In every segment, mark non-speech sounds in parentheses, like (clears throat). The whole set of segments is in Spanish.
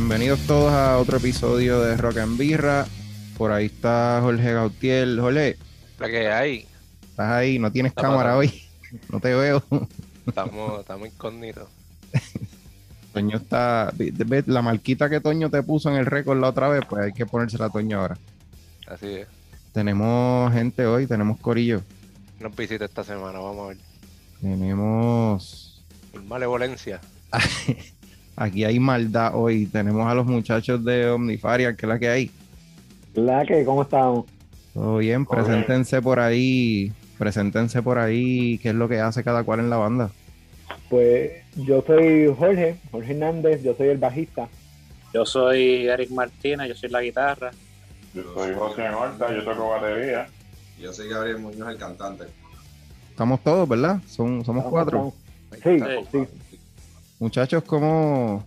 Bienvenidos todos a otro episodio de Rock and Birra. Por ahí está Jorge Gautier. Jorge, La que hay. estás ahí, no tienes Está cámara hoy. (laughs) No te veo. Estamos, estamos incógnitos. (laughs) Toño está. ve- ve La marquita que Toño te puso en el récord la otra vez, pues hay que ponérsela a Toño ahora. Así es. Tenemos gente hoy, tenemos Corillo. Nos visita esta semana, vamos a ver. Tenemos. Malevolencia. (laughs) Aquí hay maldad hoy. Tenemos a los muchachos de Omnifaria, que es la que hay. La que, ¿cómo estamos? Todo bien, bien. preséntense por ahí. Preséntense por ahí, qué es lo que hace cada cual en la banda. Pues yo soy Jorge, Jorge Hernández, yo soy el bajista. Yo soy Eric Martínez, yo soy la guitarra. Yo soy José Horta, yo toco batería. Yo soy Gabriel Muñoz, el cantante. Estamos todos, ¿verdad? Son, somos cuatro. Sí, Sí. sí. Muchachos, como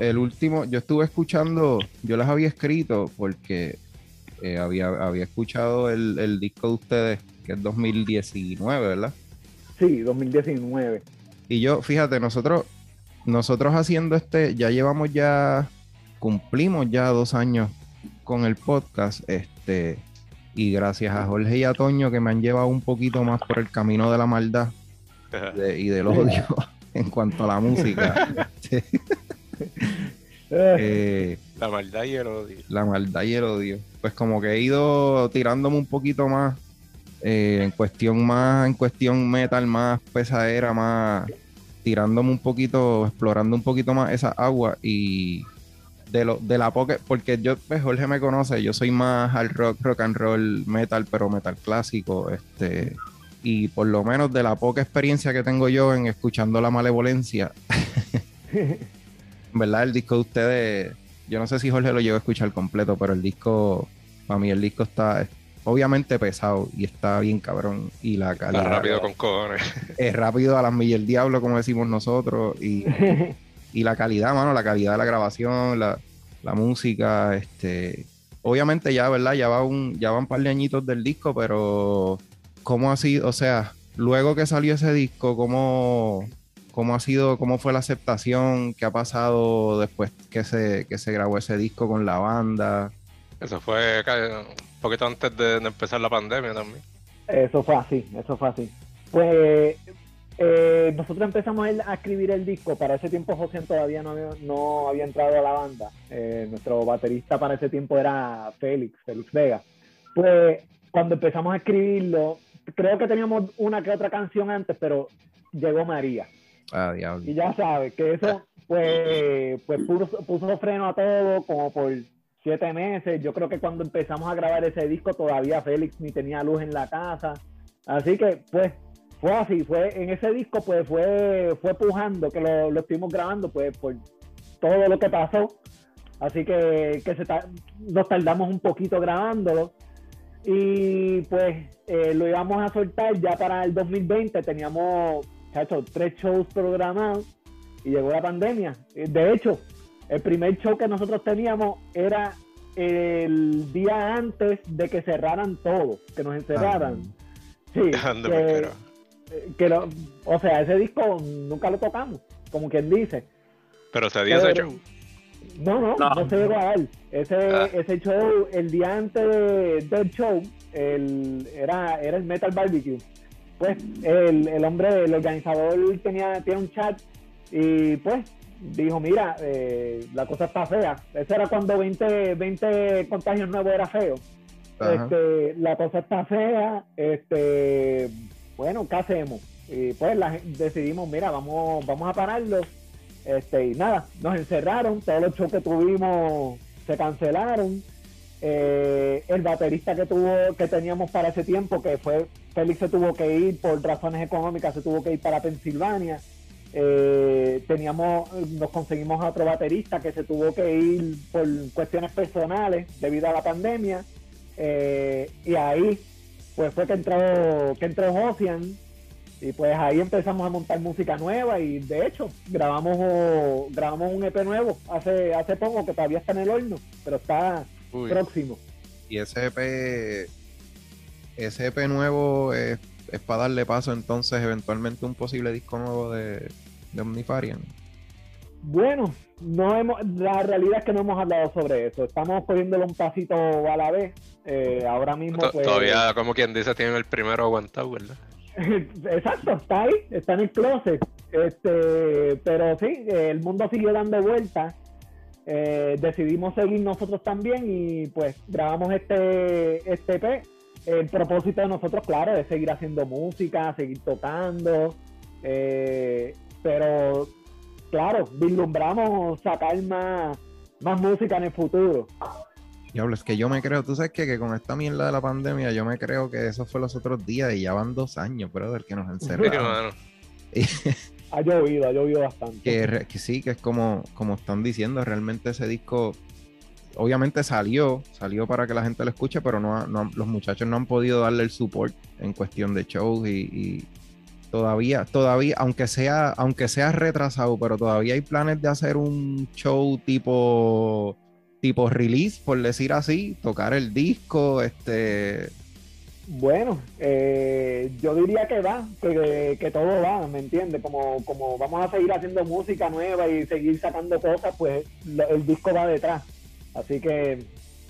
el último, yo estuve escuchando, yo les había escrito porque eh, había, había escuchado el, el disco de ustedes, que es 2019, ¿verdad? Sí, 2019. Y yo, fíjate, nosotros, nosotros haciendo este, ya llevamos ya, cumplimos ya dos años con el podcast, este, y gracias a Jorge y a Toño que me han llevado un poquito más por el camino de la maldad de- y del odio (laughs) en cuanto a la música. (laughs) Eh, La maldad y el odio. la maldad y el odio. Pues como que he ido tirándome un poquito más eh, en cuestión más, en cuestión metal más pesadera, más tirándome un poquito, explorando un poquito más esa agua y de lo, de la poca, porque yo, pues Jorge me conoce, yo soy más al rock, rock and roll, metal, pero metal clásico, este, y por lo menos de la poca experiencia que tengo yo en escuchando la malevolencia, en (laughs) verdad el disco de ustedes, yo no sé si Jorge lo llegó a escuchar completo, pero el disco, para mí el disco está obviamente pesado y está bien cabrón y la calidad rápido con cojones. (laughs) es rápido a las millas el diablo, como decimos nosotros, y, (laughs) y la calidad, mano, la calidad de la grabación, la, la música, este, obviamente ya, ¿verdad? Ya va un, ya van un par de añitos del disco, pero ¿cómo ha sido? O sea, luego que salió ese disco, ¿cómo, cómo ha sido, cómo fue la aceptación? ¿Qué ha pasado después que se, que se grabó ese disco con la banda? Eso fue un poquito antes de, de empezar la pandemia también. Eso fue así, eso fue así. Pues eh, nosotros empezamos a escribir el disco. Para ese tiempo José todavía no había, no había entrado a la banda. Eh, nuestro baterista para ese tiempo era Félix, Félix Vega. Pues cuando empezamos a escribirlo, creo que teníamos una que otra canción antes, pero llegó María. Ah, diablo. Y ya sabes que eso pues, pues puso, puso freno a todo como por siete meses. Yo creo que cuando empezamos a grabar ese disco todavía Félix ni tenía luz en la casa. Así que pues fue así, fue en ese disco pues fue, fue pujando que lo, lo estuvimos grabando pues por todo lo que pasó. Así que, que se ta- nos tardamos un poquito grabándolo. Y pues eh, lo íbamos a soltar ya para el 2020. Teníamos, chacho, tres shows programados y llegó la pandemia. Eh, De hecho, el primer show que nosotros teníamos era el día antes de que cerraran todo, que nos encerraran. Sí, (laughs) Ande, que, porquero. que lo- o sea, ese disco nunca lo tocamos, como quien dice. Pero se dio ese show. No, no, no, No. se llegó a dar. Ese, Ah. ese show, el día antes de- del show, el, era, era el Metal Barbecue. Pues el, el hombre, el organizador tenía, tiene un chat y pues dijo, mira, eh, la cosa está fea. Ese era cuando 20, 20 contagios nuevos era feo. Ajá. Este, la cosa está fea, este, bueno, ¿qué hacemos? Y pues la decidimos, mira, vamos, vamos a pararlo. Este, y nada, nos encerraron, todos los shows que tuvimos se cancelaron. Eh, el baterista que tuvo, que teníamos para ese tiempo, que fue Félix se tuvo que ir por razones económicas, se tuvo que ir para Pensilvania. Eh, teníamos, nos conseguimos a otro baterista que se tuvo que ir por cuestiones personales debido a la pandemia. Eh, y ahí pues fue que entró que entró Ocean y pues ahí empezamos a montar música nueva y de hecho grabamos oh, grabamos un EP nuevo hace hace poco que todavía está en el horno pero está Uy, próximo Y ese EP, ese EP nuevo es, es para darle paso entonces eventualmente a un posible disco nuevo de, de Omnifarian. Bueno, no hemos, la realidad es que no hemos hablado sobre eso. Estamos cogiéndolo un pasito a la vez. Eh, ahora mismo, pues, Todavía, como quien dice, tienen el primero aguantado, ¿verdad? (laughs) Exacto, está ahí, está en el closet. Este, pero sí, el mundo siguió dando vueltas. Eh, decidimos seguir nosotros también y pues grabamos este, este EP. El propósito de nosotros, claro, es seguir haciendo música, seguir tocando. eh, pero, claro, vislumbramos sacar más, más música en el futuro. Diablo, es que yo me creo, tú sabes que, que con esta mierda de la pandemia, yo me creo que eso fue los otros días y ya van dos años, brother, que nos Sí, encerraron. (laughs) (laughs) Ha llovido, ha llovido bastante. que, sí, que es como, como están diciendo, realmente ese disco, obviamente salió, salió para que la gente lo escuche, pero no, ha- no han- los muchachos no han podido darle el support en cuestión de shows y, y todavía, todavía, aunque sea, aunque sea retrasado, pero todavía hay planes de hacer un show tipo tipo release, por decir así, tocar el disco, este, Bueno, eh, yo diría que va, que, que todo va, ¿me entiendes? Como, como vamos a seguir haciendo música nueva y seguir sacando cosas, pues lo- el disco va detrás. Así que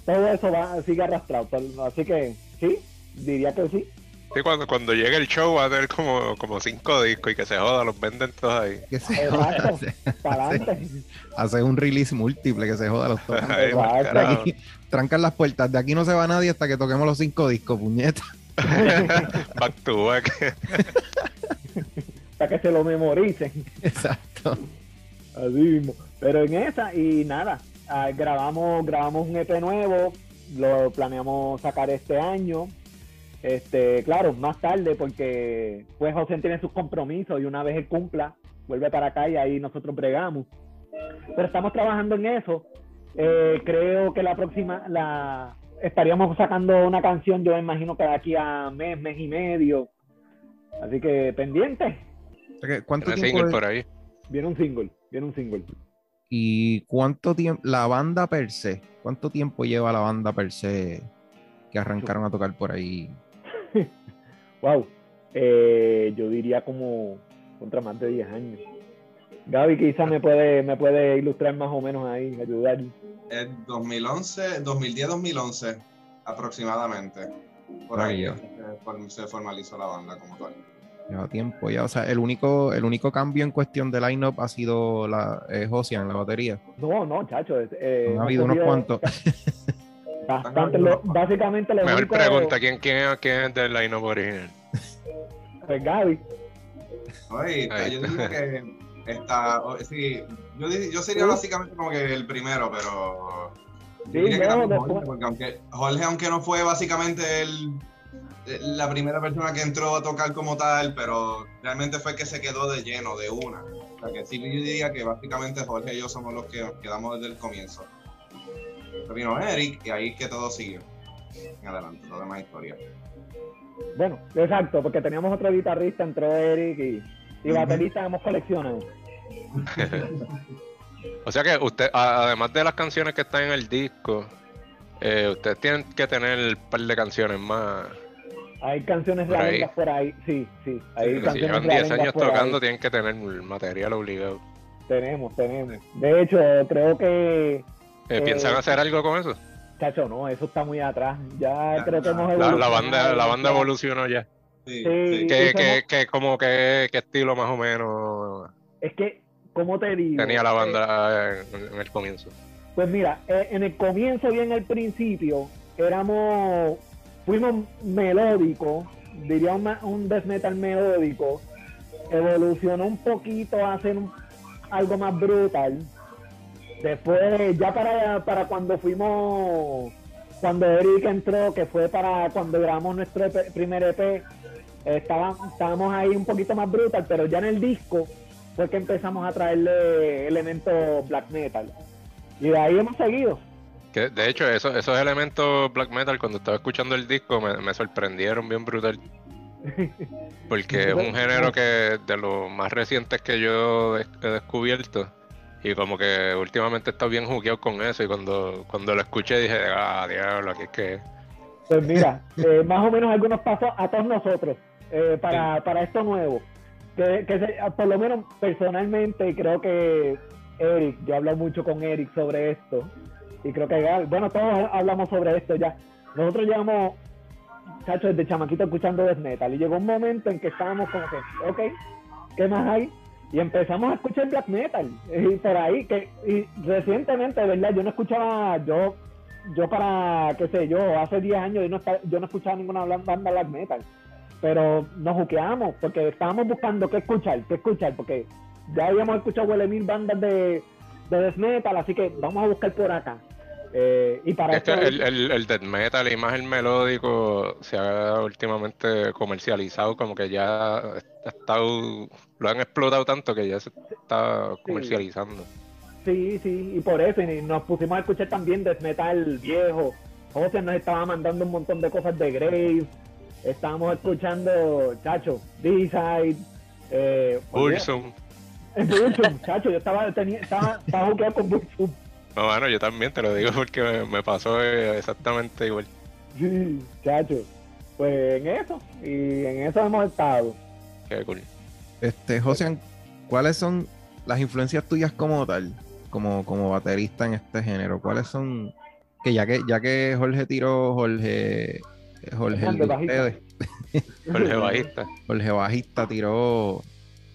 todo eso va sigue arrastrado. Así que sí, diría que sí. Sí, cuando, cuando llegue el show va a tener como, como cinco discos y que se joda, los venden todos ahí. que se Exacto. joda, (laughs) Para adelante. hacer un release múltiple, que se joda los tocan. (laughs) Ay, Exacto. carajo. Aquí, trancan las puertas, de aquí no se va nadie hasta que toquemos los cinco discos, puñeta. (laughs) Back to back. Para que se lo memoricen. Exacto. Así mismo. Pero en esa, y nada, ah, grabamos, grabamos un EP nuevo, lo planeamos sacar este año. Este, claro, más tarde, porque pues José tiene sus compromisos y una vez él cumpla, vuelve para acá y ahí nosotros bregamos. Pero estamos trabajando en eso. Eh, creo que la próxima, la estaríamos sacando una canción, yo me imagino que de aquí a mes, mes y medio. Así que pendiente, ¿Cuánto tiempo single es- por ahí. viene un single, viene un single. y cuánto tiempo la banda per se? ¿Cuánto tiempo lleva la banda per se que arrancaron a tocar por ahí? Wow, eh, yo diría como contra más de 10 años. Gaby quizás me puede, me puede ilustrar más o menos ahí, ayudar. Es 2011, 2010-2011 aproximadamente. Por ahí Vaya. se form- se formalizó la banda como tal. Lleva tiempo ya. O sea, el único, el único cambio en cuestión de line-up ha sido la eh, Josian, la batería. No, no, chacho. eh, Han hemos habido unos cuantos. (laughs) Bastante, lo- básicamente lo Mejor único pregunta, ¿quién, quién, es- quién es del line-up original? pues, Gaby. Oye, yo está. diría que está, sí, yo, yo sería Sí. básicamente como que el primero, pero Sí, yo diría no, Jorge, porque aunque Jorge, aunque no fue básicamente el, la primera persona que entró a tocar como tal, pero realmente fue que se quedó de lleno, de una. O sea que sí, yo diría que básicamente Jorge y yo somos los que nos quedamos desde el comienzo. Vino Eric y ahí es que todo siguió. En adelante, lo demás historia. Bueno, exacto, porque teníamos otro guitarrista, entró Eric y, y baterista hemos coleccionado. (laughs) O sea que usted, además de las canciones que están en el disco, eh, ustedes tienen que tener un par de canciones más. Hay canciones Por ahí. por ahí, sí, sí. Hay Si canciones llevan 10 realengas años ahí. tocando, tienen que tener material obligado. Tenemos, tenemos. De hecho, creo que, Eh, Eh, ¿Piensan hacer algo con eso? chacho, no, eso está muy atrás. Ya Ya, creo que hemos La, la evolucionado banda, la banda evolucionó ya. Sí, Sí. sí. ¿Qué, y qué, somos- qué- como que, qué estilo más o menos Es que, ¿cómo te digo? tenía la Eh, banda en, en el comienzo? Pues mira, eh, en el comienzo y en el principio éramos, fuimos melódicos, diría un, un death metal melódico, evolucionó un poquito a ser algo más brutal. Después, ya para, para cuando fuimos, cuando Eric entró, que fue para cuando grabamos nuestro EP primer EP, estaba- estábamos ahí un poquito más brutal, pero ya en el disco fue que empezamos a traerle elementos black metal. Y de ahí hemos seguido. Que, de hecho, esos, esos elementos black metal, cuando estaba escuchando el disco, me, me sorprendieron bien brutal. (laughs) Porque es un género que de los más recientes que yo he descubierto. Y como que últimamente he estado bien jugueado con eso. Y cuando, cuando lo escuché dije, ah, diablo, aquí es que. Pues mira, (laughs) eh, más o menos algunos pasos a todos nosotros eh, para, para esto nuevo. Que, que se- por lo menos personalmente creo que Eric, yo hablo mucho con Eric sobre esto. Y creo que, bueno, todos hablamos sobre esto ya. Nosotros llevamos, chachos, desde chamaquito escuchando death metal. Y llegó un momento en que estábamos como que, ok, ¿qué más hay? Y empezamos a escuchar black metal. Y por ahí, que y recientemente, de verdad, yo no escuchaba, yo yo para, qué sé yo, hace 10 años yo no, yo no escuchaba ninguna banda black metal. Pero nos juqueamos porque estábamos buscando qué escuchar, qué escuchar, porque ya habíamos escuchado huele mil bandas de, de death metal, así que vamos a buscar por acá. Eh, y para esto- el, el, el death metal y más el melódico se ha últimamente comercializado, como que ya ha estado, lo han explotado tanto que ya se está comercializando. Sí, sí, y por eso y nos pusimos a escuchar también death metal viejo. José nos estaba mandando un montón de cosas de Grave. Estábamos escuchando, chacho, D-Side. Eh, Bursum. Bursum, chacho, yo estaba, tenía, estaba, estaba jugueado con Bursum. No, bueno, yo también te lo digo porque me, me pasó eh, exactamente igual. Sí, chacho. Pues en eso, y en eso hemos estado. Qué cool. Este, José, ¿cuáles son las influencias tuyas como tal, como, como baterista en este género? ¿Cuáles son? Que ya que, ya que Jorge tiró, Jorge, Jorge, el Jorge bajista. ustedes, (laughs) Jorge Bajista. Jorge Bajista tiró,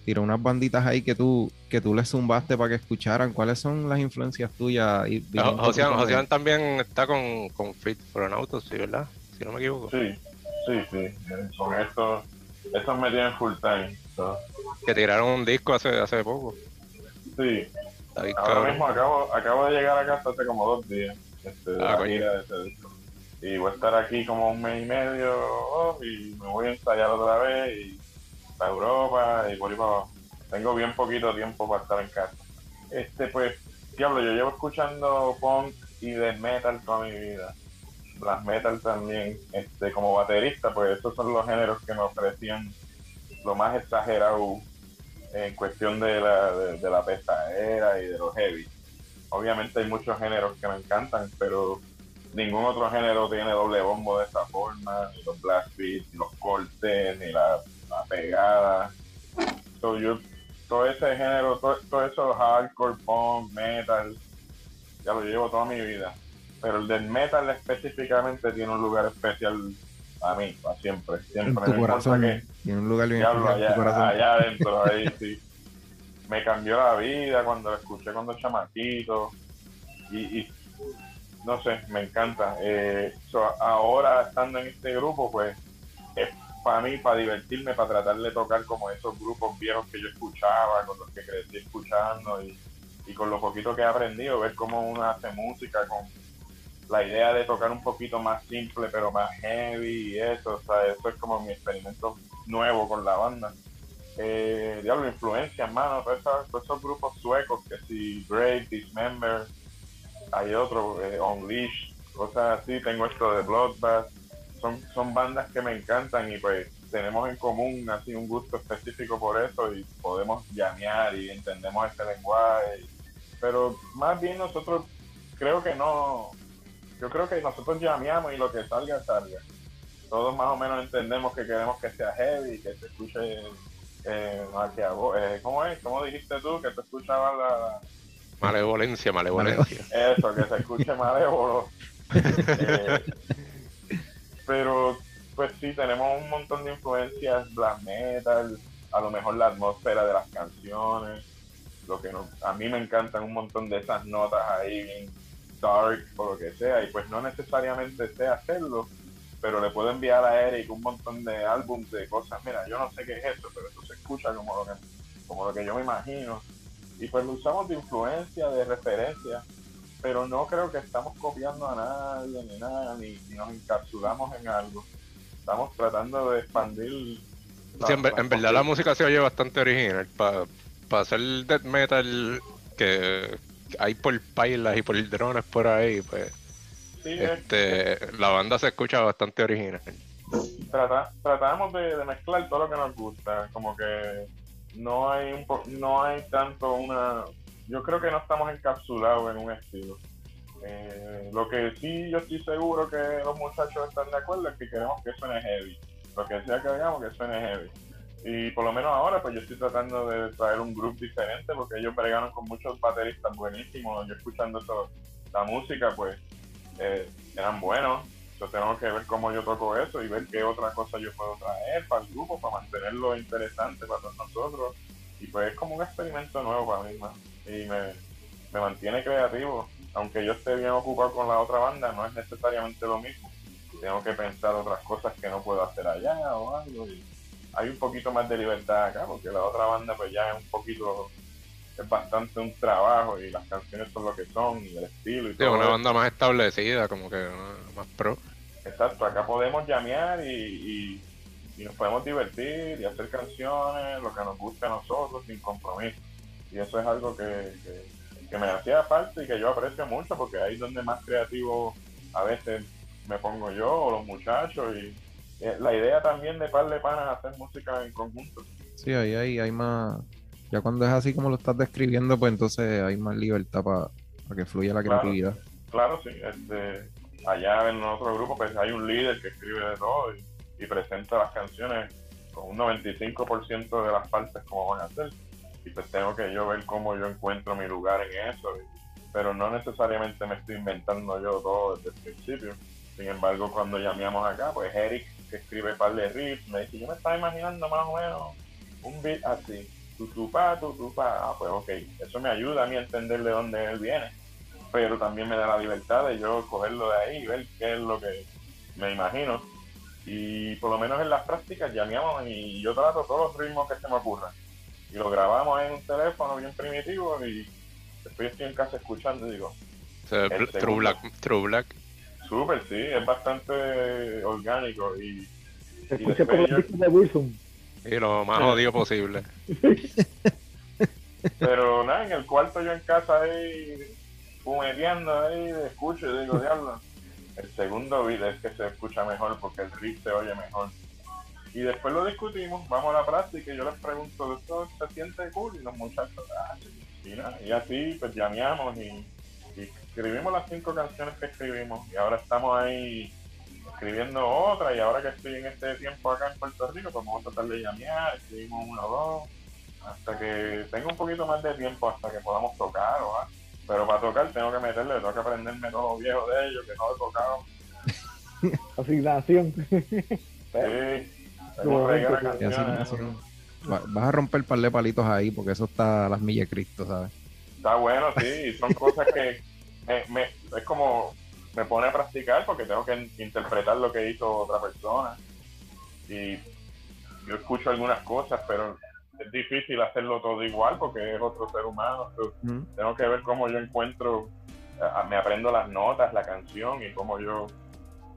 tiró unas banditas ahí que tú, que tú les zumbaste para que escucharan. ¿Cuáles son las influencias tuyas? Y, Josian, Josian también está con, con Fit for an Auto, sí, ¿verdad? Si no me equivoco. Sí, sí, sí. Con esto, estos me tienen full time. so, Que tiraron un disco hace, hace poco. sí, ahora cabrón. mismo acabo, acabo de llegar a casa hace como dos días. Este, de Ah, la coño. gira de ese disco. Y voy a estar aquí como un mes y medio oh, y me voy a ensayar otra vez y para Europa y por ahí para abajo. Tengo bien poquito tiempo para estar en casa. Este, pues, diablo, yo llevo escuchando punk y death metal toda mi vida. Black metal también. Este, como baterista, pues esos son los géneros que me ofrecían lo más exagerado en cuestión de la, de, de la pesadera y de los heavy. Obviamente hay muchos géneros que me encantan, pero ningún otro género tiene doble bombo de esa forma, ni los blast beats, ni los cortes, ni la, la pegada. So, yo, todo ese género, todo, todo eso hardcore, punk, metal, ya lo llevo toda mi vida. Pero el del metal específicamente tiene un lugar especial a mí, para siempre. Siempre. En tu corazón. qué. Tiene un lugar bien en allá, tu corazón. allá adentro, ahí sí. Me cambió la vida cuando lo escuché cuando chamaquito. Y, y no sé, me encanta. Eh, so, ahora estando en este grupo, pues es para mí, para divertirme, para tratar de tocar como esos grupos viejos que yo escuchaba, con los que crecí escuchando y, y con lo poquito que he aprendido, ver cómo uno hace música con la idea de tocar un poquito más simple pero más heavy y eso, o sea, eso es como mi experimento nuevo con la banda. Eh, diablo, influencia, hermano, todos esos, todos esos grupos suecos que si Brave, Dismember, hay otro, eh, Unleash, cosas así, tengo esto de Bloodbath, son, son bandas que me encantan y pues tenemos en común así un gusto específico por eso y podemos llamear y entendemos este lenguaje, pero más bien nosotros creo que no, yo creo que nosotros llameamos y lo que salga, salga. Todos más o menos entendemos que queremos que sea heavy, que se escuche eh, eh, ¿cómo es? ¿Cómo dijiste tú? Que se escuchaba la, Malevolencia, malevolencia. eso, que se escuche malévolo. (laughs) Eh, pero, pues sí, tenemos un montón de influencias black metal, a lo mejor la atmósfera de las canciones, lo que nos- a mí me encantan un montón de esas notas ahí bien dark o lo que sea, y pues no necesariamente sé hacerlo, pero le puedo enviar a Eric un montón de álbumes de cosas, mira, yo no sé qué es eso, pero eso se escucha como lo que, como lo que yo me imagino, y pues lo usamos de influencia, de referencia, pero no creo que estamos copiando a nadie ni nada, ni, ni nos encapsulamos en algo. Estamos tratando de expandir. la- Sí, en, ver- la en verdad la música se oye bastante original. Para hacer death metal que hay por pailas y por drones por ahí, pues Sí, es- este la banda se escucha bastante original. trata- tratamos de, de mezclar todo lo que nos gusta, como que no hay un po- no hay tanto una yo creo que no estamos encapsulados en un estilo. Eh, lo que sí yo estoy seguro que los muchachos están de acuerdo es que queremos que suene heavy. Lo que sea que hagamos que suene heavy. Y por lo menos ahora, pues yo estoy tratando de traer un grupo diferente porque ellos bregaron con muchos bateristas buenísimos. Yo escuchando eso, la música, pues eh, eran buenos. Yo tengo que ver cómo yo toco eso y ver qué otra cosa yo puedo traer para el grupo, para mantenerlo interesante para todos nosotros. Y pues es como un experimento nuevo para mí, man. Y me, me mantiene creativo. Aunque yo esté bien ocupado con la otra banda, no es necesariamente lo mismo. Tengo que pensar otras cosas que no puedo hacer allá o algo. Y hay un poquito más de libertad acá, porque la otra banda pues ya es un poquito, es bastante un trabajo y las canciones son lo que son y el estilo y Sí, todo. una eso. banda más establecida, como que más pro. Exacto, acá podemos llamear y, y- y nos podemos divertir y hacer canciones, lo que nos guste a nosotros, sin compromiso. Y eso es algo que, que- que me hacía falta y que yo aprecio mucho porque ahí es donde más creativo a veces me pongo yo o los muchachos. Y la idea también de par de panas es hacer música en conjunto. Sí, ahí hay, hay más. Ya cuando es así como lo estás describiendo, pues entonces hay más libertad para que fluya la Claro. creatividad. Claro, sí. Este, allá en otro grupo pues hay un líder que escribe de todo y, y presenta las canciones con un 95% de las partes como van a ser. Y pues tengo que yo ver cómo yo encuentro mi lugar en eso. pero no necesariamente me estoy inventando yo todo desde el principio. Sin embargo, cuando llamamos acá, pues Eric, que escribe par de riffs, me dice, yo me estaba imaginando más o menos un beat así. Tutupá, tutupá. Ah, pues ok. Eso me ayuda a mí a entender de dónde él viene pero también me da la libertad de yo cogerlo de ahí y ver qué es lo que me imagino. Y por lo menos en las prácticas llameamos y yo trato todos los ritmos que se me ocurran. Y lo grabamos en un teléfono bien primitivo y después estoy en casa escuchando y digo, O sea, True. Black, True Black. Súper, sí, es bastante orgánico y Se Y escucha como el disco de Wilson. Y lo más jodido posible. (laughs) Pero nada, en el cuarto yo en casa ahí, fumeteando ahí, escucho y digo, diablo. El segundo beat es que se escucha mejor porque el riff se oye mejor. Y después lo discutimos, vamos a la práctica y yo les pregunto, ¿esto se siente cool? Y los muchachos, ah, sí, sí, nada. Y así pues llameamos y, y escribimos las cinco canciones que escribimos. Y ahora estamos ahí escribiendo otra y ahora que estoy en este tiempo acá en Puerto Rico, pues vamos a tratar de llamear, escribimos una o dos hasta que tenga un poquito más de tiempo, hasta que podamos tocar o algo. Pero para tocar tengo que meterle, tengo que aprenderme todo lo viejo de ellos, que no he tocado. (laughs) Asignación. Sí, vas a romper par de palitos ahí porque eso está a las millas de Cristo, ¿sabes? Está bueno, sí, son cosas que me, me- es como me pone a practicar porque tengo que interpretar lo que hizo otra persona. Y yo escucho algunas cosas, pero es difícil hacerlo todo igual porque es otro ser humano. Ujú. tengo que ver cómo yo encuentro, me aprendo las notas, la canción y cómo yo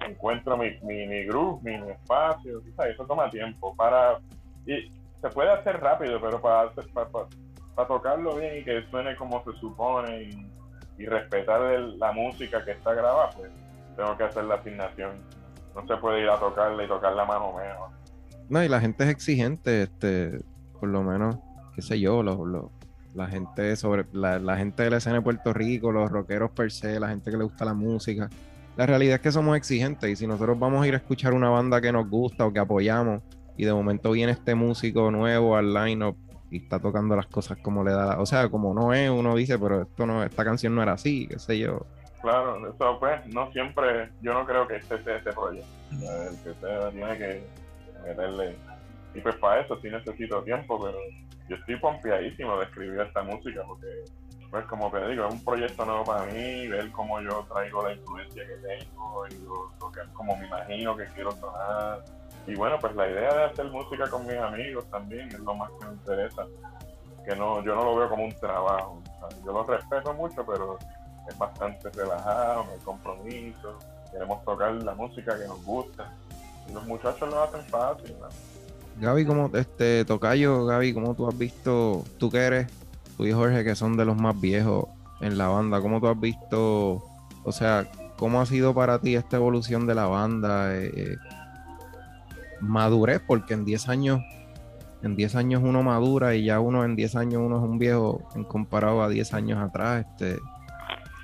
encuentro mi, mi, mi groove, mi, mi espacio, sabes, eso toma tiempo para y se puede hacer rápido, pero para, para, para- para tocarlo bien y que suene como se supone y, y respetar el- la música que está grabada, pues tengo que hacer la asignación. No se puede ir a tocarla y tocarla más o menos. No, y la gente es exigente, este, por lo menos, qué sé yo, los, los- la gente sobre la, gente de la escena de Puerto Rico, los rockeros per se, la gente que le gusta la música. La realidad es que somos exigentes y si nosotros vamos a ir a escuchar una banda que nos gusta o que apoyamos y de momento viene este músico nuevo al line-up y está tocando las cosas como le da, o sea, como no es, uno dice, pero esto no, esta canción no era así, qué sé yo. Claro, eso pues no siempre, yo no creo que este sea este proyecto. El que sea tiene que meterle. Y pues para eso sí necesito tiempo, pero yo estoy pompeadísimo de escribir esta música porque, pues como te digo, es un proyecto nuevo para mí, ver cómo yo traigo la influencia que tengo y lo, lo que, como me imagino que quiero sonar. Y bueno, pues la idea de hacer música con mis amigos también es lo más que me interesa. Que no, yo no lo veo como un trabajo. yo lo respeto mucho, pero es bastante relajado, hay compromiso, queremos tocar la música que nos gusta. Y los muchachos lo hacen fácil, ¿no? Gaby, como este Tocayo, Gaby, ¿cómo tú has visto, tú que eres, tú y Jorge, que son de los más viejos en la banda, cómo tú has visto, o sea, cómo ha sido para ti esta evolución de la banda? Eh, eh, madurez, porque en 10 años, en 10 años uno madura y ya uno en 10 años uno es un viejo en comparado a 10 años atrás, este.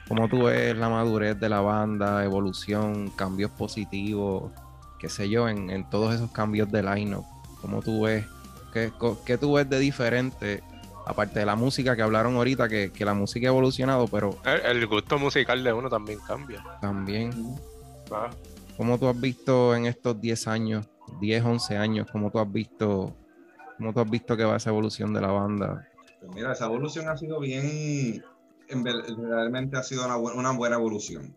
¿Cómo tú ves la madurez de la banda, evolución, cambios positivos, qué sé yo, en, en todos esos cambios de line-up? ¿Cómo tú ves ¿Qué, qué tú ves de diferente? Aparte de la música que hablaron ahorita, que, que la música ha evolucionado, pero El, el gusto musical de uno también cambia. también, Ah, ¿cómo tú has visto en estos 10 años, 10, 11 años, cómo tú has visto, cómo tú has visto que va esa evolución de la banda? Pues mira, esa evolución ha sido bien, realmente ha sido una, una buena evolución,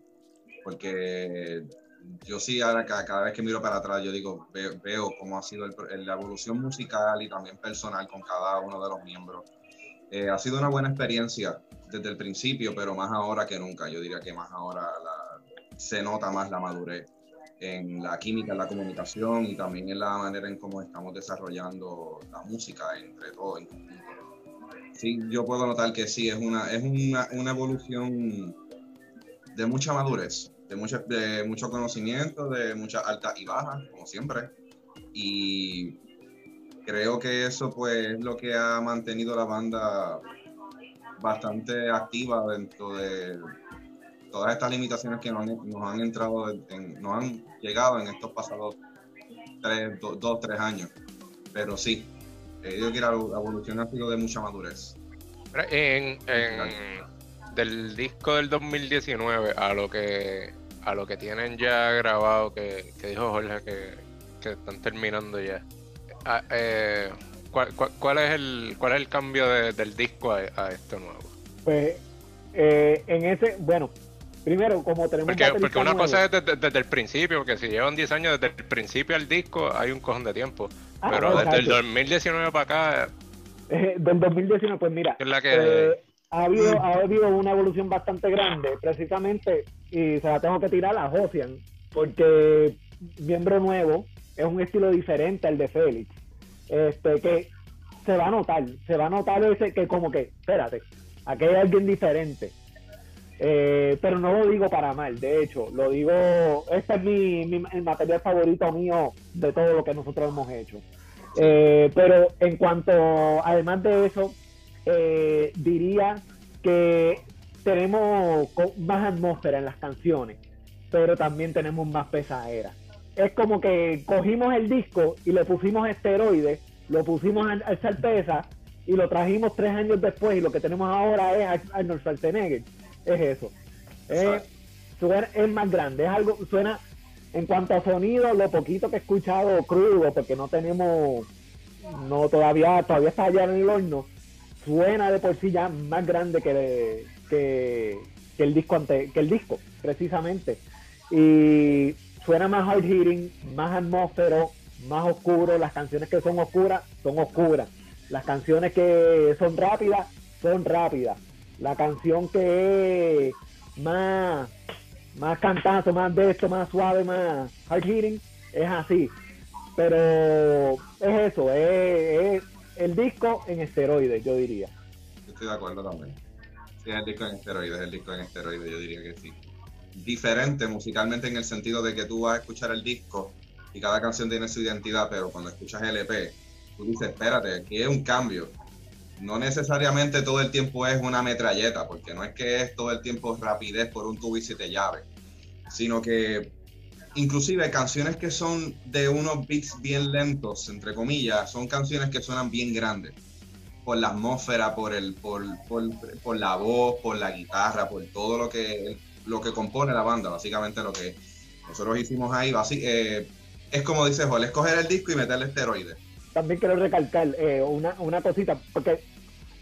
porque yo sí ahora ca- cada, vez que miro para atrás, yo digo, ve- veo, cómo ha sido el la evolución musical y también personal con cada uno de los miembros. Eh, ha sido una buena experiencia desde el principio, pero más ahora que nunca. Yo diría que más ahora la- se nota más la madurez en la química, en la comunicación y también en la manera en cómo estamos desarrollando la música entre todos. Sí, yo puedo notar que sí, es una, es una, una evolución de mucha madurez, de, mucha, de mucho conocimiento, de muchas altas y bajas, como siempre. Y creo que eso pues es lo que ha mantenido la banda bastante activa dentro de todas estas limitaciones que nos, han- nos han entrado, en- nos han llegado en estos pasados tres, do- dos, tres años. Pero sí, eh, yo creo que la evolución ha sido de mucha madurez. En, en- del disco del 2019 a lo que a lo que tienen ya grabado que, que dijo Jorge que, que están terminando ya. Ah, eh, ¿cuál, cuál, cuál es el cuál es el cambio de- del disco a, a esto nuevo? Pues eh, en ese, bueno, primero, como tenemos Porque, una nuevo- cosa es desde, desde el principio, porque si llevan 10 años desde el principio al disco hay un cojón de tiempo. Ah, Pero no, desde el exacto. 2019 para acá Eh, del 2019, pues mira, es la que eh, ha habido ha habido una evolución bastante grande, precisamente, y se la tengo que tirar a Josian, porque miembro nuevo es un estilo diferente al de Félix, este que se va a notar, se va a notar ese que como que, espérate, aquí hay alguien diferente. Eh, pero no lo digo para mal, de hecho, lo digo, este es mi, mi- el material favorito mío de todo lo que nosotros hemos hecho. Eh, pero en cuanto, además de eso, eh, diría que tenemos más atmósfera en las canciones, pero también tenemos más pesadera. Es como que cogimos el disco y le pusimos esteroides, lo pusimos a, a echar pesa y lo trajimos tres años después y lo que tenemos ahora es Ar- Arnold Schwarzenegger. Es eso. Es, suena- es más grande, es algo, suena, en cuanto a sonido, lo poquito que he escuchado crudo, porque no tenemos, no todavía, todavía está allá en el horno, suena de por sí ya más grande que, que, que el disco ante, que el disco, precisamente. Y suena más hard hitting, más atmósfero, más oscuro. Las canciones que son oscuras, son oscuras. Las canciones que son rápidas, son rápidas. La canción que es más, más cantazo, más de esto, más suave, más hard hitting, es así. Pero es eso, es, el disco en esteroides, yo diría. Estoy de acuerdo también. Sí, es el disco en esteroides, es el disco en esteroides, yo diría que sí. Diferente musicalmente en el sentido de que tú vas a escuchar el disco y cada canción tiene su identidad, pero cuando escuchas el EP, tú dices, espérate, aquí es un cambio. No necesariamente todo el tiempo es una metralleta, porque no es que es todo el tiempo rapidez por un tubo y siete llaves, sino que inclusive canciones que son de unos beats bien lentos, entre comillas, son canciones que suenan bien grandes por la atmósfera, por el, por, por, por la voz, por la guitarra, por todo lo que lo que compone la banda, básicamente lo que nosotros hicimos ahí, eh, es como dice Joel, es coger el disco y meterle esteroides. también quiero recalcar eh, una, una cosita, porque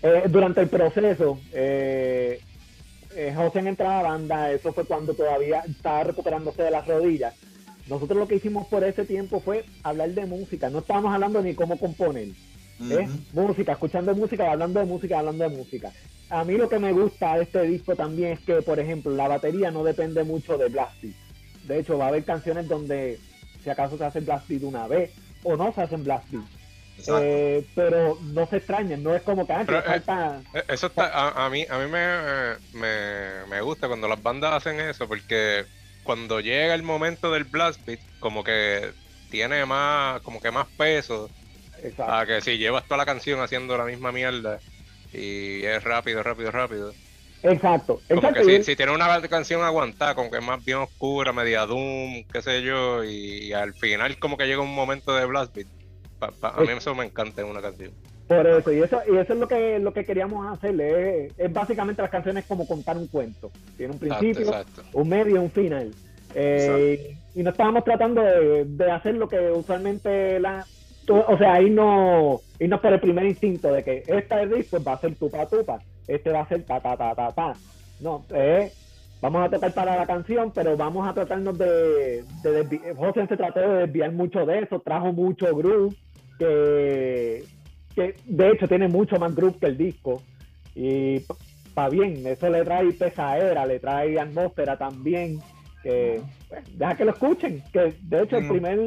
eh, durante el proceso, eh, eh, José entra a banda, eso fue cuando todavía estaba recuperándose de las rodillas. Nosotros lo que hicimos por ese tiempo fue hablar de música, no estábamos hablando ni cómo componer. ¿eh? Música, escuchando música, hablando de música, hablando de música. A mí lo que me gusta de este disco también es que, por ejemplo, la batería no depende mucho de blast beat. De hecho, va a haber canciones donde, si acaso se hace blast beat una vez, o no se hacen blast beat. Eh, pero no se extrañen, no es como que, ah, que Pero, eh, falta... Eh, Eso está, a, a mí, a mí me, me, me gusta cuando las bandas hacen eso, porque cuando llega el momento del blast beat, como que tiene más, como que más peso, Exacto. a que si llevas toda la canción haciendo la misma mierda y es rápido, rápido, rápido. Exacto. Como exacto. que si, si tiene una canción aguantada, como que es más bien oscura, media doom, qué sé yo, y, al final como que llega un momento de blast beat, Pa- pa- a mí eso me encanta en una canción. Por eso, y eso, y eso es lo que, lo que queríamos hacer. Es, es básicamente las canciones como contar un cuento. Tiene un principio, exacto. un medio un final. Eh, y no estábamos tratando de, de hacer lo que usualmente la. O sea, irnos, irnos por el primer instinto de que esta es riff, pues va a ser tupa tupa, este va a ser ta ta ta ta ta. No, eh, vamos a tocar para la canción, pero vamos a tratarnos de, de desvi- José se trató de desviar mucho de eso, trajo mucho groove, que, que de hecho tiene mucho más groove que el disco. Y está bien, eso le trae pesadera, le trae atmósfera también. Que pues, deja que lo escuchen. Que de hecho el Mm. primer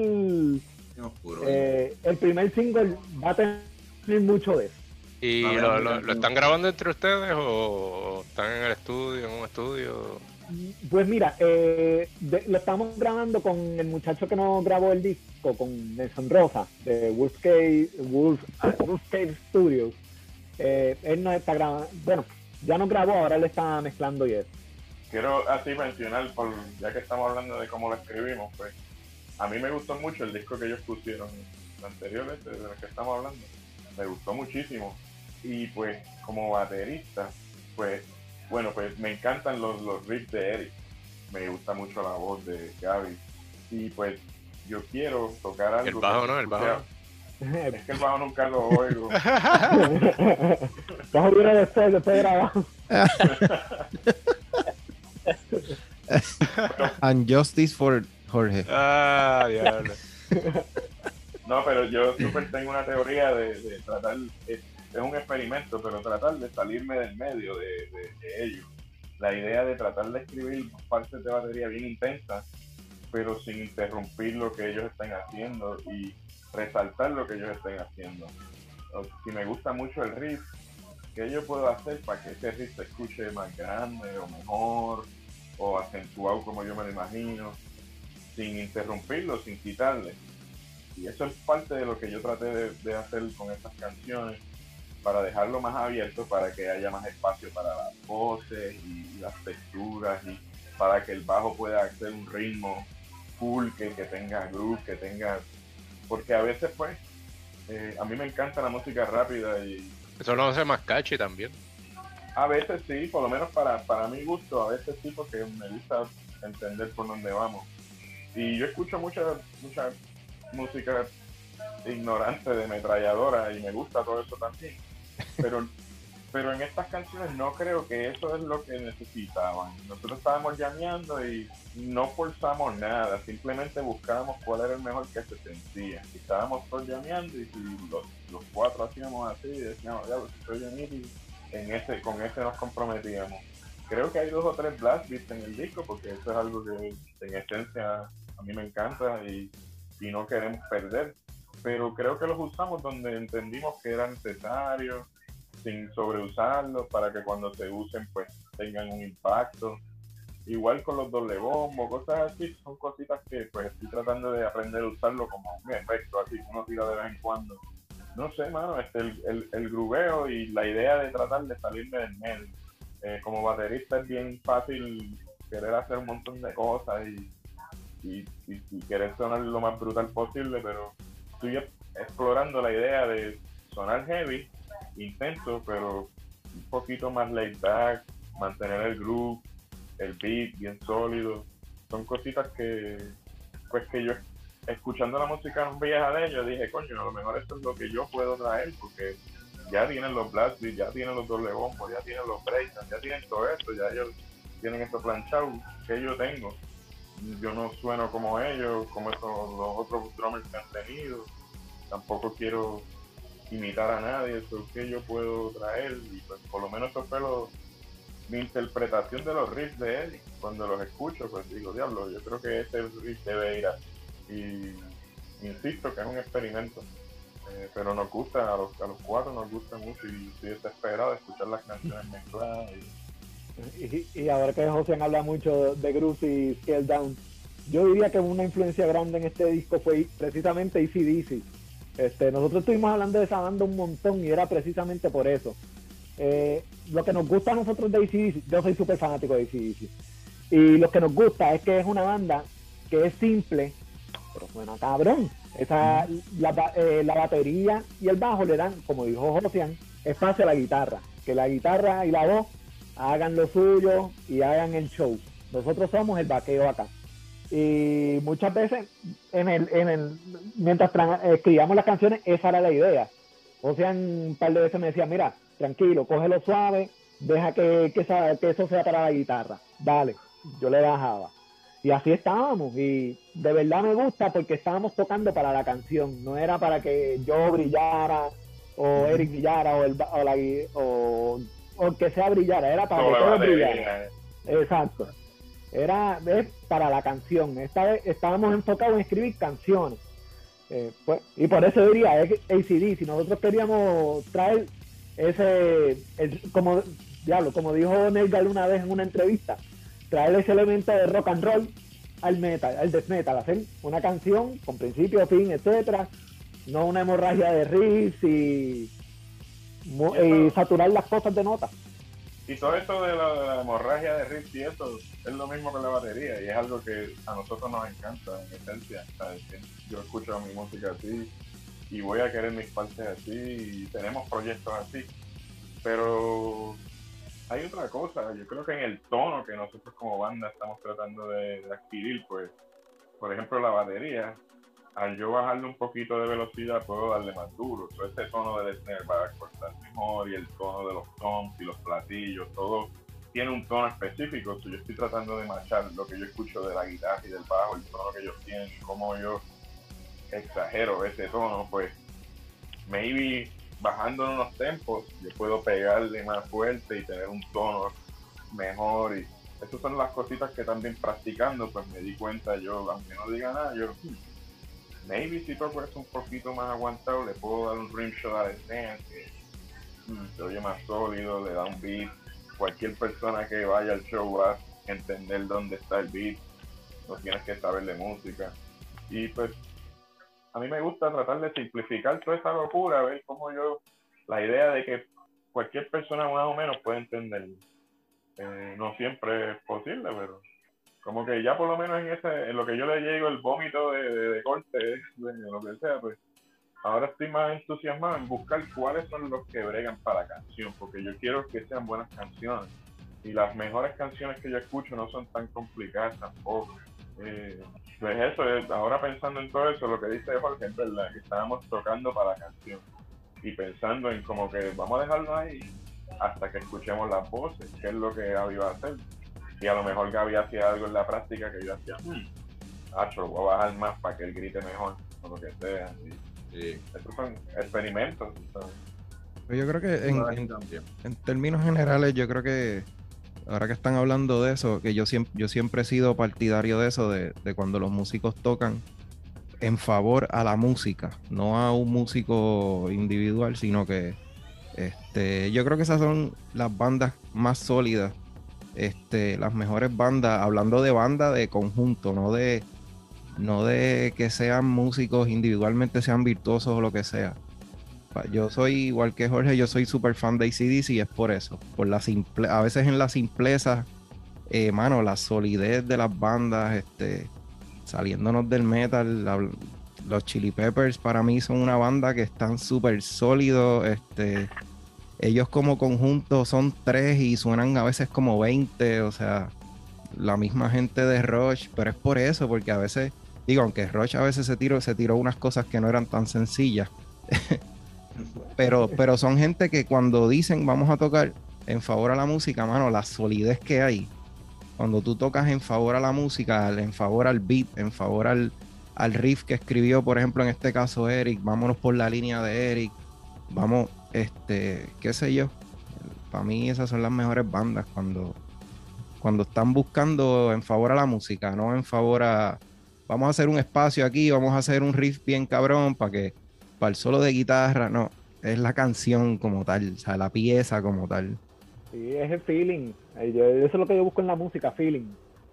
oscuro. eh, el primer single va a tener mucho de eso. ¿Y lo, lo están grabando entre ustedes o están en el estudio, en un estudio? Pues mira, eh, lo estamos grabando con el muchacho que nos grabó el disco, con Nelson Rosa, de Wolfscape, Wolf, Wolfscape Studios. Eh, él nos está grabando, bueno, ya nos grabó, ahora él está mezclando y eso. Quiero así mencionar, por, ya que estamos hablando de cómo lo escribimos, pues a mí me gustó mucho el disco que ellos pusieron, el anterior, este, de del que estamos hablando. Me gustó muchísimo. Y pues como baterista, pues bueno, pues me encantan los, los riffs de Eric. Me gusta mucho la voz de Gaby. Y pues yo quiero tocar algo. El bajo, ¿no? El bajo. Es que el bajo nunca lo oigo. A ir después, después de grabar. And justice for Jorge. Ah, diablo. No, pero yo súper tengo una teoría de, de tratar, es, es un experimento, pero tratar de salirme del medio de, ellos. La idea de tratar de escribir partes de batería bien intensas, pero sin interrumpir lo que ellos estén haciendo y resaltar lo que ellos estén haciendo. Si me gusta mucho el riff, ¿qué yo puedo hacer para que ese riff se escuche más grande o mejor o acentuado como yo me lo imagino, sin interrumpirlo, sin quitarle? Y eso es parte de lo que yo traté de hacer con estas canciones, para dejarlo más abierto, para que haya más espacio para las voces y, las texturas, y para que el bajo pueda hacer un ritmo cool, que, que tenga groove, que tenga... Porque a veces, pues, eh, a mí me encanta la música rápida y Eso lo hace más catchy también. a veces sí, por lo menos para, para mi gusto, a veces sí, porque me gusta entender por dónde vamos. Y yo escucho mucha, mucha música ignorante de ametralladora y me gusta todo eso también. Pero, pero en estas canciones no creo que eso es lo que necesitaban. Nosotros estábamos llameando y no forzamos nada, simplemente buscábamos cuál era el mejor que se sentía. Y estábamos todos llameando y los, los cuatro hacíamos así y decíamos, ya, pues, estoy en y en ese, con ese nos comprometíamos. Creo que hay dos o tres blast beats en el disco porque eso es algo que en esencia a mí me encanta y, y no queremos perder. Pero creo que los usamos donde entendimos que era necesario, sin sobreusarlos, para que cuando se usen pues tengan un impacto. Igual con los doble bombo, cosas así, son cositas que pues estoy tratando de aprender a usarlo como un efecto, así uno tira de vez en cuando no sé, mano, este, el, el, el grubeo y la idea de tratar de salirme del medio. Eh, como baterista es bien fácil querer hacer un montón de cosas y, y, y- querer sonar lo más brutal posible, pero estoy explorando la idea de sonar heavy, intenso, pero un poquito más laid back, mantener el groove, el beat bien sólido. Son cositas que, pues que yo escuchando la música vieja de ellos, dije, coño, a lo mejor esto es lo que yo puedo traer, porque ya tienen los blast beats, ya tienen los doble bombos, ya tienen los breakdowns, ya tienen todo esto, ya ellos tienen esto planchado que yo tengo. Yo no sueno como ellos, como esos, los otros drummers que han tenido. Tampoco quiero imitar a nadie, eso es que yo puedo traer, y pues por lo menos eso fue lo- mi interpretación de los riffs de él. Cuando los escucho, pues digo, diablo, yo creo que este riff debe ir así y insisto que es un experimento. Eh, pero nos gusta, a los, a los cuatro nos gusta mucho y estoy desesperado de escuchar las canciones mezcladas. Y, Y, y ahora que José habla mucho de Groove y Scale Down, yo diría que una influencia grande en este disco fue precisamente ACDC. Este, nosotros estuvimos hablando de esa banda un montón y era precisamente por eso. Eh, lo que nos gusta a nosotros de ACDC, yo soy súper fanático de ACDC, y lo que nos gusta es que es una banda que es simple, pero suena cabrón. Esa, la, eh, la batería y el bajo le dan, como dijo Josian, espacio a la guitarra. Que la guitarra y la voz hagan lo suyo y hagan el show. Nosotros somos el vaqueo acá. Y muchas veces, en el, en el, mientras tra- escribíamos las canciones, esa era la idea. Josian un par de veces me decía, mira, tranquilo, cógelo suave, deja que, que, eso sea para la guitarra. Dale, yo le bajaba. Y así estábamos. Y de verdad me gusta porque estábamos tocando para la canción. No era para que yo brillara o Eric brillara o, el, o, la, o, o que sea brillara. Era para que todos brillaran. Exacto. Era es para la canción. Esta vez estábamos enfocados en escribir canciones. Eh, pues, y por eso diría, es ACD, si nosotros queríamos traer ese, el- como, diablo, como dijo Nelgal una vez en una entrevista, traer ese elemento de rock and roll al metal, al death metal, hacer una canción con principio, fin, etcétera, no una hemorragia de riffs y, y saturar las cosas de notas. Y todo esto de la, hemorragia de riff y eso es lo mismo con la batería y es algo que a nosotros nos encanta en esencia. Que Yo escucho mi música así y voy a querer mis partes así y tenemos proyectos así. Pero hay otra cosa, yo creo que en el tono que nosotros como banda estamos tratando de adquirir, pues, por ejemplo, la batería, al yo bajarle un poquito de velocidad puedo darle más duro. So, ese tono del snare va cortar mejor y el tono de los toms y los platillos, todo tiene un tono específico. So, yo estoy tratando de machar lo que yo escucho de la guitarra y del bajo, el tono que ellos tienen y cómo yo exagero ese tono, pues maybe bajando unos tempos yo puedo pegarle más fuerte y tener un tono mejor y esas son las cositas que también practicando pues me di cuenta yo aunque no diga nada yo hmm, maybe si toco eso un poquito más aguantado le puedo dar un rim shot al stand que mm, se oye más sólido le da un beat. Cualquier persona que vaya al show va a entender dónde está el beat. No tienes que saber de música. Y pues a mí me gusta tratar de simplificar toda esa locura, ver cómo yo, la idea de que cualquier persona más o menos puede entender. Eh, no siempre es posible, pero como que ya por lo menos en ese, en lo que yo le llego el vómito de, de, de corte, de lo que sea, pues ahora estoy más entusiasmado en buscar cuáles son los que bregan para canción, porque yo quiero que sean buenas canciones. Y las mejores canciones que yo escucho no son tan complicadas tampoco. Eh, pues eso, ahora pensando en todo eso, lo que dice Jorge es verdad, que estábamos tocando para la canción y pensando en como que vamos a dejarlo ahí hasta que escuchemos las voces, que es lo que Gaby va a hacer. Y a lo mejor Gaby hacía algo en la práctica que yo hacía, hmm, Acho, lo voy a bajar más para que él grite mejor, o lo que sea. Y Sí. estos son experimentos. ¿sabes? Pero yo creo que en, en términos generales, yo creo que ahora que están hablando de eso, que yo siempre, yo siempre he sido partidario de eso, de, de cuando los músicos tocan en favor a la música, no a un músico individual, sino que este, yo creo que esas son las bandas más sólidas, este, las mejores bandas, hablando de banda de conjunto, no de, no de que sean músicos individualmente, sean virtuosos o lo que sea. Yo soy igual que Jorge, yo soy súper fan de ACDC y es por eso. Por la simple, a veces en la simpleza, eh, mano, la solidez de las bandas, este, saliéndonos del metal, los Chili Peppers para mí son una banda que están súper sólidos, este, ellos como conjunto son tres y suenan a veces como 20, o sea, la misma gente de Rush, pero es por eso, porque a veces, digo, aunque Rush a veces se tiró, se tiró unas cosas que no eran tan sencillas, (laughs) pero, pero son gente que cuando dicen vamos a tocar en favor a la música, mano, la solidez que hay. Cuando tú tocas en favor a la música, en favor al beat, en favor al, al riff que escribió, por ejemplo, en este caso Eric, vámonos por la línea de Eric, vamos, este, qué sé yo. Para mí esas son las mejores bandas cuando, cuando están buscando en favor a la música, no en favor a, vamos a hacer un espacio aquí, vamos a hacer un riff bien cabrón para que, para el solo de guitarra, no, es la canción como tal, o sea, la pieza como tal. Sí, es el feeling. Eso es lo que yo busco en la música, feeling.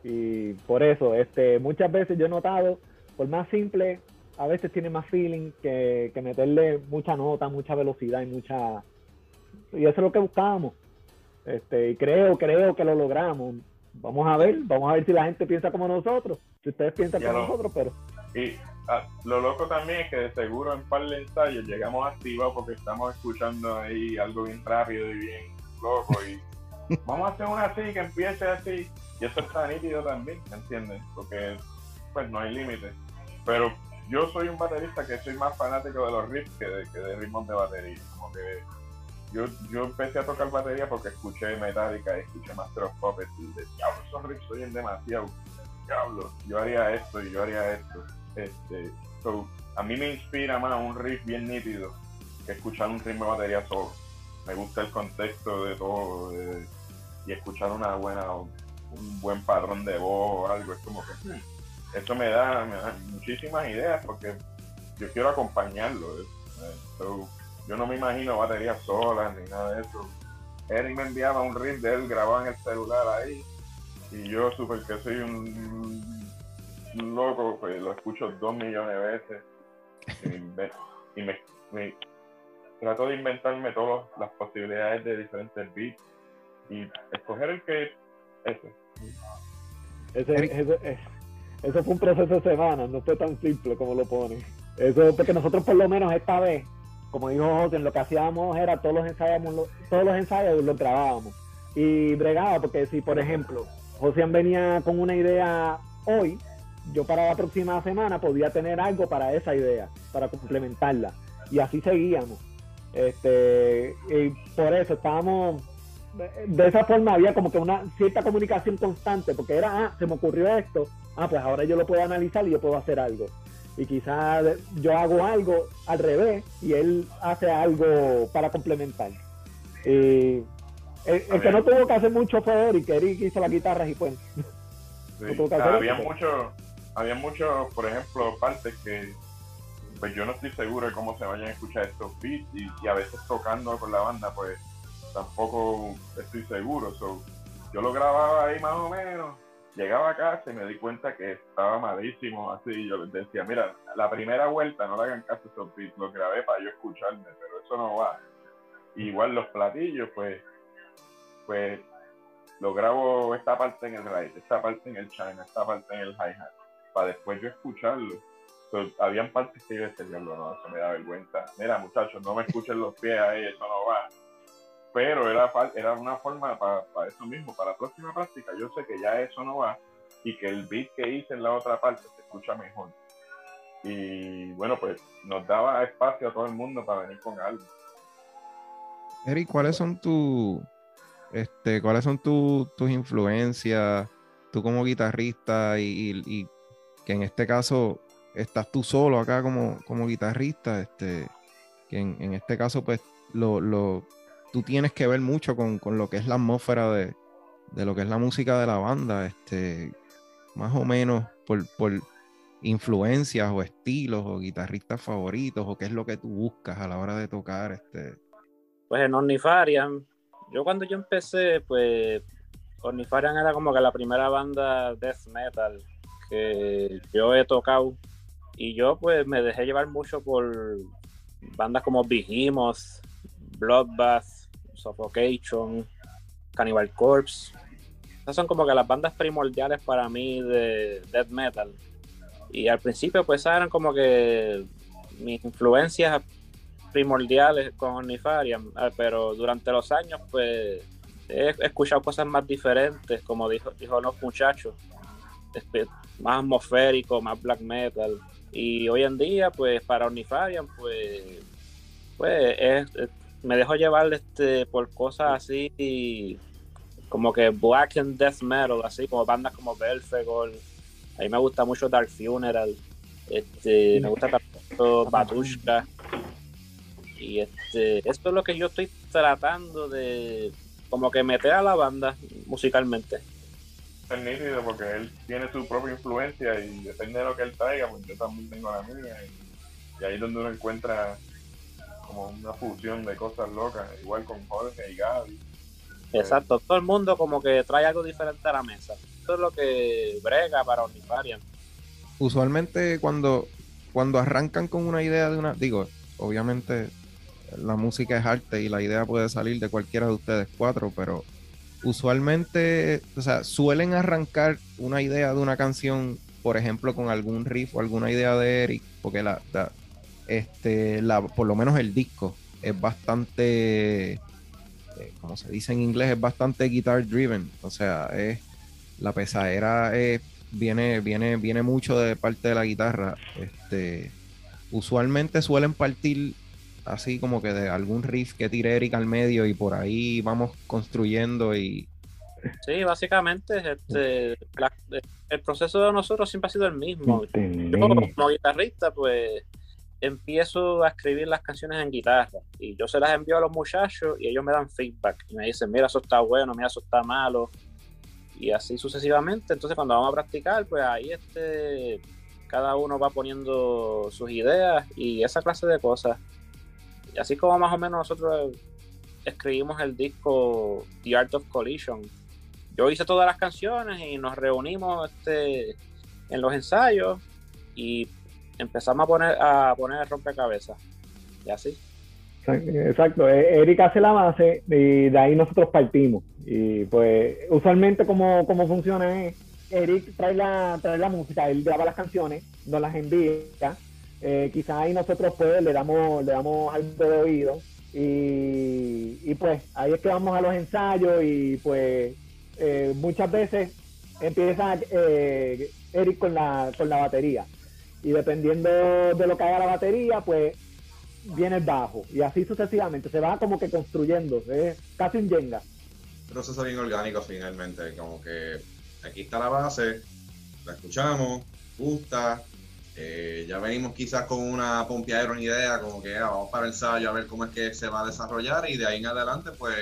Y por eso, este, muchas veces yo he notado, por más simple, a veces tiene más feeling que, que meterle mucha nota, mucha velocidad y mucha... Y eso es lo que buscábamos. Este, y creo, creo que lo logramos. Vamos a ver, vamos a ver si la gente piensa como nosotros. Si ustedes piensan Ya como nosotros, pero Y ah, lo loco también es que de seguro en par de ensayos llegamos activados porque estamos escuchando ahí algo bien rápido y bien loco y (laughs) vamos a hacer una así que empiece así y eso está nítido también, ¿me entiendes? Porque pues no hay límite. Pero yo soy un baterista que soy más fanático de los riffs que de, que de ritmos de batería. Como que yo, yo empecé a tocar batería porque escuché Metallica escuché Master of Puppets y de diablo, esos riffs oyen demasiado. Diablo, yo haría esto y yo haría esto. Este, so, a mí me inspira más un riff bien nítido que escuchar un ritmo de batería solo. Me gusta el contexto de todo y escuchar una buena, un buen patrón de voz o algo. Es como que eso me da, muchísimas ideas porque yo quiero acompañarlo. eh, yo no me imagino baterías solas ni nada de eso. Eric me enviaba un riff de él grabado en el celular ahí y yo super que soy un, loco, pues lo escucho dos millones de veces y, me, trato de inventarme todas las posibilidades de diferentes beats y escoger el que ese. Ese, ese- es- eso fue un proceso de semanas, no fue tan simple como lo pone. Eso porque nosotros por lo menos esta vez, como dijo José, lo que hacíamos era todos los ensayos, todos los ensayos los grabábamos. Y bregaba, porque si por ejemplo, José venía con una idea hoy, yo para la próxima semana podía tener algo para esa idea, para complementarla. Y así seguíamos. Este, y por eso estábamos de esa forma había como que una cierta comunicación constante, porque era, ah, se me ocurrió esto, ah, pues ahora yo lo puedo analizar y yo puedo hacer algo. Y quizás yo hago algo al revés y él hace algo para complementar. Y el, el que no tuvo que hacer mucho fue Eric, Eric hizo las guitarras y pues. Sí. No tuvo que hacer había eso. mucho, había muchos, por ejemplo, partes que pues yo no estoy seguro de cómo se vayan a escuchar estos beats y, y a veces tocando con la banda pues tampoco estoy seguro. So, yo lo grababa ahí más o menos, llegaba a casa y me di cuenta que estaba malísimo, así yo les decía, mira, la primera vuelta no le hagan caso a esos grabé para yo escucharme, pero eso no va. Igual los platillos, pues, pues lo grabo esta parte en el right, esta parte en el china, esta parte en el hi-hat, para después yo escucharlo. So, habían partes que yo decía, "Diablo, no, eso me da vergüenza. Mira, muchachos, no me escuchen los pies ahí, eso no va. Pero era, era una forma para, eso mismo, para la próxima práctica. Yo sé que ya eso no va y que el beat que hice en la otra parte se escucha mejor. Y bueno, pues nos daba espacio a todo el mundo para venir con algo. Eric, ¿cuáles son tus este, cuáles son tu- tus influencias, tú como guitarrista y que en este caso estás tú solo acá como, como guitarrista, este, que en, en este caso pues lo, lo- tú tienes que ver mucho con, con lo que es la atmósfera de, de lo que es la música de la banda, este, más o menos por, por influencias o estilos o guitarristas favoritos o qué es lo que tú buscas a la hora de tocar, este. Pues en Ornifarian, yo cuando yo empecé, pues Ornifarian era como que la primera banda death metal que yo he tocado. Y yo pues me dejé llevar mucho por bandas como Behemoth, Bloodbath, Suffocation, Cannibal Corpse. Esas son como que las bandas primordiales para mí de death metal. Y al principio pues eran como que mis influencias primordiales con Ornifarian, ah, pero durante los años pues he escuchado cosas más diferentes, como dijo, dijo los muchachos, espe- más atmosférico, más black metal. Y hoy en día, pues para Ornifarian, pues, pues es- es- me dejo llevar este, por cosas así como que black and death metal, así como bandas como Belfegor. A mí me gusta mucho Dark Funeral. Este, me gusta tanto Batushka. Y este, esto es lo que yo estoy tratando de como que meter a la banda musicalmente. Es nítido porque él tiene su propia influencia y depende de lo que él traiga, pues yo también tengo la mía. Y, y ahí es donde uno encuentra como una fusión de cosas locas, igual con Jorge y Gaby. Exacto, todo el mundo como que trae algo diferente a la mesa. Esto es lo que brega para Ornifarian. usualmente cuando, cuando arrancan con una idea de una, digo, obviamente la música es arte y la idea puede salir de cualquiera de ustedes cuatro, pero usualmente, o sea, suelen arrancar una idea de una canción por ejemplo, con algún riff o alguna idea de Eric, porque la, la- este, la, por lo menos el disco es bastante, eh, como se dice en inglés, es bastante guitar driven. O sea, es la pesadera es, viene, viene, viene mucho de parte de la guitarra. Este, usualmente suelen partir así como que de algún riff que tire Eric al medio y por ahí vamos construyendo y Sí, básicamente este, la- el proceso de nosotros siempre ha sido el mismo. Yo como guitarrista, pues empiezo a escribir las canciones en guitarra y yo se las envío a los muchachos y ellos me dan feedback y me dicen, mira, eso está bueno, mira, eso está malo y así sucesivamente. Entonces cuando vamos a practicar, pues ahí este, cada uno va poniendo sus ideas y esa clase de cosas. Y así como más o menos nosotros escribimos el disco The Art of Collision. Yo hice todas las canciones y nos reunimos este, en los ensayos y empezamos a poner a poner el rompecabezas. Y así. Exacto, eh, Eric hace la base y de ahí nosotros partimos. Y pues usualmente como, como funciona es, Eric trae la, trae la música, él graba las canciones, nos las envía, eh, quizás ahí nosotros pues le damos, le damos algo de oído y, y, pues ahí es que vamos a los ensayos y pues eh, muchas veces empieza eh, Eric con la, con la batería y dependiendo de lo que haga la batería pues viene el bajo. Y así sucesivamente. Se va como que construyendo. Es casi un Jenga. Un proceso bien orgánico finalmente, como que aquí está la base, la escuchamos, gusta, eh, ya venimos quizás con una pompeadera, una idea, como que ah, vamos para el ensayo a ver cómo es que se va a desarrollar y de ahí en adelante pues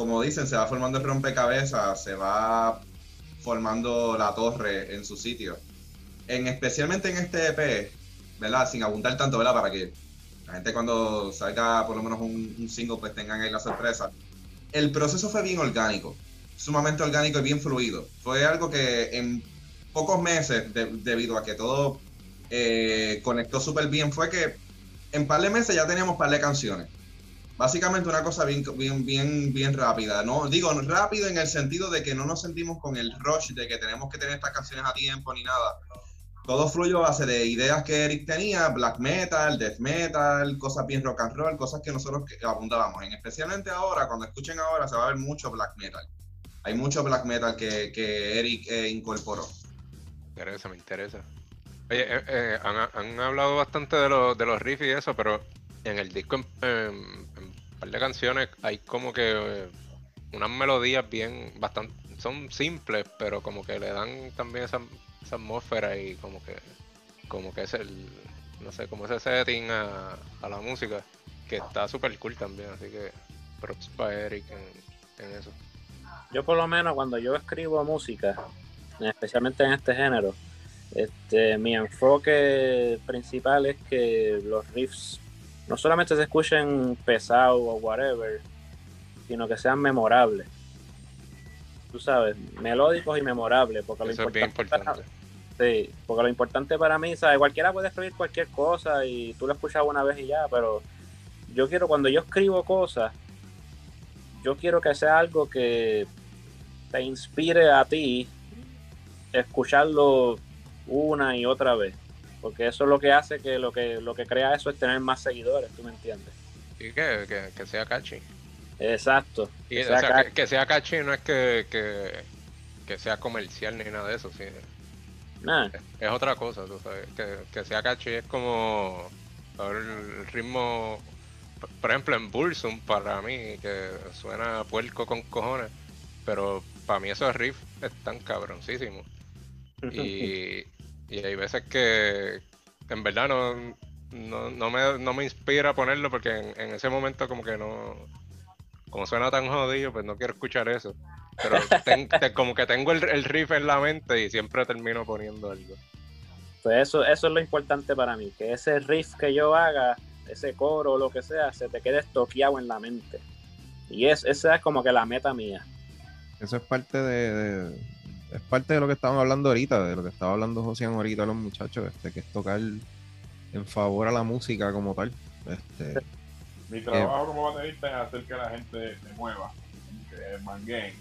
como dicen, se va formando el rompecabezas, se va formando la torre en su sitio. En, especialmente en este EP, ¿verdad? Sin abundar tanto, ¿verdad? Para que la gente cuando salga por lo menos un, un single pues tengan ahí la sorpresa. El proceso fue bien orgánico, sumamente orgánico y bien fluido. Fue algo que en pocos meses, de- debido a que todo eh, conectó súper bien, fue que en par de meses ya teníamos par de canciones. Básicamente una cosa bien, bien, bien, bien rápida. No digo rápido en el sentido de que no nos sentimos con el rush de que tenemos que tener estas canciones a tiempo ni nada. Todo fluyó a base de ideas que Eric tenía, black metal, death metal, cosas bien rock and roll, cosas que nosotros abundábamos. En especialmente ahora, cuando escuchen ahora, se va a ver mucho black metal. Hay mucho black metal que, que Eric eh, incorporó. Me interesa, me interesa. Oye, eh, eh, han, han hablado bastante de, los de los riffs y eso, pero en el disco, en un par de canciones, hay como que eh, unas melodías bien, bastante, son simples, pero como que le dan también esa, esa atmósfera y como que, como que es el, no sé, como ese setting a, la música, que está súper cool también, así que props para Eric en, en eso. Yo por lo menos cuando yo escribo música, especialmente en este género, este, mi enfoque principal es que los riffs no solamente se escuchen pesados o whatever, sino que sean memorables. Tú sabes, melódicos y memorables, porque lo Eso es bien importante, para- importante. Sí, porque lo importante para mí, ¿sabes? Cualquiera puede escribir cualquier cosa y tú lo escuchas una vez y ya, pero yo quiero, cuando yo escribo cosas, yo quiero que sea algo que te inspire a ti escucharlo una y otra vez. Porque eso es lo que hace que lo que lo que crea eso es tener más seguidores, ¿tú me entiendes? Y que, que, que sea catchy. Exacto. Y, Que o sea sea, ca- que, que sea catchy no es que, que, que sea comercial ni nada de eso, sí. Nah, Es, es otra cosa, tú sabes. Que, que sea catchy es como a ver, el ritmo, por ejemplo, en Bullsum, para mí, que suena puerco con cojones, pero para mí esos riffs están cabroncísimos. Y, y hay veces que en verdad no, no, no me, no me inspira ponerlo porque en, en ese momento como que no, como suena tan jodido, pues no quiero escuchar eso. Pero ten- te- como que tengo el, el riff en la mente y siempre termino poniendo algo. Pues eso, eso es lo importante para mí, que ese riff que yo haga, ese coro o lo que sea, se te quede estoqueado en la mente. Y es, esa es como que la meta mía. Eso es parte de, de- es parte de lo que estaban hablando ahorita, de lo que estaba hablando Josian ahorita los muchachos, este, que es tocar en favor a la música como tal. Este, Mi trabajo como baterista es hacer que la gente se mueva, que es manguén.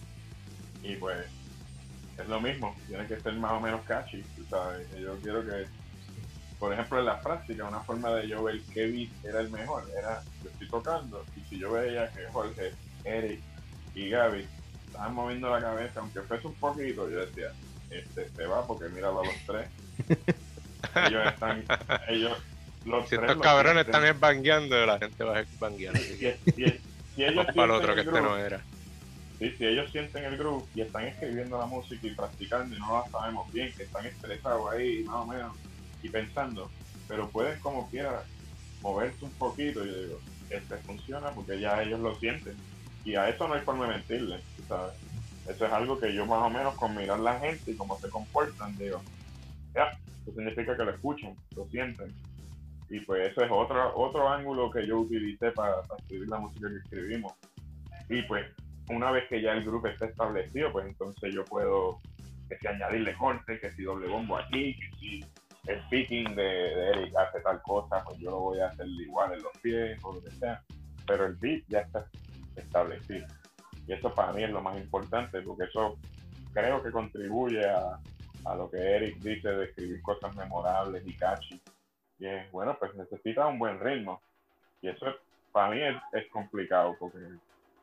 Y pues es lo mismo, tiene que ser más o menos catchy, ¿sabes? Yo quiero que, por ejemplo, en la práctica, una forma de yo ver qué beat era el mejor, era, yo estoy tocando, y si yo veía que Jorge, Eric y Gaby estaban moviendo la cabeza, aunque fuese un poquito, yo decía, este se va porque mira a los tres. (laughs) ellos están, ellos, los Si tres estos cabrones están bangueando, la gente va a banguear. Y- si ellos para el otro que el este no era. Sí, si ellos sienten el groove y están escribiendo la música y practicando y no la sabemos bien, que están estresados ahí más o menos y pensando, pero pueden como quiera moverse un poquito y yo digo, este funciona porque ya ellos lo sienten y a eso no hay forma de mentirle, ¿sabes? Eso es algo que yo más o menos con mirar la gente y cómo se comportan, digo, ya, eso significa que lo escuchan, lo sienten. Y pues eso es otro, otro ángulo que yo utilicé para, escribir la música que escribimos. Y pues una vez que ya el grupo está establecido, pues entonces yo puedo que si añadirle corte, que si doble bombo aquí, que si el picking de, de Eric hace tal cosa, pues yo lo voy a hacer igual en los pies o lo que sea. Pero el beat ya está establecido. Y eso para mí es lo más importante, porque eso creo que contribuye a, a lo que Eric dice de escribir cosas memorables y catchy. Y es, bueno, pues necesita un buen ritmo. Y eso es- para mí es, es complicado, porque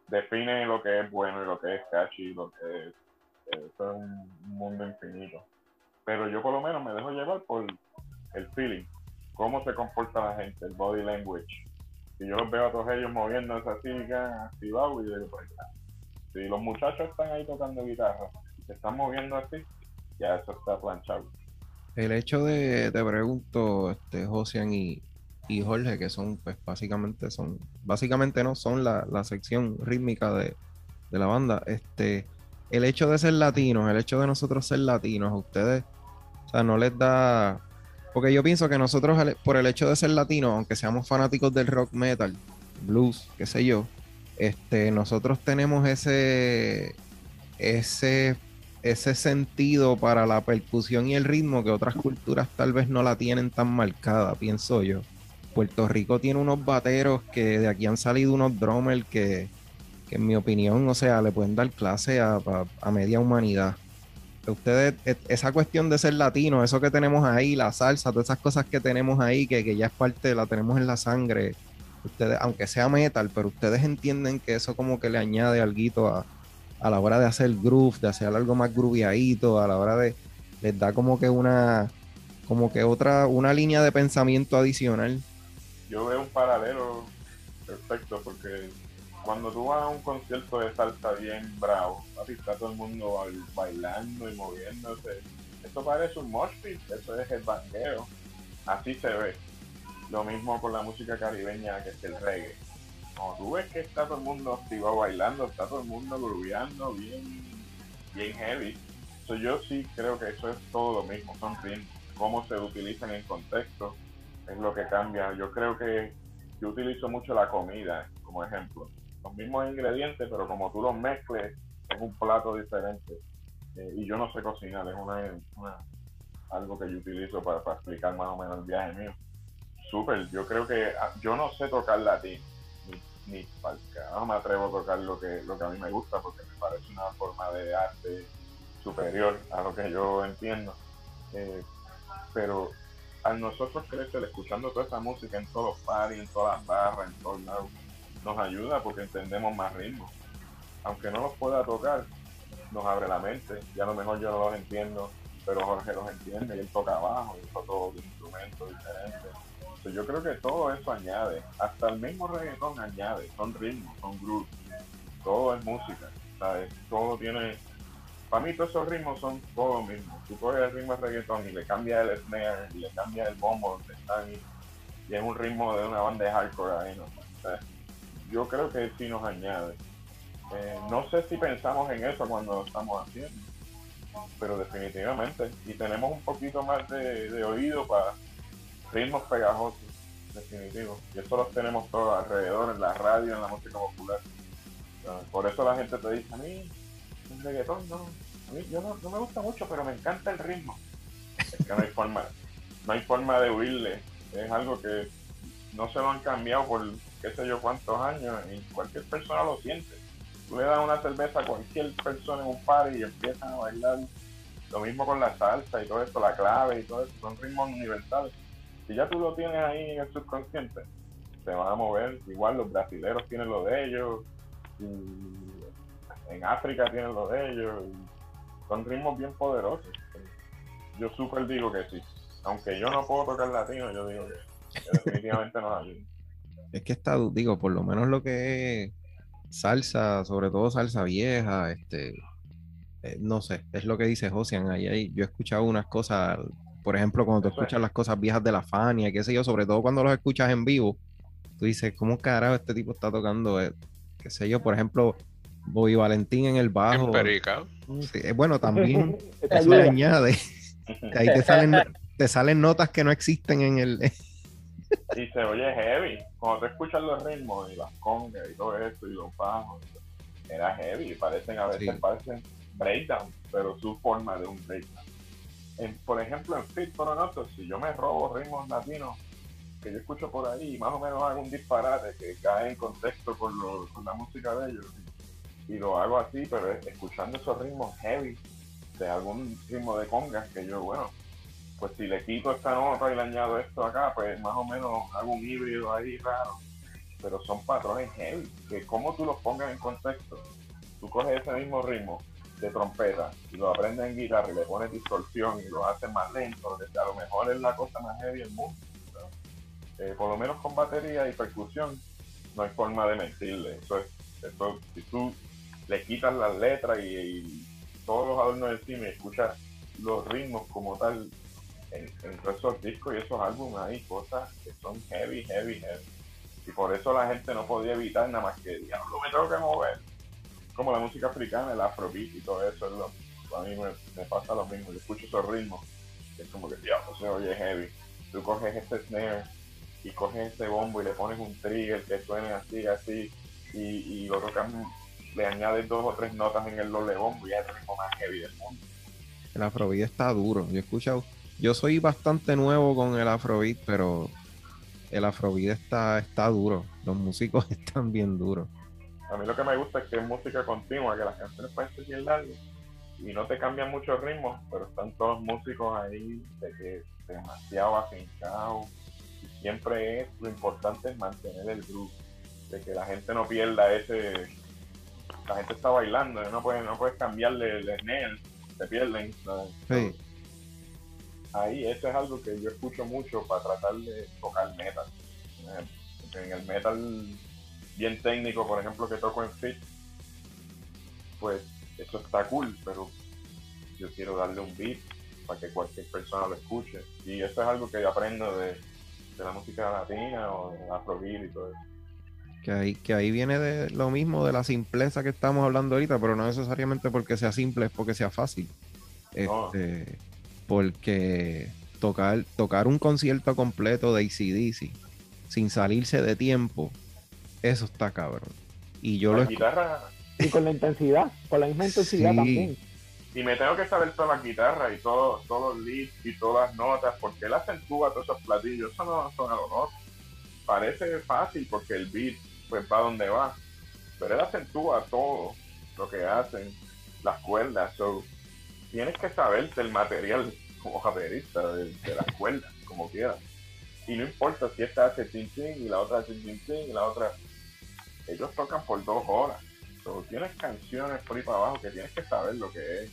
define lo que es bueno y lo que es catchy, lo que es, eh, eso es un mundo infinito. Pero yo por lo menos me dejo llevar por el feeling, cómo se comporta la gente, el body language. Si yo los veo a todos ellos moviéndose así, que han activado, y digo, pues. Si los muchachos están ahí tocando guitarra, y se están moviendo así, ya eso está planchado. El hecho de, te pregunto, este, Josian y, y Jorge, que son, pues básicamente son, básicamente no, son la, la sección rítmica de, de la banda. Este, el hecho de ser latinos, el hecho de nosotros ser latinos, a ustedes, o sea, no les da. Porque yo pienso que nosotros, por el hecho de ser latinos, aunque seamos fanáticos del rock metal, blues, qué sé yo, este, nosotros tenemos ese, ese ese sentido para la percusión y el ritmo que otras culturas tal vez no la tienen tan marcada, pienso yo. Puerto Rico tiene unos bateros que de aquí han salido unos drummers que, que en mi opinión, o sea, le pueden dar clase a, a- media humanidad. Ustedes, esa cuestión de ser latino, eso que tenemos ahí, la salsa, todas esas cosas que tenemos ahí, que, que ya es parte, la tenemos en la sangre, ustedes, aunque sea metal, pero ustedes entienden que eso como que le añade algo a, a la hora de hacer groove, de hacer algo más grooveadito, a la hora de les da como que una como que otra una línea de pensamiento adicional. yo veo un paralelo perfecto porque cuando tú vas a un concierto de salsa bien bravo, papi, está todo el mundo bail- bailando y moviéndose. Esto parece un mosh eso es el banqueo. Así se ve. Lo mismo con la música caribeña que es el reggae. Cuando tú ves que está todo el mundo activado bailando, está todo el mundo grooveando bien, bien heavy. So, yo sí creo que eso es todo lo mismo, son ritmos. Cómo se utilizan en contexto es lo que cambia. Yo creo que yo utilizo mucho la comida como ejemplo. Los mismos ingredientes, pero como tú los mezcles, es un plato diferente. Eh, y yo no sé cocinar, es una, una- algo que yo utilizo para, para explicar más o menos el viaje mío. Súper, yo creo que ah, yo no sé tocar latín, ni, el carajo me atrevo a tocar lo que, lo que a mí me gusta, porque me parece una forma de arte superior a lo que yo entiendo. Eh, pero al nosotros crecer escuchando toda esa música en todos los parties, en todas las barras, en todos lados, nos ayuda porque entendemos más ritmos. Aunque no los pueda tocar, nos abre la mente. Ya a lo mejor yo no los entiendo, pero Jorge los entiende y él toca abajo y toca todos los instrumentos diferentes. Yo creo que todo eso añade, hasta el mismo reggaetón añade, son ritmos, son grooves, todo es música, ¿sabes? Todo tiene, para mí todos esos ritmos son todo lo mismo. Tú coges el ritmo de reggaetón y le cambias el snare y le cambias el bombo donde están y, y es un ritmo de una banda de hardcore ahí, ¿no? Yo creo que sí nos añade. Eh, no sé si pensamos en eso cuando lo estamos haciendo, pero definitivamente. Y tenemos un poquito más de oído para ritmos pegajosos, definitivo. Y eso los tenemos todos alrededor, en la radio, en la música popular. Sea, por eso la gente te dice, a mí, un reggaetón no, a mí yo no, no me gusta mucho, pero me encanta el ritmo. Es que no hay forma, no hay forma de huirle. Es algo que no se lo han cambiado por qué sé yo cuántos años y cualquier persona lo siente. Tú le das una cerveza a cualquier persona en un party y empiezan a bailar Lo mismo con la salsa y todo eso, la clave y todo eso, son ritmos universales. Si ya tú lo tienes ahí en el subconsciente, se van a mover. Igual los brasileros tienen lo de ellos, y en África tienen lo de ellos. y son ritmos bien poderosos. Yo súper digo que sí. Aunque yo no puedo tocar latino, yo digo que, (laughs) definitivamente no es. Es que está, digo, por lo menos lo que es salsa, sobre todo salsa vieja, este, eh, no sé, es lo que dice Josian ahí, ahí. Yo he escuchado unas cosas, por ejemplo, cuando tú Eso es. escuchas las cosas viejas de la Fania, qué sé yo, sobre todo cuando los escuchas en vivo, tú dices, ¿cómo carajo este tipo está tocando? eh, qué sé yo, por ejemplo, Bobby Valentín en el bajo. Empericado. Sí, eh, bueno, también (laughs) eso le añade, que (laughs) ahí te salen, te salen notas que no existen en el... y se oye heavy. Cuando tú escuchas los ritmos y las congas y todo eso y los bajos, era heavy. Parecen, a veces Sí. parecen breakdown, pero su forma de un breakdown. En- por ejemplo, en Fit Another, si yo me robo ritmos latinos que yo escucho por ahí más o menos hago un disparate que cae en contexto con, lo- con la música de ellos y lo hago así, pero es- escuchando esos ritmos heavy de algún ritmo de congas que yo, bueno, pues si le quito esta nota y le añado esto acá, pues más o menos hago un híbrido ahí raro. Pero son patrones heavy, que como tú los pongas en contexto, tú coges ese mismo ritmo de trompeta y lo aprendes en guitarra y le pones distorsión y lo haces más lento, que a lo mejor es la cosa más heavy del mundo. Eh, por lo menos con batería y percusión, no hay forma de mentirle. Eso es, eso, si tú le quitas las letras y, y todos los adornos encima y escuchas los ritmos como tal en, en todos esos discos y esos álbumes hay cosas que son heavy, heavy, heavy. Y por eso la gente no podía evitar nada más que, diablo, me tengo que mover. Como la música africana, el afrobeat y todo eso, a mí me, pasa lo mismo. Yo escucho esos ritmos, es como que, diablo, se oye heavy. Tú coges este snare y coges ese bombo y le pones un trigger que suene así, así, y, y lo tocas, le añades dos o tres notas en el doble bombo y es el ritmo más heavy del mundo. El afrobeat está duro. Yo he yo soy bastante nuevo con el afrobeat, pero el afrobeat está, está duro. Los músicos (laughs) están bien duros. A mí lo que me gusta es que es música continua, que las canciones pueden ser bien largas y no te cambian mucho el ritmo, pero están todos músicos ahí de que demasiado afincados y siempre es lo importante es mantener el groove, de que la gente no pierda ese, la gente está bailando, no puedes, no puedes cambiarle el snare, se pierden. Sí. Ahí eso es algo que yo escucho mucho para tratar de tocar metal. Porque en el metal bien técnico, por ejemplo, que toco en Fit, pues eso está cool, pero yo quiero darle un beat para que cualquier persona lo escuche. Y eso es algo que yo aprendo de, de la música latina o de afrobeat y todo eso. Que ahí, que ahí viene de lo mismo, de la simpleza que estamos hablando ahorita, pero no necesariamente porque sea simple, es porque sea fácil. No. Este, porque tocar, tocar un concierto completo de ACDC sin salirse de tiempo, eso está cabrón. Y yo la lo guitarra, Y con la intensidad, con la misma intensidad Sí. también. y me tengo que saber todas las guitarras y todo, todos los leads y todas las notas, porque él acentúa todos esos platillos, eso no son a lo norte. Parece fácil porque el beat pues va donde va, pero él acentúa todo lo que hacen, las cuerdas, so, tienes que saberte el material como baterista de, de las cuerdas, como quieras. Y no importa si esta hace chin chin y la otra hace chin chin y la otra, ellos tocan por dos horas. So, tienes canciones por ahí para abajo que tienes que saber lo que es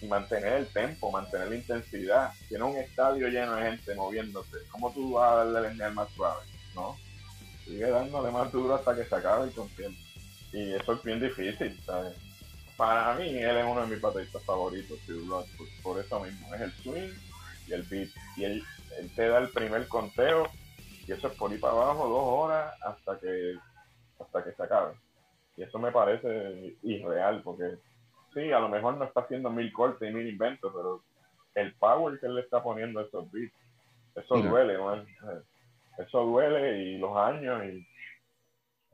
y mantener el tempo, mantener la intensidad. Tiene un estadio lleno de gente moviéndose. ¿Cómo tú vas a darle el señal más suave? ¿No? Sigue dándole más duro hasta que se acabe el concierto. Y eso es bien difícil, ¿sabes? Para mí, él es uno de mis bateristas favoritos, por, por eso mismo. Es el swing y el beat. Y él, él te da el primer conteo y eso es por ahí para abajo dos horas hasta que hasta que se acabe. Y eso me parece irreal porque sí, a lo mejor no está haciendo mil cortes y mil inventos, pero el power que él le está poniendo a esos beats, eso Mira. duele, man. Eso duele y los años y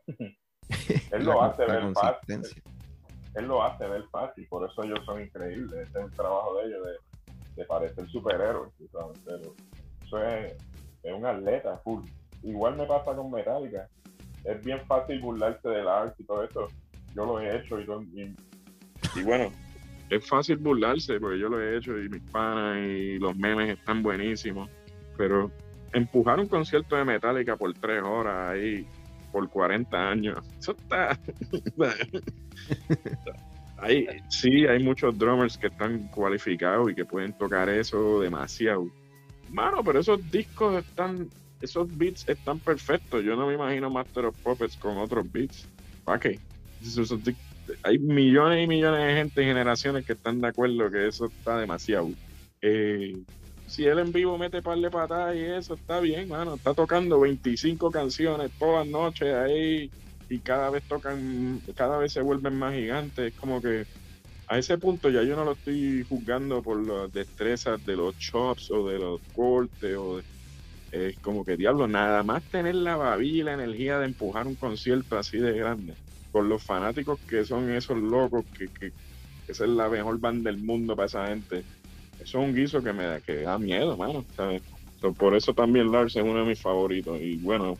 (laughs) él lo hace ver fácil. Él lo hace ver fácil, por eso ellos son increíbles. Ese es el trabajo de ellos, de, de parecer superhéroes. Pero eso es, es un atleta full. Igual me pasa con Metallica. Es bien fácil burlarse del arte y todo eso. Yo lo he hecho y, todo- y- y bueno, es fácil burlarse, porque yo lo he hecho y mis panas y los memes están buenísimos, pero empujar un concierto de Metallica por tres horas ahí, por 40 años, eso está... (laughs) hay, sí, hay muchos drummers que están cualificados y que pueden tocar eso demasiado. Mano, pero esos discos están, esos beats están perfectos. Yo no me imagino Master of Puppets con otros beats. ¿Para hay millones y millones de gente generaciones que están de acuerdo que eso está demasiado. Eh, si él en vivo mete par de patadas y eso está bien, mano. Está tocando 25 canciones todas las noches ahí y cada vez tocan, cada vez se vuelven más gigantes. Es como que a ese punto ya yo no lo estoy juzgando por las destrezas de los chops o de los cortes o es como que diablo, nada más tener la babila energía de empujar un concierto así de grande con los fanáticos que son esos locos que, que, que es la mejor banda del mundo para esa gente. Eso es un guiso que me da, que da miedo, mano. por eso también Lars es uno de mis favoritos. Y bueno,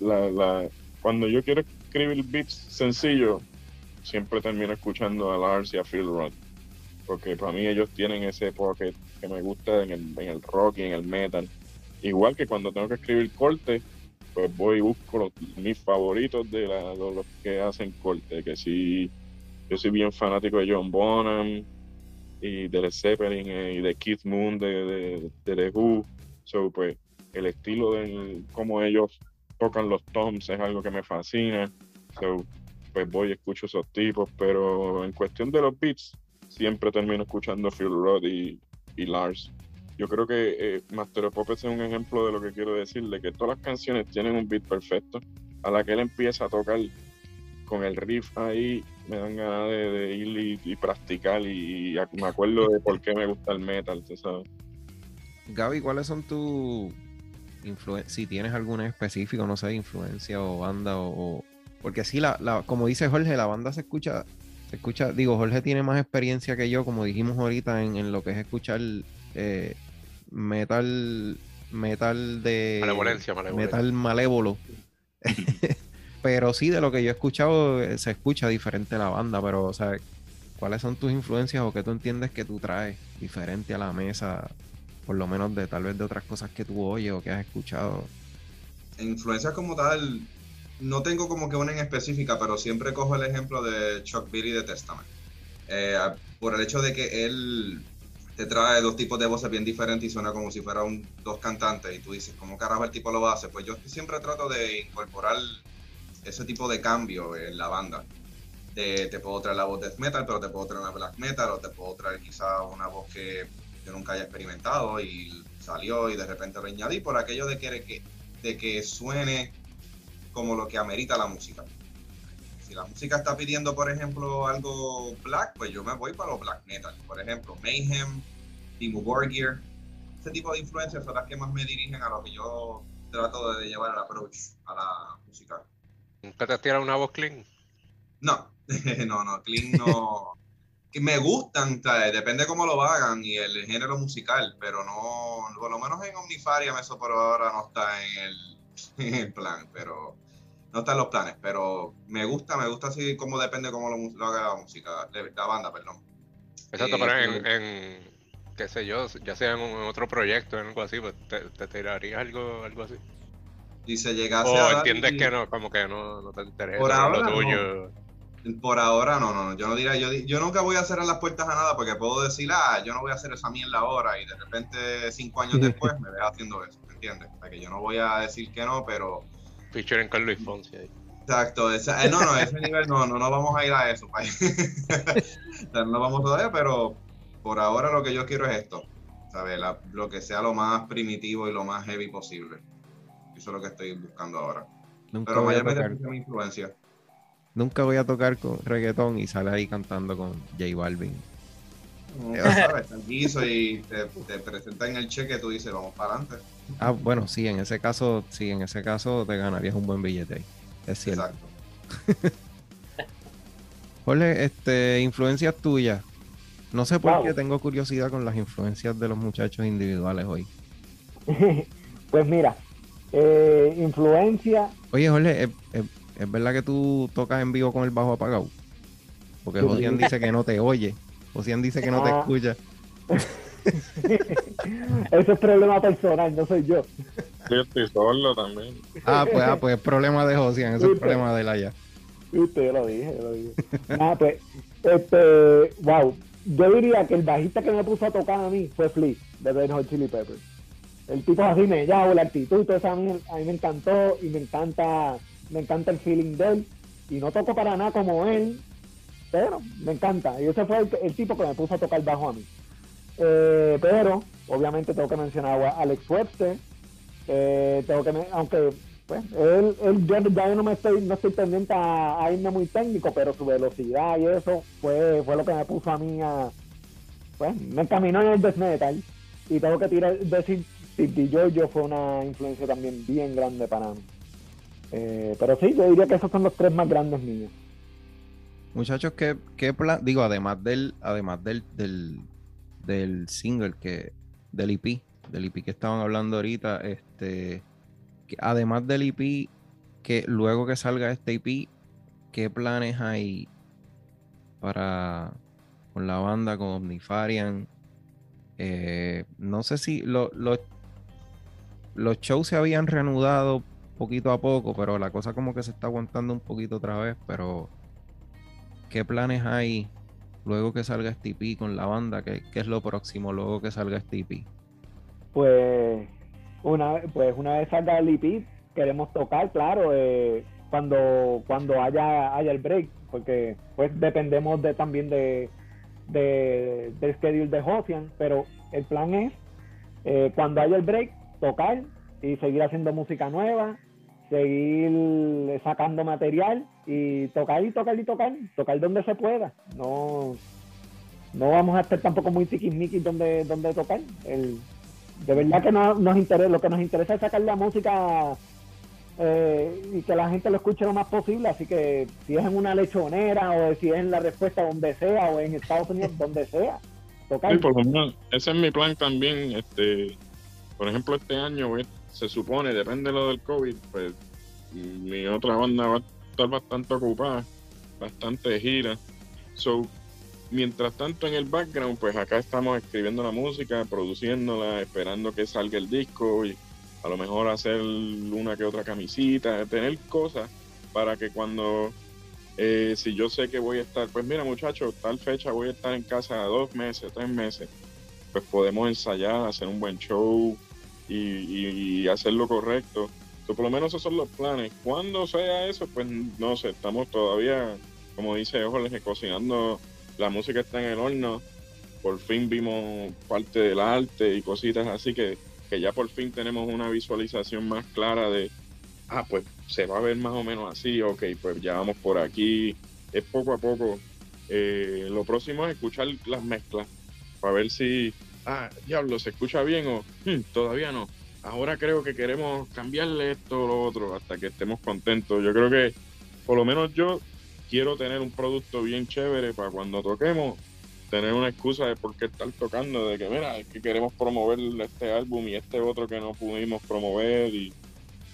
la, la, cuando yo quiero escribir beats sencillos, siempre termino escuchando a Lars y a Phil Roth. Porque para mí ellos tienen ese pocket que me gusta en el, en el rock y en el metal. Igual que cuando tengo que escribir corte, pues voy y busco mis favoritos de, los que hacen corte. Que sí, yo soy bien fanático de John Bonham y de Led Zeppelin eh, y de Keith Moon de, de, de The Who. So, pues el estilo de cómo ellos tocan los toms es algo que me fascina. So, pues voy y escucho esos tipos, pero en cuestión de los beats, siempre termino escuchando Phil Roth y, Lars. Yo creo que eh, Master of Puppets es un ejemplo de lo que quiero decirle, que todas las canciones tienen un beat perfecto. A la que él empieza a tocar con el riff ahí, me dan ganas de, ir y, practicar y, me acuerdo de por qué me gusta el metal, sabes? Gaby, ¿cuáles son tus influencias? Si tienes alguna específica, no sé, influencia o banda o, porque sí, la, la, como dice Jorge, la banda se escucha, se escucha, digo, Jorge tiene más experiencia que yo, como dijimos ahorita, en, lo que es escuchar eh, metal, metal de... Metal malévolo. (laughs) pero sí, de lo que yo he escuchado, eh, se escucha diferente la banda, pero, o sea, ¿cuáles son tus influencias o qué tú entiendes que tú traes diferente a la mesa? Por lo menos de tal vez de otras cosas que tú oyes o que has escuchado. Influencias como tal, no tengo como que una en específica, pero siempre cojo el ejemplo de Chuck Berry de Testament. Eh, por el hecho de que él te trae dos tipos de voces bien diferentes y suena como si fueran dos cantantes y tú dices, ¿cómo carajo el tipo lo hace? Pues yo siempre trato de incorporar ese tipo de cambio en la banda. te puedo traer la voz death metal, pero te puedo traer una black metal o te puedo traer quizá una voz que yo nunca haya experimentado y salió y de repente lo añadí por aquello de que, de que suene como lo que amerita la música. La música está pidiendo, por ejemplo, algo black, pues yo me voy para los black metal. Por ejemplo, Mayhem, Timo Borgir. Ese tipo de influencias son las que más me dirigen a lo que yo trato de llevar al approach a la música. ¿Nunca te has tirado una voz clean? No, (laughs) no, no, clean no. (laughs) que me gustan, depende cómo lo hagan y el género musical, pero no, por lo menos en Omnifaria eso por ahora no está en el, (laughs) en el plan, pero no están los planes, pero me gusta, me gusta así como depende cómo lo, haga la música, la banda, perdón. Exacto, pero en, en, qué sé yo, ya sea en, otro proyecto, en algo así, pues te, te tirarías algo, algo así. Y se llegase o entiendes que no, como que no, no te interesa por ahora, lo tuyo. Por ahora no, no, yo no diría, yo, yo nunca voy a cerrar las puertas a nada porque puedo decir, ah, yo no voy a hacer esa mierda ahora y de repente cinco años (laughs) después me ves haciendo eso, ¿entiendes? O sea, que yo no voy a decir que no, pero en Carlos Fonsi ahí. Exacto, eh, no, no, ese (laughs) nivel no, no, no vamos a ir a eso. (laughs) no vamos todavía, pero por ahora lo que yo quiero es esto, ¿sabes? lo que sea lo más primitivo y lo más heavy posible. Eso es lo que estoy buscando ahora. Nunca pero voy a tocar, mi influencia. Nunca voy a tocar con reggaetón y sale ahí cantando con J Balvin. No, sabes, y te, te presentan el cheque, tú dices, vamos para adelante. Ah, bueno, sí, en ese caso, sí, en ese caso te ganarías un buen billete Es cierto. Exacto. (laughs) Jorge, este, influencias tuyas. No sé por qué tengo curiosidad con las influencias de los muchachos individuales hoy. (laughs) pues mira, eh, influencia. Oye, Jorge, ¿es, verdad que tú tocas en vivo con el bajo apagado? Porque Jodian dice que no te oye. Josian dice que no te Ah. escucha. (laughs) Eso es problema personal, no soy yo. Yo estoy solo también. Ah, pues, ah, pues es problema de Josian, eso es problema de allá. Viste, yo lo dije, yo lo dije. Nada, pues, este, wow. Yo diría que el bajista que me puso a tocar a mí fue Flea, de Red Hot Chili Peppers. El tipo es así me llamo, la actitud, todo eso a mí, a mí me encantó y me encanta, me encanta el feeling de él. Y no toco para nada como él, pero me encanta. Y ese fue el, tipo que me puso a tocar bajo a mí. Eh, pero, obviamente, tengo que mencionar a Alex Webster. Eh, tengo que, aunque pues, él, él- yo ya no me estoy, no estoy pendiente a, irme muy técnico, pero su velocidad y eso fue, fue lo que me puso a mí a, pues, me encaminó en el death metal. Y tengo que tirar, decir, Steve Giorgio fue una influencia también bien grande para mí. Eh, pero sí, yo diría que esos son los tres más grandes míos. Muchachos, ¿qué, qué plan? Digo, además del, además del, del, del single que, del EP, del EP que estaban hablando ahorita, este, que además del EP, que luego que salga este EP, ¿qué planes hay para con la banda, con Omnifarian? Eh, no sé si lo- los shows se habían reanudado poquito a poco, pero la cosa como que se está aguantando un poquito otra vez, pero ¿qué planes hay luego que salga este EP con la banda? ¿Qué, es lo próximo luego que salga este EP? Pues una, pues una vez salga el EP, queremos tocar, claro, eh, cuando, cuando haya, haya el break, porque pues dependemos de, también de, de, del schedule de Josian, pero el plan es eh, cuando haya el break, tocar y seguir haciendo música nueva, seguir sacando material y tocar y tocar y tocar, tocar donde se pueda. No, no vamos a estar tampoco muy tiquismiquis donde, donde tocar. El, de verdad que no nos interesa, lo que nos interesa es sacar la música eh, y que la gente lo escuche lo más posible, así que si es en una lechonera o si es en la respuesta donde sea o en Estados Unidos (laughs) donde sea, tocar. Sí, por lo menos, ese es mi plan también. Este, por ejemplo, este año voy- se supone, depende de lo del COVID, pues mi otra banda va a estar bastante ocupada, bastante gira. So, mientras tanto en el background, pues acá estamos escribiendo la música, produciéndola, esperando que salga el disco y a lo mejor hacer una que otra camisita, tener cosas para que cuando eh, si yo sé que voy a estar, pues mira muchachos, tal fecha voy a estar en casa dos meses, tres meses, pues podemos ensayar, hacer un buen show y, y- y hacer lo correcto. Por lo menos esos son los planes. Cuando sea eso, pues no sé, estamos todavía, como dice Jorge, cocinando, la música está en el horno, por fin vimos parte del arte y cositas así que, que ya por fin tenemos una visualización más clara de, ah, pues se va a ver más o menos así, ok, pues ya vamos por aquí, es poco a poco. Eh, lo próximo es escuchar las mezclas para ver si, ah, diablo, se escucha bien o "Hmm, todavía no. Ahora creo que queremos cambiarle esto o lo otro hasta que estemos contentos. Yo creo que, por lo menos yo, quiero tener un producto bien chévere para cuando toquemos, tener una excusa de por qué estar tocando, de que mira, es que queremos promover este álbum y este otro que no pudimos promover y,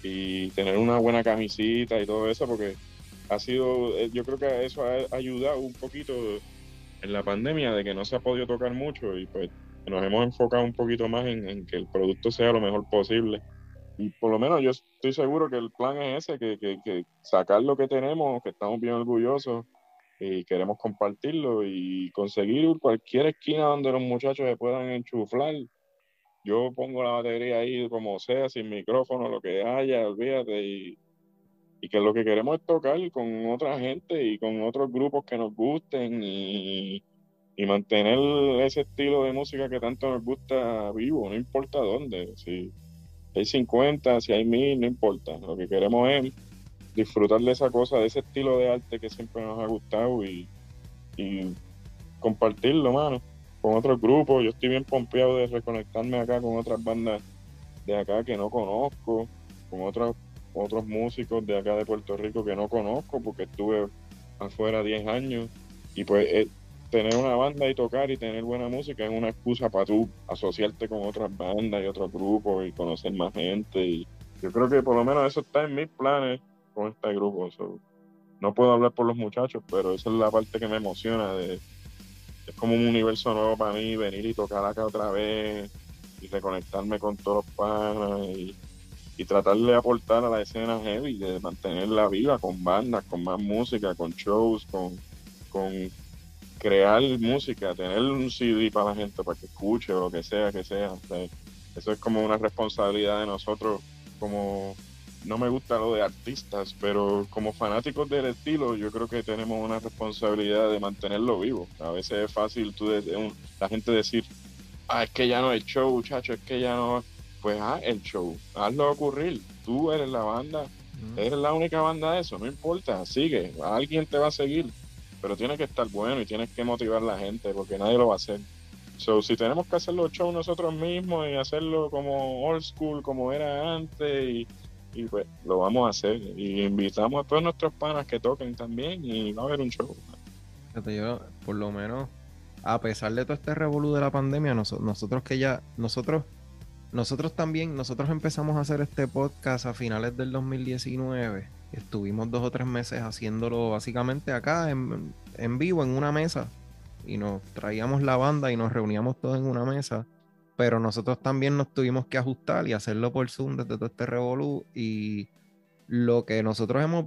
y tener una buena camisita y todo eso, porque ha sido, eh, yo creo que eso ha ayudado un poquito en la pandemia de que no se ha podido tocar mucho y pues nos hemos enfocado un poquito más en, en que el producto sea lo mejor posible. Y por lo menos yo estoy seguro que el plan es ese, que, que, que sacar lo que tenemos, que estamos bien orgullosos y queremos compartirlo y conseguir cualquier esquina donde los muchachos se puedan enchuflar. Yo pongo la batería ahí como sea, sin micrófono, lo que haya, olvídate. Y, y que lo que queremos es tocar con otra gente y con otros grupos que nos gusten y, y mantener ese estilo de música que tanto nos gusta vivo, no importa dónde. Si hay 50, si hay 1000, no importa. Lo que queremos es disfrutar de esa cosa, de ese estilo de arte que siempre nos ha gustado y, y compartirlo, mano, con otros grupos. Yo estoy bien pompeado de reconectarme acá con otras bandas de acá que no conozco, con otros otros músicos de acá de Puerto Rico que no conozco porque estuve afuera 10 años y pues eh, tener una banda y tocar y tener buena música es una excusa para tú asociarte con otras bandas y otros grupos y conocer más gente y yo creo que por lo menos eso está en mis planes con este grupo. So, no puedo hablar por los muchachos, pero esa es la parte que me emociona de, es como un universo nuevo para mí, venir y tocar acá otra vez y reconectarme con todos los panas y, y tratar de aportar a la escena heavy, de mantenerla viva con bandas, con más música, con shows, con, con crear música, tener un CD para la gente para que escuche o lo que sea que sea. eso es como una responsabilidad de nosotros como no me gusta lo de artistas, pero como fanáticos del estilo, yo creo que tenemos una responsabilidad de mantenerlo vivo. A veces es fácil tú la gente decir, ah, es que ya no hay show, muchacho, es que ya no. Pues haz el show, hazlo ocurrir. Tú eres la banda, eres la única banda de eso, no importa, sigue, alguien te va a seguir, pero tiene que estar bueno y tienes que motivar a la gente porque nadie lo va a hacer. So, si tenemos que hacer los shows nosotros mismos y hacerlo como old school, como era antes, y pues lo vamos a hacer. Y invitamos a todos nuestros panas que toquen también y va a haber un show. Yo, por lo menos, a pesar de todo este revolú de la pandemia, nosotros que ya, nosotros, nosotros también, nosotros empezamos a hacer este podcast a finales del 2019. Estuvimos dos o tres meses haciéndolo básicamente acá en, en vivo, en una mesa. Y nos traíamos la banda y nos reuníamos todos en una mesa pero nosotros también nos tuvimos que ajustar y hacerlo por Zoom desde todo este revolú y lo que nosotros hemos,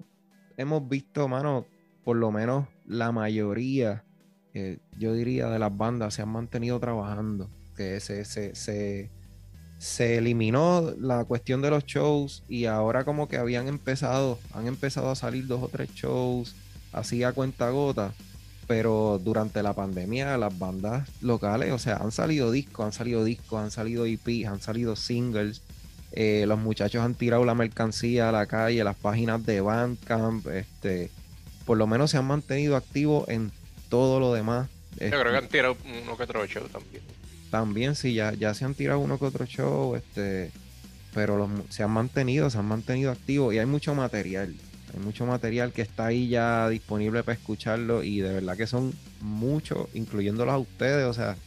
hemos visto, mano, por lo menos la mayoría, eh, yo diría, de las bandas se han mantenido trabajando, que se, se, se, se eliminó la cuestión de los shows y ahora como que habían empezado, han empezado a salir dos o tres shows así a cuenta gota pero durante la pandemia las bandas locales, o sea, han salido discos, han salido discos, han salido EPs, han salido singles. Eh, los muchachos han tirado la mercancía a la calle, las páginas de Bandcamp, este, por lo menos se han mantenido activos en todo lo demás. Yo creo que este, han tirado uno que otro show también. También sí, ya, ya se han tirado uno que otro show, este, pero se han mantenido, se han mantenido activos y hay mucho material. Hay mucho material que está ahí ya disponible para escucharlo y de verdad que son muchos, incluyéndolos a ustedes. O sea,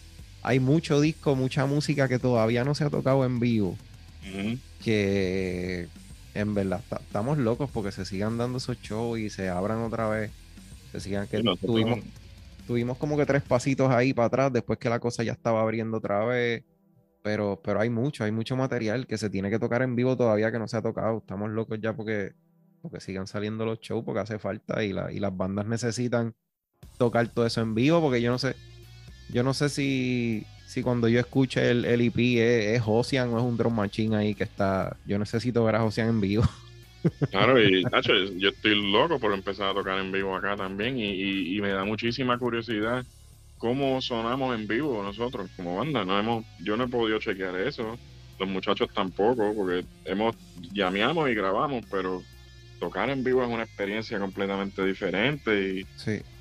hay mucho disco, mucha música que todavía no se ha tocado en vivo. Que en verdad estamos locos porque se sigan dando esos shows y se abran otra vez. Se sigan que tuvimos, tuvimos como que tres pasitos ahí para atrás después que la cosa ya estaba abriendo otra vez. Pero, pero hay mucho, hay mucho material que se tiene que tocar en vivo todavía que no se ha tocado. Estamos locos ya porque porque sigan saliendo los shows porque hace falta y, la, y las bandas necesitan tocar todo eso en vivo porque yo no sé, yo no sé si, si cuando yo escuche el, el EP es, es Ocean o es un drum machine ahí que está, yo necesito ver a Ocean en vivo. (laughs) Claro, y Nacho, yo estoy loco por empezar a tocar en vivo acá también y, y, me da muchísima curiosidad cómo sonamos en vivo nosotros como banda. No hemos, yo no he podido chequear eso, los muchachos tampoco, porque hemos llameamos y grabamos, pero tocar en vivo es una experiencia completamente diferente y,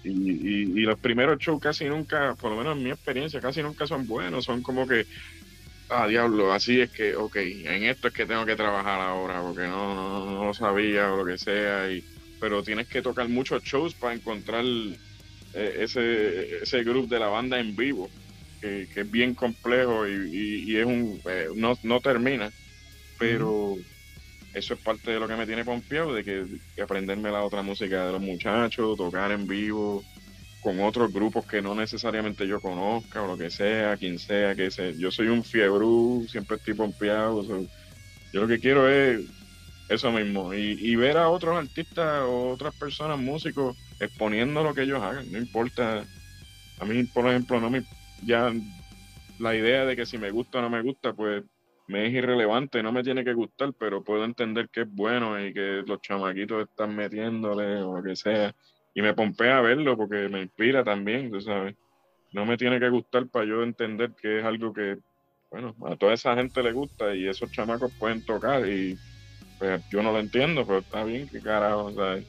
y, los primeros shows casi nunca, por lo menos en mi experiencia, casi nunca son buenos, son como que, ah, diablo, así es que, ok, en esto es que tengo que trabajar ahora porque no, no, lo sabía o lo que sea, y, pero tienes que tocar muchos shows para encontrar eh, ese, ese grupo de la banda en vivo, que, es bien complejo y, es un, eh, no, no termina, pero eso es parte de lo que me tiene pompeado, de que, aprenderme la otra música de los muchachos, tocar en vivo con otros grupos que no necesariamente yo conozca o lo que sea, quien sea, que sea. Yo soy un fiebrú, siempre estoy pompeado. yo lo que quiero es eso mismo y, ver a otros artistas o otras personas, músicos, exponiendo lo que ellos hagan. No importa. A mí, por ejemplo, no me. Ya la idea de que si me gusta o no me gusta, pues me es irrelevante, no me tiene que gustar, pero puedo entender que es bueno y que los chamaquitos están metiéndole o lo que sea. Y me pompea a verlo porque me inspira también, tú sabes. No me tiene que gustar para yo entender que es algo que, bueno, a toda esa gente le gusta y esos chamacos pueden tocar y pues yo no lo entiendo, pero está bien, que carajo, o sea,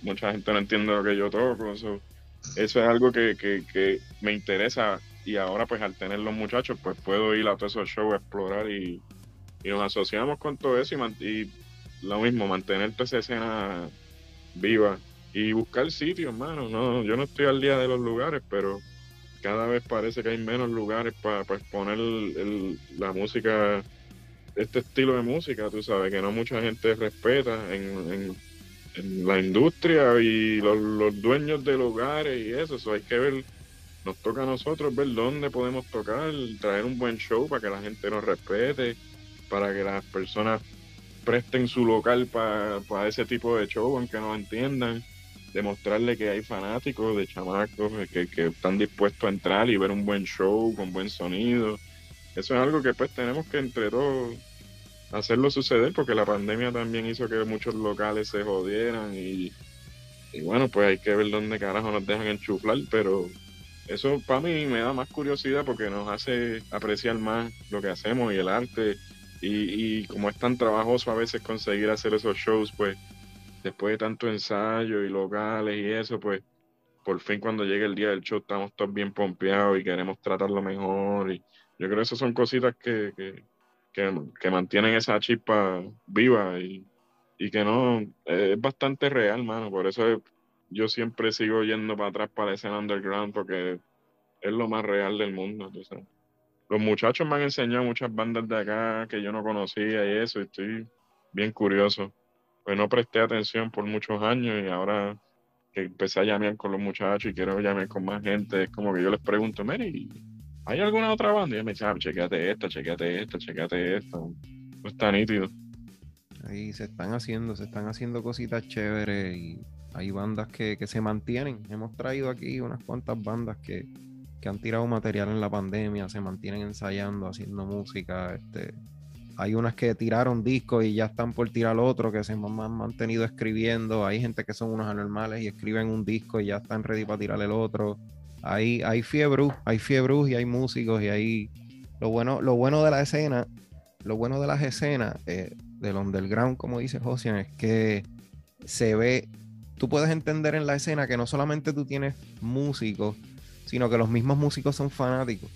mucha gente no entiende lo que yo toco, eso, es algo que, que, que me interesa y ahora pues al tener los muchachos pues puedo ir a todos esos shows a explorar y, nos asociamos con todo eso y, lo mismo, mantener toda esa escena viva y buscar sitios, hermano. No, yo no estoy al día de los lugares, pero cada vez parece que hay menos lugares para exponer la música, este estilo de música, tú sabes, que no mucha gente respeta en, la industria y los, dueños de lugares y eso, eso hay que ver nos toca a nosotros ver dónde podemos tocar, traer un buen show para que la gente nos respete, para que las personas presten su local para ese tipo de show, aunque no entiendan, demostrarle que hay fanáticos de chamacos que, que están dispuestos a entrar y ver un buen show con buen sonido. Eso es algo que pues tenemos que entre todos hacerlo suceder porque la pandemia también hizo que muchos locales se jodieran y, y bueno, pues hay que ver dónde carajo nos dejan enchuflar, pero eso para mí me da más curiosidad porque nos hace apreciar más lo que hacemos y el arte y, como es tan trabajoso a veces conseguir hacer esos shows, pues después de tanto ensayo y locales y eso, pues por fin cuando llegue el día del show estamos todos bien pompeados y queremos tratarlo mejor. Y yo creo que esas son cositas que, que, mantienen esa chispa viva y, que no, es bastante real, mano. Por eso yo siempre sigo yendo para atrás para la escena underground porque es lo más real del mundo. Los muchachos me han enseñado muchas bandas de acá que yo no conocía y eso, y estoy bien curioso. Pues no presté atención por muchos años y ahora que empecé a llamar con los muchachos y quiero llamar con más gente, es como que yo les pregunto, Mary, ¿hay alguna otra banda? Y me dicen, ah, chequeate esta, chequeate esta, chequeate esta. No está nítido. Ahí se están haciendo, se están haciendo cositas chéveres y hay bandas que, que se mantienen. Hemos traído aquí unas cuantas bandas que, que han tirado material en la pandemia, se mantienen ensayando, haciendo música. Este, hay unas que tiraron discos y ya están por tirar otro, que se han mantenido escribiendo. Hay gente que son unos anormales y escriben un disco y ya están ready para tirar el otro. Hay, hay fiebre, hay fiebre y hay músicos y hay... Lo bueno, lo bueno de la escena, lo bueno de las escenas eh, del underground, como dice Josian, es que se ve, tú puedes entender en la escena que no solamente tú tienes músicos, sino que los mismos músicos son fanáticos.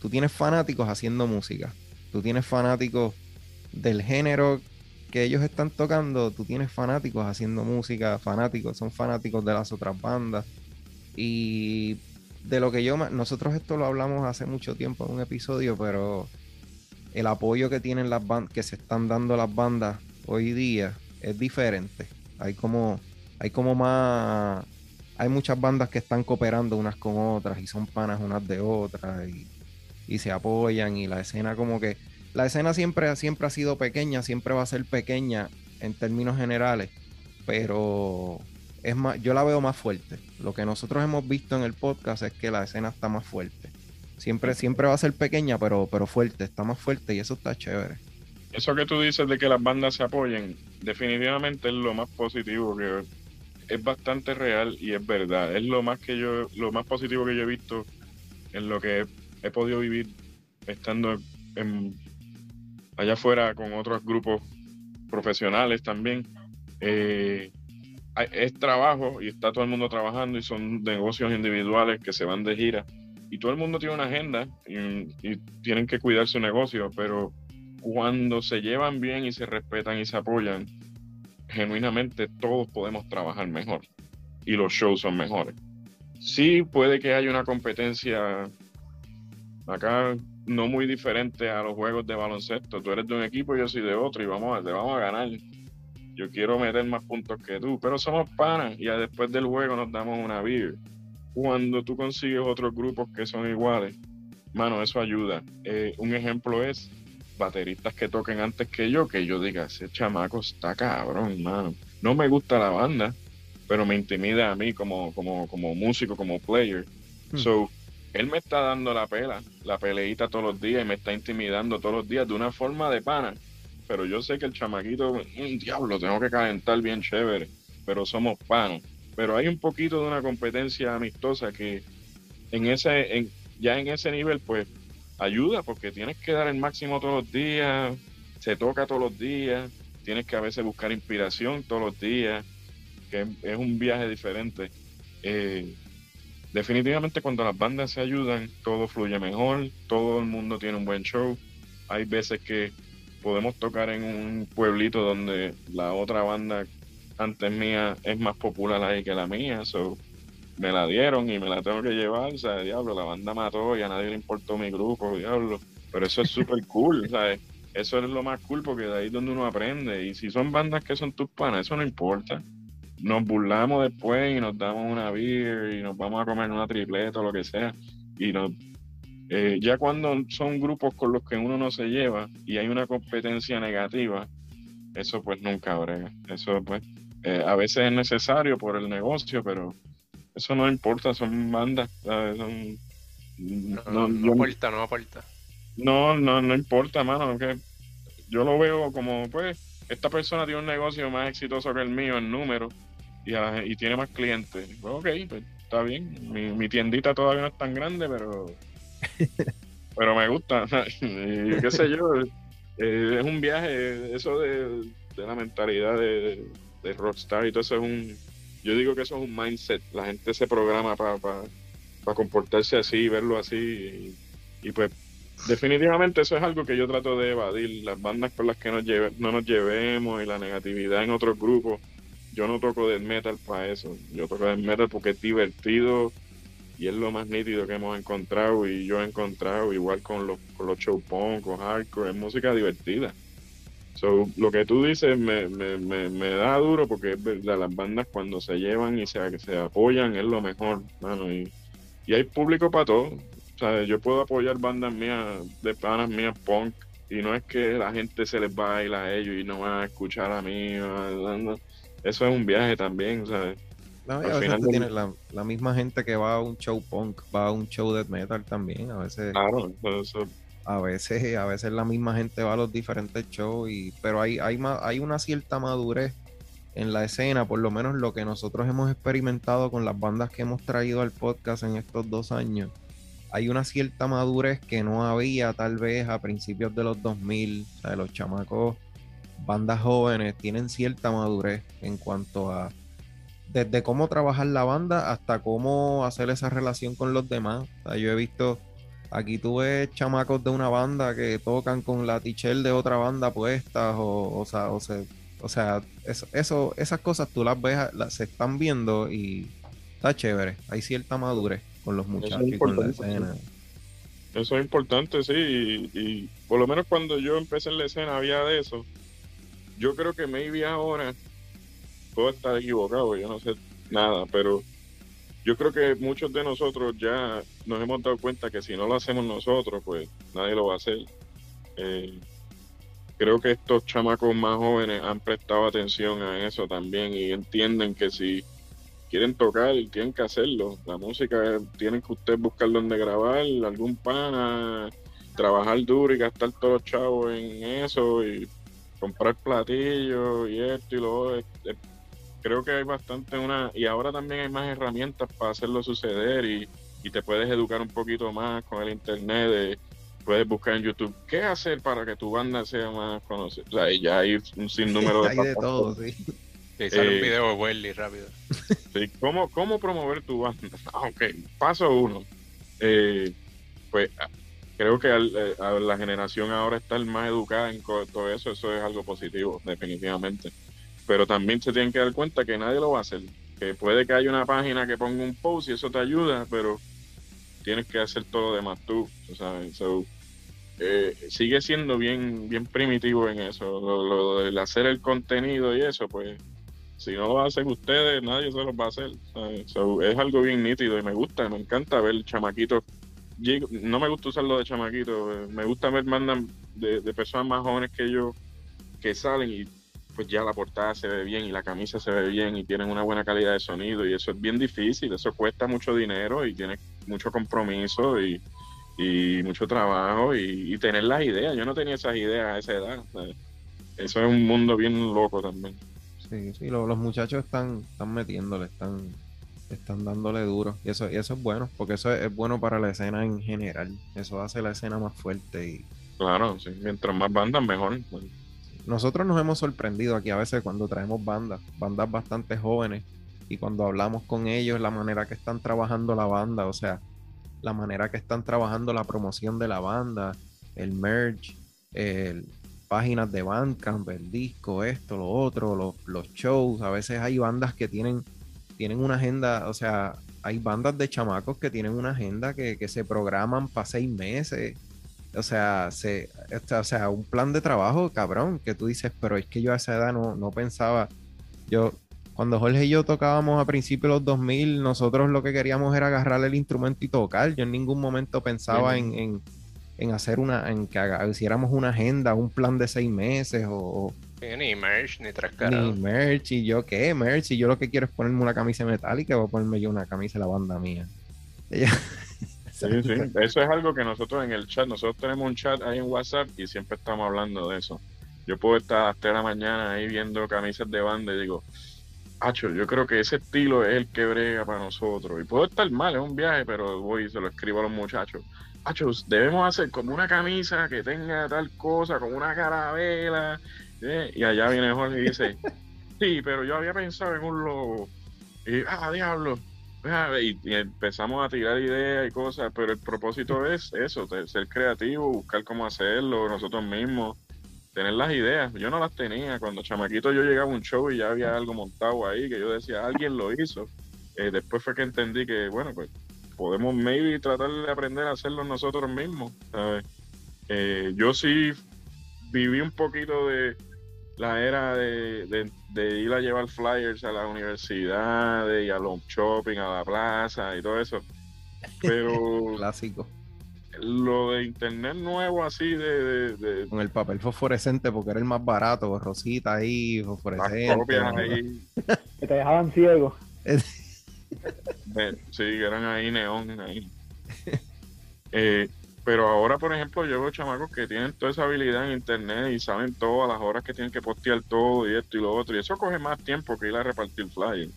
tú tienes fanáticos haciendo música, tú tienes fanáticos del género que ellos están tocando, tú tienes fanáticos haciendo música, fanáticos, son fanáticos de las otras bandas. Y de lo que yo, nosotros esto lo hablamos hace mucho tiempo en un episodio, pero el apoyo que tienen las bandas, que se están dando las bandas hoy día es diferente. Hay como, hay como más hay muchas bandas que están cooperando unas con otras y son panas unas de otras se apoyan y la escena como que la escena siempre, siempre ha sido pequeña, siempre va a ser pequeña en términos generales, pero es más, yo la veo más fuerte. Lo que nosotros hemos visto en el podcast es que la escena está más fuerte. Siempre, siempre va a ser pequeña, pero, pero fuerte, está más fuerte y eso está chévere. Eso que tú dices de que las bandas se apoyen, definitivamente es lo más positivo que es bastante real y es verdad. Es lo más que yo, lo más positivo que yo he visto en lo que he, podido vivir estando en, allá afuera con otros grupos profesionales también. Eh, es trabajo y está todo el mundo trabajando y son negocios individuales que se van de gira y todo el mundo tiene una agenda y, y tienen que cuidar su negocio, pero cuando se llevan bien y se respetan y se apoyan, genuinamente todos podemos trabajar mejor y los shows son mejores. Sí puede que haya una competencia acá no muy diferente a los juegos de baloncesto. Tú eres de un equipo, yo soy de otro y vamos a, te vamos a ganar. Yo quiero meter más puntos que tú, pero somos panas y después del juego nos damos una beer. Cuando tú consigues otros grupos que son iguales, mano, eso ayuda. Eh, un ejemplo es bateristas que toquen antes que yo, que yo diga, ese chamaco está cabrón, mano. No me gusta la banda, pero me intimida a mí como, como, como músico, como player. Hmm. So, él me está dando la pela, la peleita todos los días y me está intimidando todos los días de una forma de pana. Pero yo sé que el chamaquito, un diablo, tengo que calentar bien chévere, pero somos panos. Pero hay un poquito de una competencia amistosa que en ese, en, ya en ese nivel, pues ayuda porque tienes que dar el máximo todos los días, se toca todos los días, tienes que a veces buscar inspiración todos los días, que es un viaje diferente. Eh, definitivamente cuando las bandas se ayudan, todo fluye mejor, todo el mundo tiene un buen show. Hay veces que podemos tocar en un pueblito donde la otra banda antes mía es más popular ahí que la mía, so me la dieron y me la tengo que llevar, o sea, diablo, la banda mató y a nadie le importó mi grupo, diablo. Pero eso es súper cool, ¿sabes? Eso es lo más cool porque de ahí es donde uno aprende. Y si son bandas que son tus panas, eso no importa. Nos burlamos después y nos damos una beer y nos vamos a comer una tripleta o lo que sea. Y nos, eh, ya cuando son grupos con los que uno no se lleva y hay una competencia negativa, eso pues nunca brega. Eso pues eh, a veces es necesario por el negocio, pero eso no importa, son bandas, Son, no, no, no, aporta, no aporta. No, no, no importa, mano, que yo lo veo como, pues, esta persona tiene un negocio más exitoso que el mío en número y, y tiene más clientes. Pues, ok, pues está bien. Mi, mi tiendita todavía no es tan grande, pero (laughs) pero me gusta. (laughs) y, qué sé yo, eh, es un viaje, eso de, la mentalidad de, rockstar y todo eso es un, yo digo que eso es un mindset, la gente se programa para comportarse así, verlo así y, pues definitivamente eso es algo que yo trato de evadir, las bandas con las que nos lleve, no nos llevemos y la negatividad en otros grupos. Yo no toco del metal para eso, yo toco del metal porque es divertido, y es lo más nítido que hemos encontrado y yo he encontrado igual con los, con los show punk, con hardcore, es música divertida. So, lo que tú dices me, me, me, da duro porque es verdad, las bandas cuando se llevan y se, se apoyan es lo mejor, mano, y, y hay público para todo. O sea, yo puedo apoyar bandas mías, de panas mías punk, y no es que la gente se les baila a ellos y no van a escuchar a mí. Eso es un viaje también, ¿sabes? No, a veces tú tienes la, misma gente que va a un show punk, va a un show death metal también. A veces. Claro, A veces, a veces la misma gente va a los diferentes shows, y, pero hay, hay, hay una cierta madurez en la escena, por lo menos lo que nosotros hemos experimentado con las bandas que hemos traído al podcast en estos dos años. Hay una cierta madurez que no había tal vez a principios de los 2000, o sea, los chamacos, bandas jóvenes, tienen cierta madurez en cuanto a desde cómo trabajar la banda hasta cómo hacer esa relación con los demás. yo he visto, aquí tuve chamacos de una banda que tocan con la tichel de otra banda puestas, o, o sea, o, o sea eso, esas cosas tú las ves, las, se están viendo y está chévere. Hay cierta madurez con los muchachos y con la escena. Eso es importante, sí, y, y, por lo menos cuando yo empecé en la escena había de eso. Yo creo que maybe ahora puedo estar equivocado, yo no sé nada, pero yo creo que muchos de nosotros ya nos hemos dado cuenta que si no lo hacemos nosotros, pues nadie lo va a hacer. Eh, creo que estos chamacos más jóvenes han prestado atención a eso también y entienden que si quieren tocar, tienen que hacerlo. La música tienen que ustedes buscar dónde grabar, algún pana, trabajar duro y gastar todos los chavos en eso y comprar platillos y esto y lo otro creo que hay bastante una, y ahora también hay más herramientas para hacerlo suceder y, te puedes educar un poquito más con el internet, puedes buscar en YouTube qué hacer para que tu banda sea más conocida. O sea, ya hay un sinnúmero (laughs) de... hay de todo, sí. Sí, sale un eh, video de Welly rápido. Sí, ¿cómo, ¿Cómo promover tu banda? Ah, (laughs) ok, paso uno. Eh, pues creo que eh, la generación ahora está más educada en todo eso, eso es algo positivo, definitivamente pero también se tienen que dar cuenta que nadie lo va a hacer. Que puede que haya una página que ponga un post y eso te ayuda, pero tienes que hacer todo lo demás tú, ¿sabes? Eh, sigue siendo bien, bien primitivo en eso. Lo, del hacer el contenido y eso, pues, si no lo hacen ustedes, nadie se lo va a hacer. es algo bien nítido y me gusta, me encanta ver chamaquitos. No me gusta usarlo de chamaquitos, eh, me gusta ver mandan de, personas más jóvenes que yo que salen y pues ya la portada se ve bien y la camisa se ve bien y tienen una buena calidad de sonido y eso es bien difícil, eso cuesta mucho dinero y tiene mucho compromiso y, mucho trabajo y, tener las ideas. Yo no tenía esas ideas a esa edad. Eso es un mundo bien loco también. Sí, sí, los, muchachos están, están metiéndole, están, están dándole duro y eso, y eso es bueno, porque eso es, bueno para la escena en general. Eso hace la escena más fuerte y... Claro, sí, mientras más bandas mejor nosotros nos hemos sorprendido aquí a veces cuando traemos bandas, bandas bastante jóvenes, y cuando hablamos con ellos, la manera que están trabajando la banda, o sea, la manera que están trabajando la promoción de la banda, el merch, el, páginas de Bandcamp, el disco, esto, lo otro, los, los shows. A veces hay bandas que tienen, tienen una agenda, o sea, hay bandas de chamacos que tienen una agenda que, que se programan para seis meses. O sea, se, o sea, un plan de trabajo, cabrón, que tú dices, pero es que yo a esa edad no, no pensaba, yo, cuando Jorge y yo tocábamos a principios de los 2000, nosotros lo que queríamos era agarrar el instrumento y tocar. Yo en ningún momento pensaba en, en, en hacer una, en que haga- hiciéramos una agenda, un plan de seis meses o, Sí, Ni merch, ni tres ni caras. merch. Y yo, ¿qué? Merch. Y yo lo que quiero es ponerme una camisa metálica, voy a ponerme yo una camisa de la banda mía. (laughs) Ella- Sí, sí. Eso es algo que nosotros en el chat, nosotros tenemos un chat ahí en WhatsApp y siempre estamos hablando de eso. Yo puedo estar a las 3 de la mañana ahí viendo camisas de banda y digo, Hacho, yo creo que ese estilo es el que brega para nosotros. Y puedo estar mal, es un viaje, pero voy y se lo escribo a los muchachos. Hacho, debemos hacer como una camisa que tenga tal cosa, como una carabela. ¿Eh? Y allá viene Jorge y dice, sí, pero yo había pensado en un logo. Y, ah, diablo. Ah, Y, y empezamos a tirar ideas y cosas, pero el propósito (laughs) es eso, ser creativo, buscar cómo hacerlo nosotros mismos, tener las ideas. Yo no las tenía. Cuando chamaquito yo llegaba a un show y ya había algo montado ahí que yo decía, alguien lo hizo. Eh, después fue que entendí que, bueno, pues podemos maybe tratar de aprender a hacerlo nosotros mismos. ¿sabes? Eh, yo sí viví un poquito de la era de, de- de ir a llevar flyers a la universidad y a los shopping, a la plaza y todo eso. Pero (laughs) Clásico. lo de internet nuevo así de, de- de Con el papel fosforescente porque era el más barato, rosita ahí, las fosforescente. copias ¿no? ahí, (laughs) Que te dejaban ciego. de- (laughs) sí, que eran ahí neón ahí. Eh, pero ahora, por ejemplo, yo veo chamacos que tienen toda esa habilidad en internet y saben todas las horas que tienen que postear todo y esto y lo otro. Y eso coge más tiempo que ir a repartir flyers.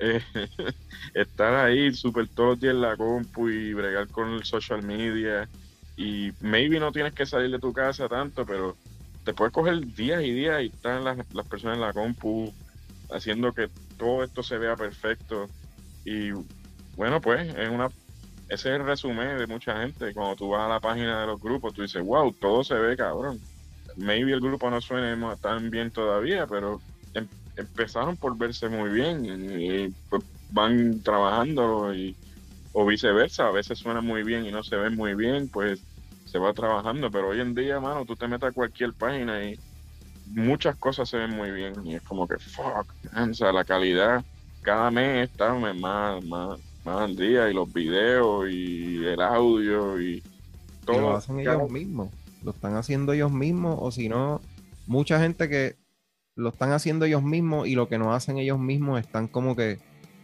Eh, (laughs) estar ahí súper todos los días en la compu y bregar con el social media. Y maybe no tienes que salir de tu casa tanto, pero te puedes coger días y días y están las, las personas en la compu haciendo que todo esto se vea perfecto. Y bueno, pues es una ese es el resumen de mucha gente. Cuando tú vas a la página de los grupos, tú dices, wow, todo se ve cabrón. Maybe el grupo no suene mo- tan bien todavía, pero em- empezaron por verse muy bien y, pues, van trabajando y, o viceversa. A veces suena muy bien y no se ven muy bien, pues se va trabajando. Pero hoy en día, mano, tú te metes a cualquier página y muchas cosas se ven muy bien y es como que, fuck, man, o la calidad cada mes está más, más, más al día y los videos y el audio y Y todo. lo hacen ellos mismos. Lo están haciendo ellos mismos, o si no, mucha gente que lo están haciendo ellos mismos y lo que no hacen ellos mismos están como que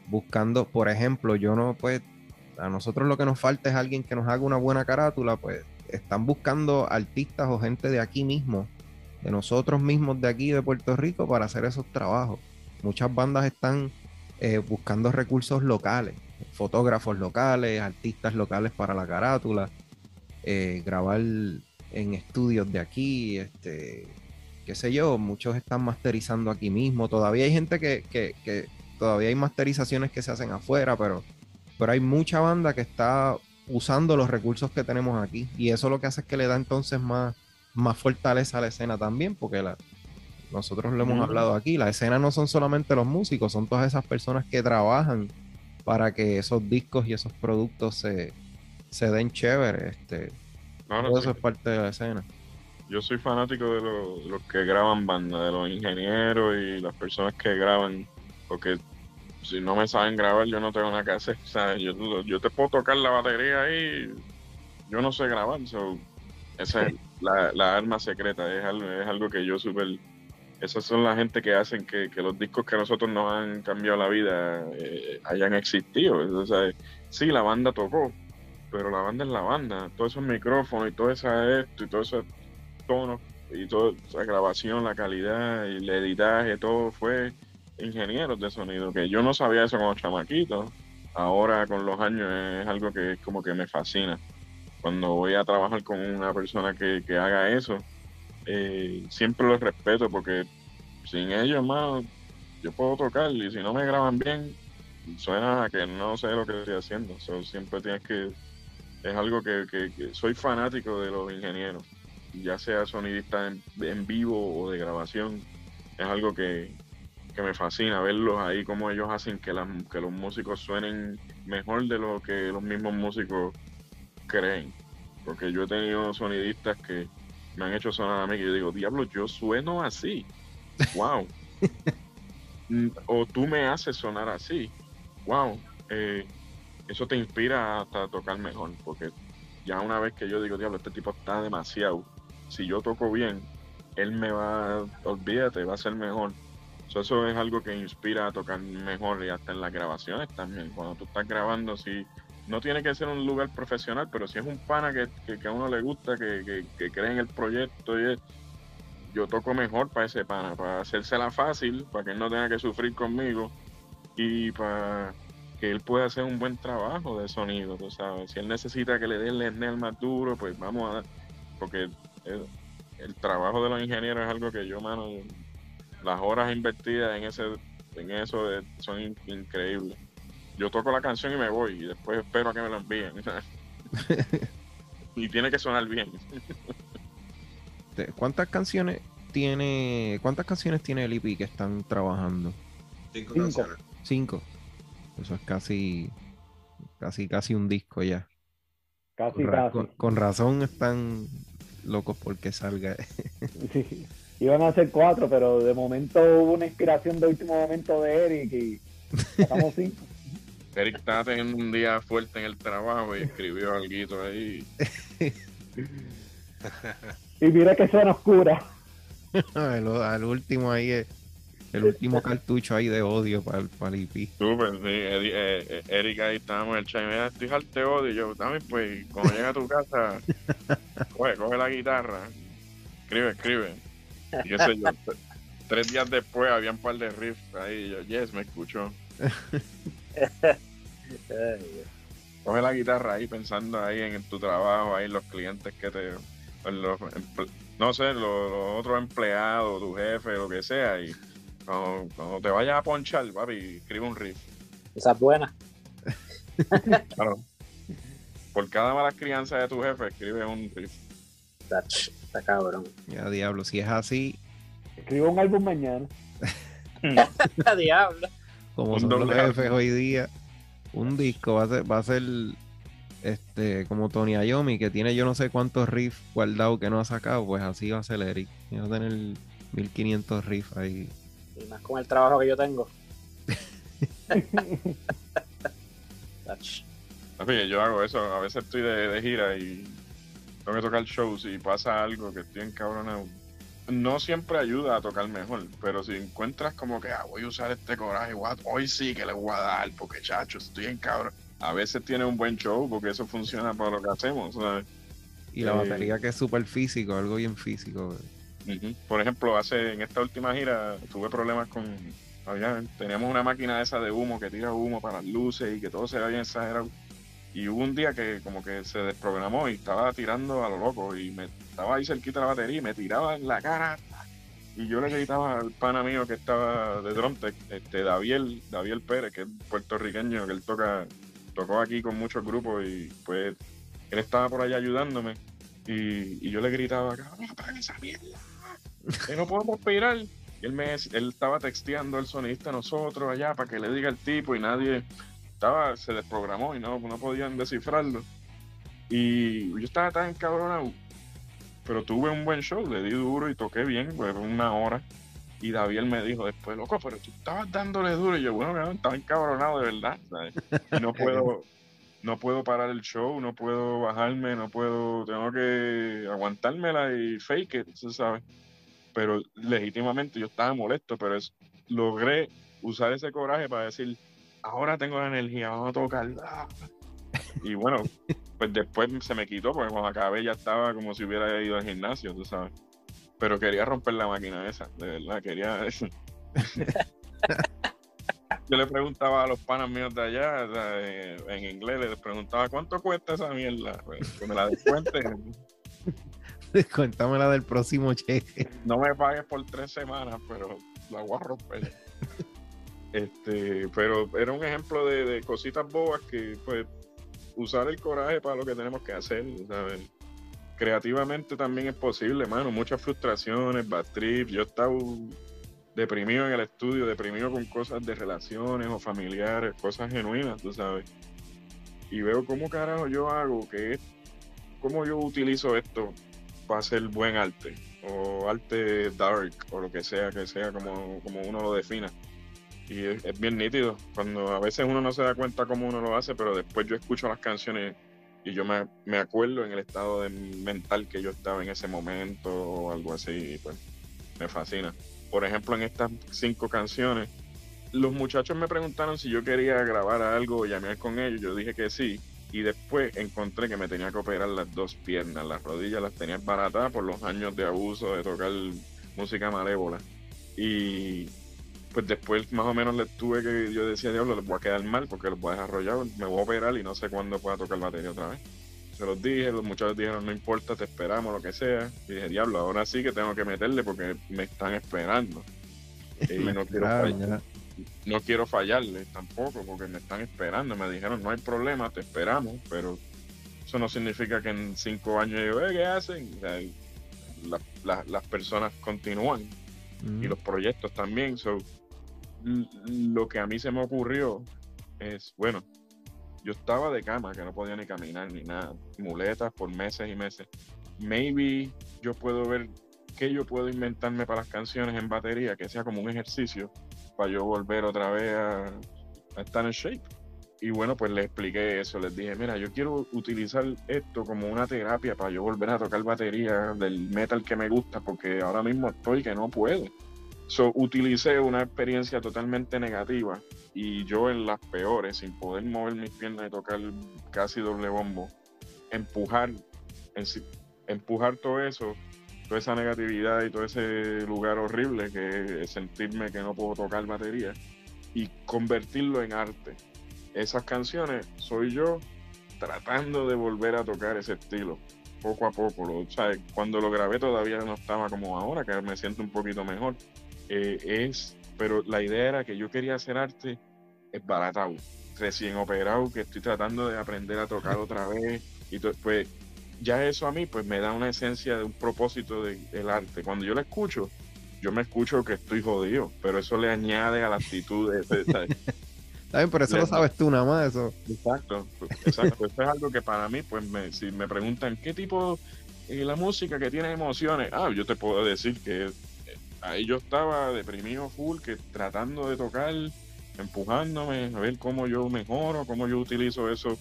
buscando, por ejemplo, yo no, pues, a nosotros lo que nos falta es alguien que nos haga una buena carátula, pues están buscando artistas o gente de aquí mismo, de nosotros mismos de aquí de Puerto Rico para hacer esos trabajos. Muchas bandas están eh, buscando recursos locales, fotógrafos locales, artistas locales para la carátula, eh, grabar en estudios de aquí, este, qué sé yo, muchos están masterizando aquí mismo. Todavía hay gente que, que- que todavía hay masterizaciones que se hacen afuera, pero, pero hay mucha banda que está usando los recursos que tenemos aquí. Y eso lo que hace es que le da entonces más, más fortaleza a la escena también, porque la, nosotros lo hemos hablado aquí, la escena no son solamente los músicos, son todas esas personas que trabajan para que esos discos y esos productos se, se den chévere. Este, No, todo eso es parte de la escena. Yo soy fanático de lo- los que graban banda, de los ingenieros y las personas que graban, porque si no me saben grabar, yo no tengo nada que hacer. O sea, yo, yo te puedo tocar la batería ahí, yo no sé grabar. so, esa es (laughs) la, la arma secreta, es algo, es algo que yo súper. Esas son la gente que hacen que, los discos que a nosotros nos han cambiado la vida eh, hayan existido. O sí, la banda tocó, pero la banda es la banda. Todos esos micrófonos y todo eso esto y todo eso tonos y toda esa grabación, la calidad y el editaje, todo fue ingenieros de sonido, que yo no sabía eso como chamaquito. Ahora con los años es algo que es como que me fascina. Cuando voy a trabajar con una persona que, que haga eso, eh, siempre los respeto porque sin ellos, hermano, yo puedo tocar y si no me graban bien, suena a que no sé lo que estoy haciendo. So, siempre tienes que... Es algo que, que- soy fanático de los ingenieros ya sea sonidista en, en vivo o de grabación, es algo que, que me fascina verlos ahí, cómo ellos hacen que, las, que los músicos suenen mejor de lo que los mismos músicos creen. Porque yo he tenido sonidistas que me han hecho sonar a mí que yo digo, diablo, yo sueno así. ¡Wow! (laughs) o tú me haces sonar así, wow, eh, eso te inspira hasta a tocar mejor, porque ya una vez que yo digo, diablo, este tipo está demasiado, si yo toco bien, él me va, olvídate, va a ser mejor. eso es algo que inspira a tocar mejor y hasta en las grabaciones también. Cuando tú estás grabando, si no tiene que ser un lugar profesional, pero si es un pana que, a uno le gusta, que, que, cree en el proyecto, y yo toco mejor para ese pana, para hacérsela fácil, para que él no tenga que sufrir conmigo y para que él pueda hacer un buen trabajo de sonido, tú sabes. Si él necesita que le den el más duro, pues vamos a dar, porque el, trabajo de los ingenieros es algo que yo, mano, las horas invertidas en ese en eso son increíbles yo toco la canción y me voy y después espero a que me lo envíen. (laughs) y tiene que sonar bien. ¿Cuántas canciones tiene cuántas canciones tiene el EP que están trabajando? Cinco, canciones. Cinco. Eso es casi casi casi un disco ya. Casi, con, Con, razón están locos porque salga. (laughs) sí. Iban a ser cuatro, pero de momento hubo una inspiración de último momento de Eric y sacamos cinco. Eric estaba teniendo un día fuerte en el trabajo y escribió algo ahí. y mira que suena oscura. (laughs) al, último ahí, el último cartucho ahí de odio para el, para el IP. Súper, sí. Eh, eh, Eric ahí estábamos en el chat y me estoy de odio. Y yo, también, pues, cuando llega a tu casa, (laughs) coge, coge la guitarra, escribe, escribe. Y yo sé yo, (laughs) tres días después había un par de riffs ahí. Y yo, yes, me escuchó. Coge la guitarra ahí pensando ahí en tu trabajo, ahí en los clientes que te... Los, no sé, los, otros empleados, tu jefe, lo que sea, y cuando, te vayas a ponchar, papi, escribe un riff. Esa es buena. claro. Por cada mala crianza de tu jefe, escribe un riff. Está cabrón. Ya, diablo, si es así. Escribe un álbum mañana. (laughs) diablo. Como son los jefes hoy día, un disco va a ser, va a ser este, como Tony Iommi, que tiene yo no sé cuántos riffs guardados que no ha sacado, pues así va a ser Eric. Va a tener 1500 riffs ahí. Y más con el trabajo que yo tengo. (laughs) yo hago eso, a veces estoy de, de, gira y tengo que tocar shows y pasa algo que estoy encabronado no siempre ayuda a tocar mejor, pero si encuentras como que ah, voy a usar este coraje, hoy sí que le voy a dar, porque chacho, estoy en cabrón. A veces tiene un buen show porque eso funciona para lo que hacemos. Y la eh, batería que es súper físico, algo bien físico. Por ejemplo, hace en esta última gira tuve problemas con. teníamos una máquina esa de humo que tira humo para las luces y que todo se ve bien exagerado. Y hubo un día que como que se desprogramó y estaba tirando a lo loco y me estaba ahí cerquita la batería y me tiraba en la cara. Y yo le gritaba al pana mío que estaba de Drumtech, este Daviel, Daviel Pérez, que es puertorriqueño, que él toca, tocó aquí con muchos grupos y pues él estaba por allá ayudándome. Y, yo le gritaba, cabrón, apaga esa mierda, que no podemos pirar. Y él, me, él estaba texteando al sonista a nosotros allá para que le diga el tipo y nadie estaba, se desprogramó y no, no podían descifrarlo. Y yo estaba tan encabronado pero tuve un buen show, le di duro y toqué bien, pues una hora. Y David me dijo después, loco, pero tú estabas dándole duro. Y yo, bueno, estaba encabronado de verdad. Y no puedo, no puedo parar el show, no puedo bajarme, no puedo, tengo que aguantármela y fake it, ¿sabes? Pero legítimamente yo estaba molesto, pero es, logré usar ese coraje para decir, ahora tengo la energía, vamos a tocar. Y bueno, pues después se me quitó, porque cuando acabé ya estaba como si hubiera ido al gimnasio, tú sabes. Pero quería romper la máquina esa, de verdad, quería eso. (laughs) Yo le preguntaba a los panas míos de allá, en inglés, les preguntaba, ¿cuánto cuesta esa mierda? Pues, que me la descuenten. Descuéntamela del próximo cheque. No me pagues por tres semanas, pero la voy a romper. Este, pero era un ejemplo de, cositas bobas que pues usar el coraje para lo que tenemos que hacer, ¿sabes? Creativamente también es posible, mano. Muchas frustraciones, bad trip. Yo estaba deprimido en el estudio, deprimido con cosas de relaciones o familiares, cosas genuinas, tú sabes. Y veo cómo carajo yo hago, que es, cómo yo utilizo esto para hacer buen arte, o arte dark, o lo que sea, que sea como, como uno lo defina. Y es, bien nítido. Cuando a veces uno no se da cuenta cómo uno lo hace, pero después yo escucho las canciones y yo me, me acuerdo en el estado de mental que yo estaba en ese momento o algo así, y pues me fascina. Por ejemplo, en estas cinco canciones, los muchachos me preguntaron si yo quería grabar algo o llamar con ellos, yo dije que sí, y después encontré que me tenía que operar las dos piernas, las rodillas las tenía baratadas por los años de abuso de tocar música malévola. Y pues después más o menos les tuve que, yo decía, diablo, les voy a quedar mal porque los voy a desarrollar, me voy a operar y no sé cuándo pueda tocar batería otra vez. Se los dije, los muchachos dijeron, no importa, te esperamos, lo que sea. Y dije, diablo, ahora sí que tengo que meterle porque me están esperando. Y (laughs) no quiero, fallar, no quiero fallarle tampoco porque me están esperando. Me dijeron, no hay problema, te esperamos, pero eso no significa que en cinco años yo, ¿qué hacen? la- la- las personas continúan y los proyectos también. So, lo que a mí se me ocurrió es, bueno, yo estaba de cama, que no podía ni caminar ni nada, muletas por meses y meses. Maybe yo puedo ver qué yo puedo inventarme para las canciones en batería, que sea como un ejercicio para yo volver otra vez a, a estar en shape. Y bueno, pues les expliqué eso, les dije, mira, yo quiero utilizar esto como una terapia para yo volver a tocar batería del metal que me gusta, porque ahora mismo estoy que no puedo. So, utilicé una experiencia totalmente negativa y yo en las peores, sin poder mover mis piernas y tocar casi doble bombo, empujar, en empujar todo eso, toda esa negatividad y todo ese lugar horrible que es sentirme que no puedo tocar batería y convertirlo en arte. Esas canciones soy yo tratando de volver a tocar ese estilo, poco a poco. Lo, o sea, cuando lo grabé todavía no estaba como ahora, que me siento un poquito mejor. Eh, es, pero la idea era que yo quería hacer arte baratado, recién operado, que estoy tratando de aprender a tocar otra vez. Y pues ya eso a mí pues me da una esencia de un propósito de- del arte. Cuando yo lo escucho, yo me escucho que estoy jodido, pero eso le añade a la actitud. de-. (laughs) Está bien, pero eso lo sabes tú nada más, eso. Exacto, exacto. Eso es algo que para mí, pues, me, si me preguntan qué tipo eh, la música que tiene emociones, ah, yo te puedo decir que ahí yo estaba deprimido full, que tratando de tocar, empujándome, a ver cómo yo mejoro, cómo yo utilizo eso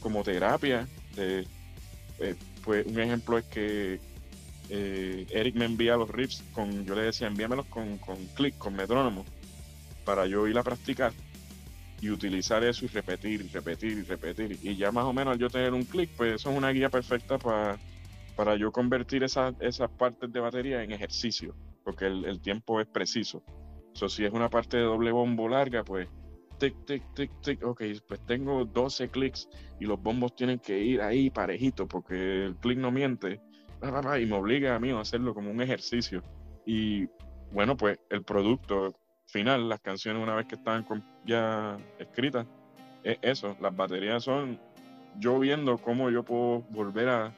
como terapia. Eh, eh, pues un ejemplo es que eh, Eric me envía los riffs con, yo le decía, envíamelos con, con click, con metrónomo, para yo ir a practicar y utilizar eso y repetir repetir y repetir. Y ya más o menos al yo tener un clic, pues eso es una guía perfecta para, para yo convertir esas, esas partes de batería en ejercicio, porque el, el tiempo es preciso. So, si es una parte de doble bombo larga, pues tic, tic, tic, tic, ok, pues tengo 12 clics y los bombos tienen que ir ahí parejitos, porque el clic no miente, y me obliga a mí a hacerlo como un ejercicio. Y bueno, pues el producto final, las canciones una vez que com- ya escritas, es eso, las baterías son yo viendo cómo yo puedo volver a,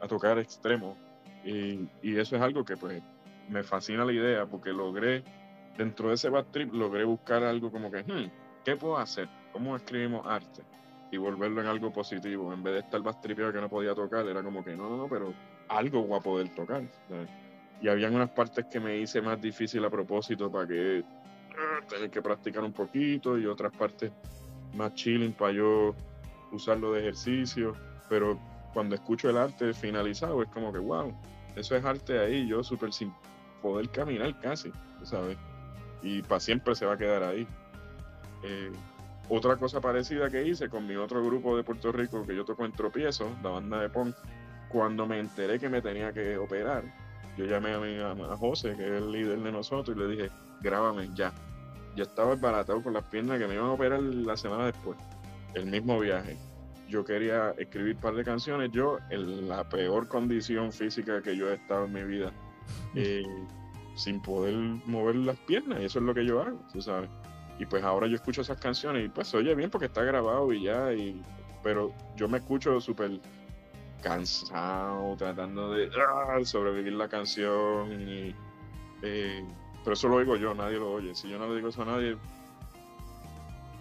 a tocar extremo. Y, y eso es algo que pues me fascina la idea porque logré, dentro de ese bad trip, logré buscar algo como que, hmm, ¿qué puedo hacer? ¿Cómo escribimos arte? Y volverlo en algo positivo. En vez de estar bad tripeado que no podía tocar, era como que no, no, pero algo voy a poder tocar. Y habían unas partes que me hice más difícil a propósito para que ah, tener que practicar un poquito y otras partes más chilling para yo usarlo de ejercicio. Pero cuando escucho el arte finalizado es como que, wow, eso es arte ahí, yo súper sin poder caminar casi, ¿sabes? Y para siempre se va a quedar ahí. Eh, otra cosa parecida que hice con mi otro grupo de Puerto Rico que yo toco en Tropiezo, la banda de punk, cuando me enteré que me tenía que operar, yo llamé a, mi, a José, que es el líder de nosotros, y le dije, grábame ya. Yo estaba embaratado con las piernas que me iban a operar la semana después, el mismo viaje. Yo quería escribir un par de canciones, yo en la peor condición física que yo he estado en mi vida, (laughs) eh, sin poder mover las piernas, y eso es lo que yo hago, tú sabes. Y pues ahora yo escucho esas canciones y pues se oye bien porque está grabado y ya, y, pero yo me escucho súper cansado, tratando de ah, sobrevivir la canción. Eh, pero eso lo oigo yo, nadie lo oye. Si yo no le digo eso a nadie.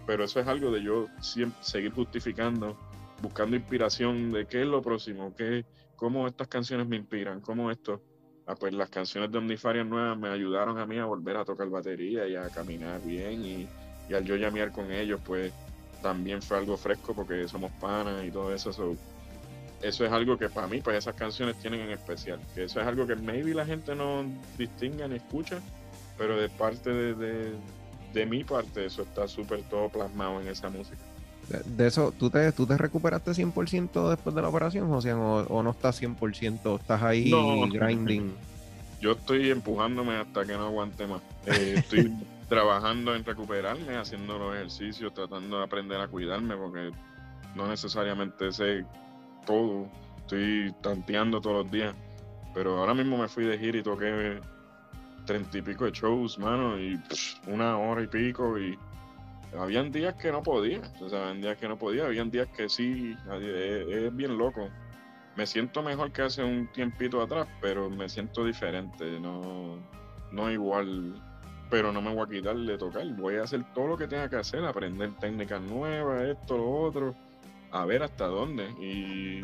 Pero eso es algo de yo siempre seguir justificando, buscando inspiración de qué es lo próximo, qué, cómo estas canciones me inspiran, cómo esto. Ah, pues las canciones de Omnifarian nuevas me ayudaron a mí a volver a tocar batería y a caminar bien y, al yo llamear con ellos, pues también fue algo fresco porque somos panas y todo eso. so, eso es algo que para mí, pues esas canciones tienen en especial. Que eso es algo que maybe la gente no distinga ni escucha, pero de parte de, de, de mi parte, eso está súper todo plasmado en esa música. De, eso, ¿tú te, ¿tú te recuperaste 100% después de la operación, José? ¿O, o no estás 100%? ¿Estás ahí No. grinding? Yo estoy empujándome hasta que no aguante más. Eh, estoy (laughs) trabajando en recuperarme, haciendo los ejercicios, tratando de aprender a cuidarme, porque no necesariamente sé todo. Estoy tanteando todos los días. Pero ahora mismo me fui de gira y toqué treinta y pico de shows, mano, y pff, una hora y pico. Y habían días que no podía. O sea, habían días que no podía, habían días que sí. Es, es bien loco. Me siento mejor que hace un tiempito atrás, pero me siento diferente. No, no igual pero no me voy a quitar de tocar. Voy a hacer todo lo que tenga que hacer, aprender técnicas nuevas, esto, lo otro, a ver hasta dónde. Y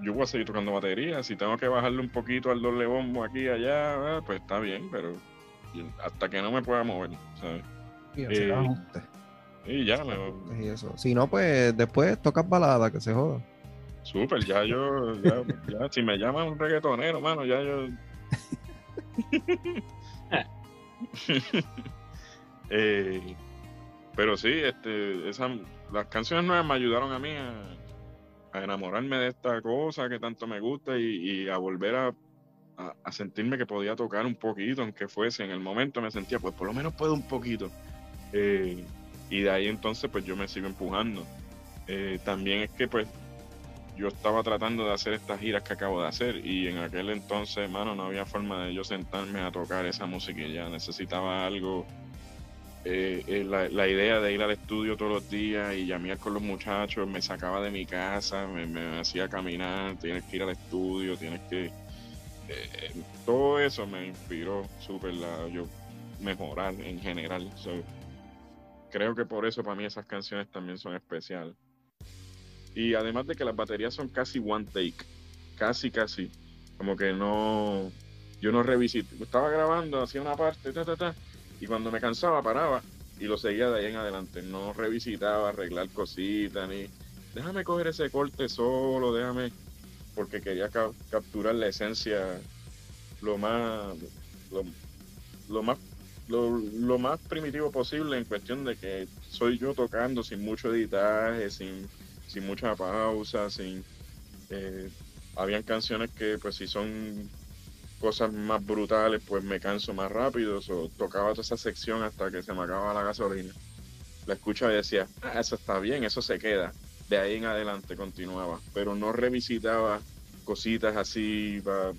yo voy a seguir tocando batería. Si tengo que bajarle un poquito al doble bombo aquí y allá, ah, pues está bien, pero hasta que no me pueda mover, ¿sabes? Eh, Y ya, me, y eso. Si no, pues después tocas balada, que se joda. súper, ya yo, ya, ya, si me llaman un reggaetonero, mano, ya yo. (laughs) Eh, pero sí, este, esa, las canciones nuevas me ayudaron a mí a, a enamorarme de esta cosa que tanto me gusta y, y a volver a, a- a sentirme que podía tocar un poquito, aunque fuese en el momento me sentía, pues por lo menos puedo un poquito. Eh, y de ahí entonces pues yo me sigo empujando. Eh, también es que pues yo estaba tratando de hacer estas giras que acabo de hacer y en aquel entonces, hermano, no había forma de yo sentarme a tocar esa música ya necesitaba algo. eh, eh, la, la idea de ir al estudio todos los días y llamear con los muchachos me sacaba de mi casa, me, me hacía caminar, tienes que ir al estudio, tienes que... todo eso me inspiró súper yo mejorar en general. Creo que por eso para mí esas canciones también son especiales. Y además de que las baterías son casi one take, casi, casi. Como que no, yo no revisité. Estaba grabando, hacía una parte, ta, ta, ta, y cuando me cansaba paraba y lo seguía de ahí en adelante. No revisitaba, arreglar cositas, ni déjame coger ese corte solo, déjame, porque quería ca- capturar la esencia lo más, lo, lo más lo, lo más primitivo posible en cuestión de que soy yo tocando sin mucho editaje, sin, sin mucha pausa, sin eh, habían canciones que pues si son cosas más brutales pues me canso más rápido, so, tocaba toda esa sección hasta que se me acababa la gasolina. La escuchaba y decía, ah, eso está bien, eso se queda. De ahí en adelante continuaba, pero no revisitaba cositas así. pa-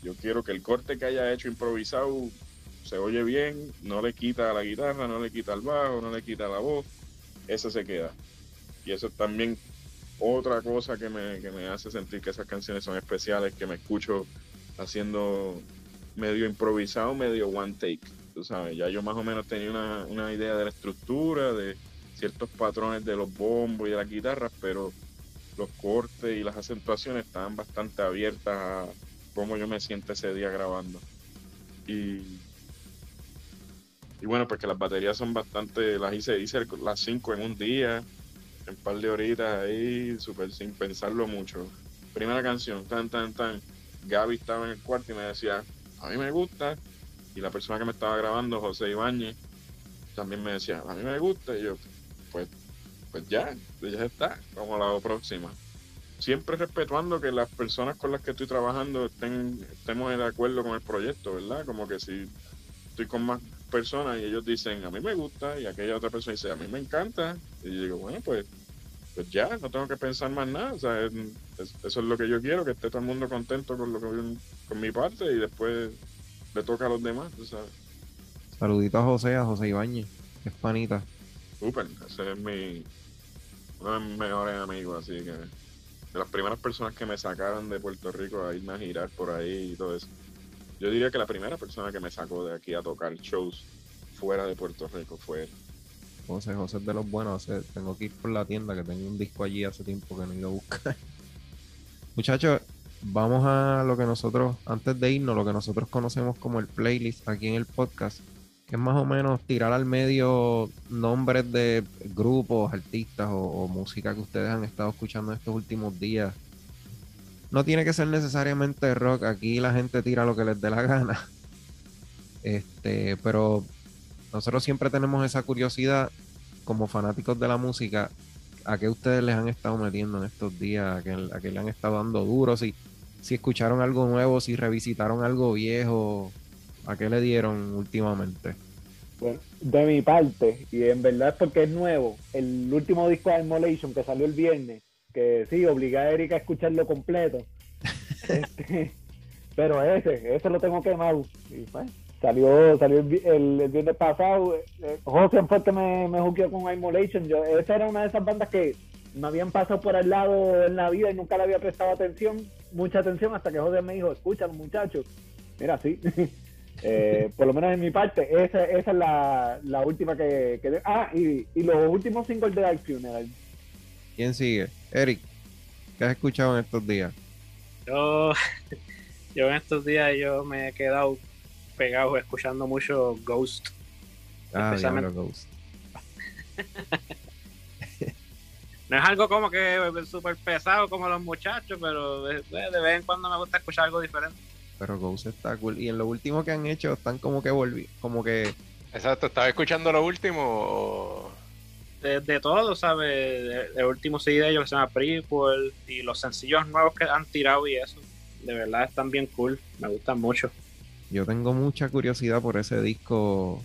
Yo quiero que el corte que haya hecho improvisado se oye bien, no le quita la guitarra, no le quita al bajo, no le quita la voz, eso se queda. Y eso es también otra cosa que me, que me hace sentir que esas canciones son especiales, que me escucho haciendo medio improvisado, medio one take. Tú sabes, ya yo más o menos tenía una, una idea de la estructura, de ciertos patrones de los bombos y de las guitarras, pero los cortes y las acentuaciones estaban bastante abiertas a cómo yo me siento ese día grabando. Y, y bueno, porque las baterías son bastante, las hice, hice las cinco en un día, en un par de horitas ahí, súper sin pensarlo mucho. Primera canción, tan, tan, tan. Gaby estaba en el cuarto y me decía, a mí me gusta. Y la persona que me estaba grabando, José Ibáñez, también me decía, a mí me gusta. Y yo, pues, pues ya, pues ya está, vamos a la próxima. Siempre respetuando que las personas con las que estoy trabajando estén, estemos de acuerdo con el proyecto, ¿verdad? Como que si estoy con más personas y ellos dicen, a mí me gusta, y aquella otra persona dice, a mí me encanta. Y yo digo, bueno, pues, pues ya, no tengo que pensar más nada. O sea, es- es- eso es lo que yo quiero, que esté todo el mundo contento con lo que con mi parte y después le toca a los demás, tú sabes. Saludito a José, a José Ibáñez, que es panita. Súper, ese es mi uno de mis mejores amigos, así que de las primeras personas que me sacaron de Puerto Rico a irme a girar por ahí y todo eso. Yo diría que la primera persona que me sacó de aquí a tocar shows fuera de Puerto Rico fue. José, José de los buenos. Tengo que ir por la tienda, que tengo un disco allí hace tiempo que no he ido a buscar. (laughs) Muchachos, vamos a lo que nosotros, antes de irnos, lo que nosotros conocemos como el playlist aquí en el podcast, que es más o menos tirar al medio nombres de grupos, artistas o, o música que ustedes han estado escuchando estos últimos días. No tiene que ser necesariamente rock, aquí la gente tira lo que les dé la gana. (laughs) Este, pero nosotros siempre tenemos esa curiosidad como fanáticos de la música, a qué ustedes les han estado metiendo en estos días, a qué, a qué le han estado dando duro, si, si escucharon algo nuevo, si revisitaron algo viejo, a qué le dieron últimamente. De mi parte, y en verdad es porque es nuevo, el último disco de Immolation que salió el viernes, que sí, obligué a Erika a escucharlo completo. (laughs) Este, pero ese, ese lo tengo quemado. Y pues, salió salió el, el- el viernes pasado. Eh, José fue el que me, me con Immolation. Yo, esa era una de esas bandas que me habían pasado por al lado en la vida y nunca le había prestado atención, mucha atención, hasta que José me dijo, escucha muchachos. Mira, sí. (laughs) Eh, por lo menos en mi parte, esa, esa es la, la última que, que- Ah, y, y los últimos singles de Dark Funeral. ¿Quién sigue? Eric, ¿qué has escuchado en estos días? Yo, (laughs) yo en estos días yo me he quedado pegado escuchando mucho Ghost. Ah, Especialmente- Diablo Ghost. (laughs) No es algo como que súper pesado como los muchachos, pero de, de- de vez en cuando me gusta escuchar algo diferente. Pero Ghost está cool. Y en lo último que han hecho, están como que volví, como que Exacto, ¿estaba escuchando lo último o...? De, de todo, ¿sabes? El, el último CD de ellos que se llama Prequel y los sencillos nuevos que han tirado y eso. De verdad están bien cool, me gustan mucho. yo tengo mucha curiosidad por ese disco,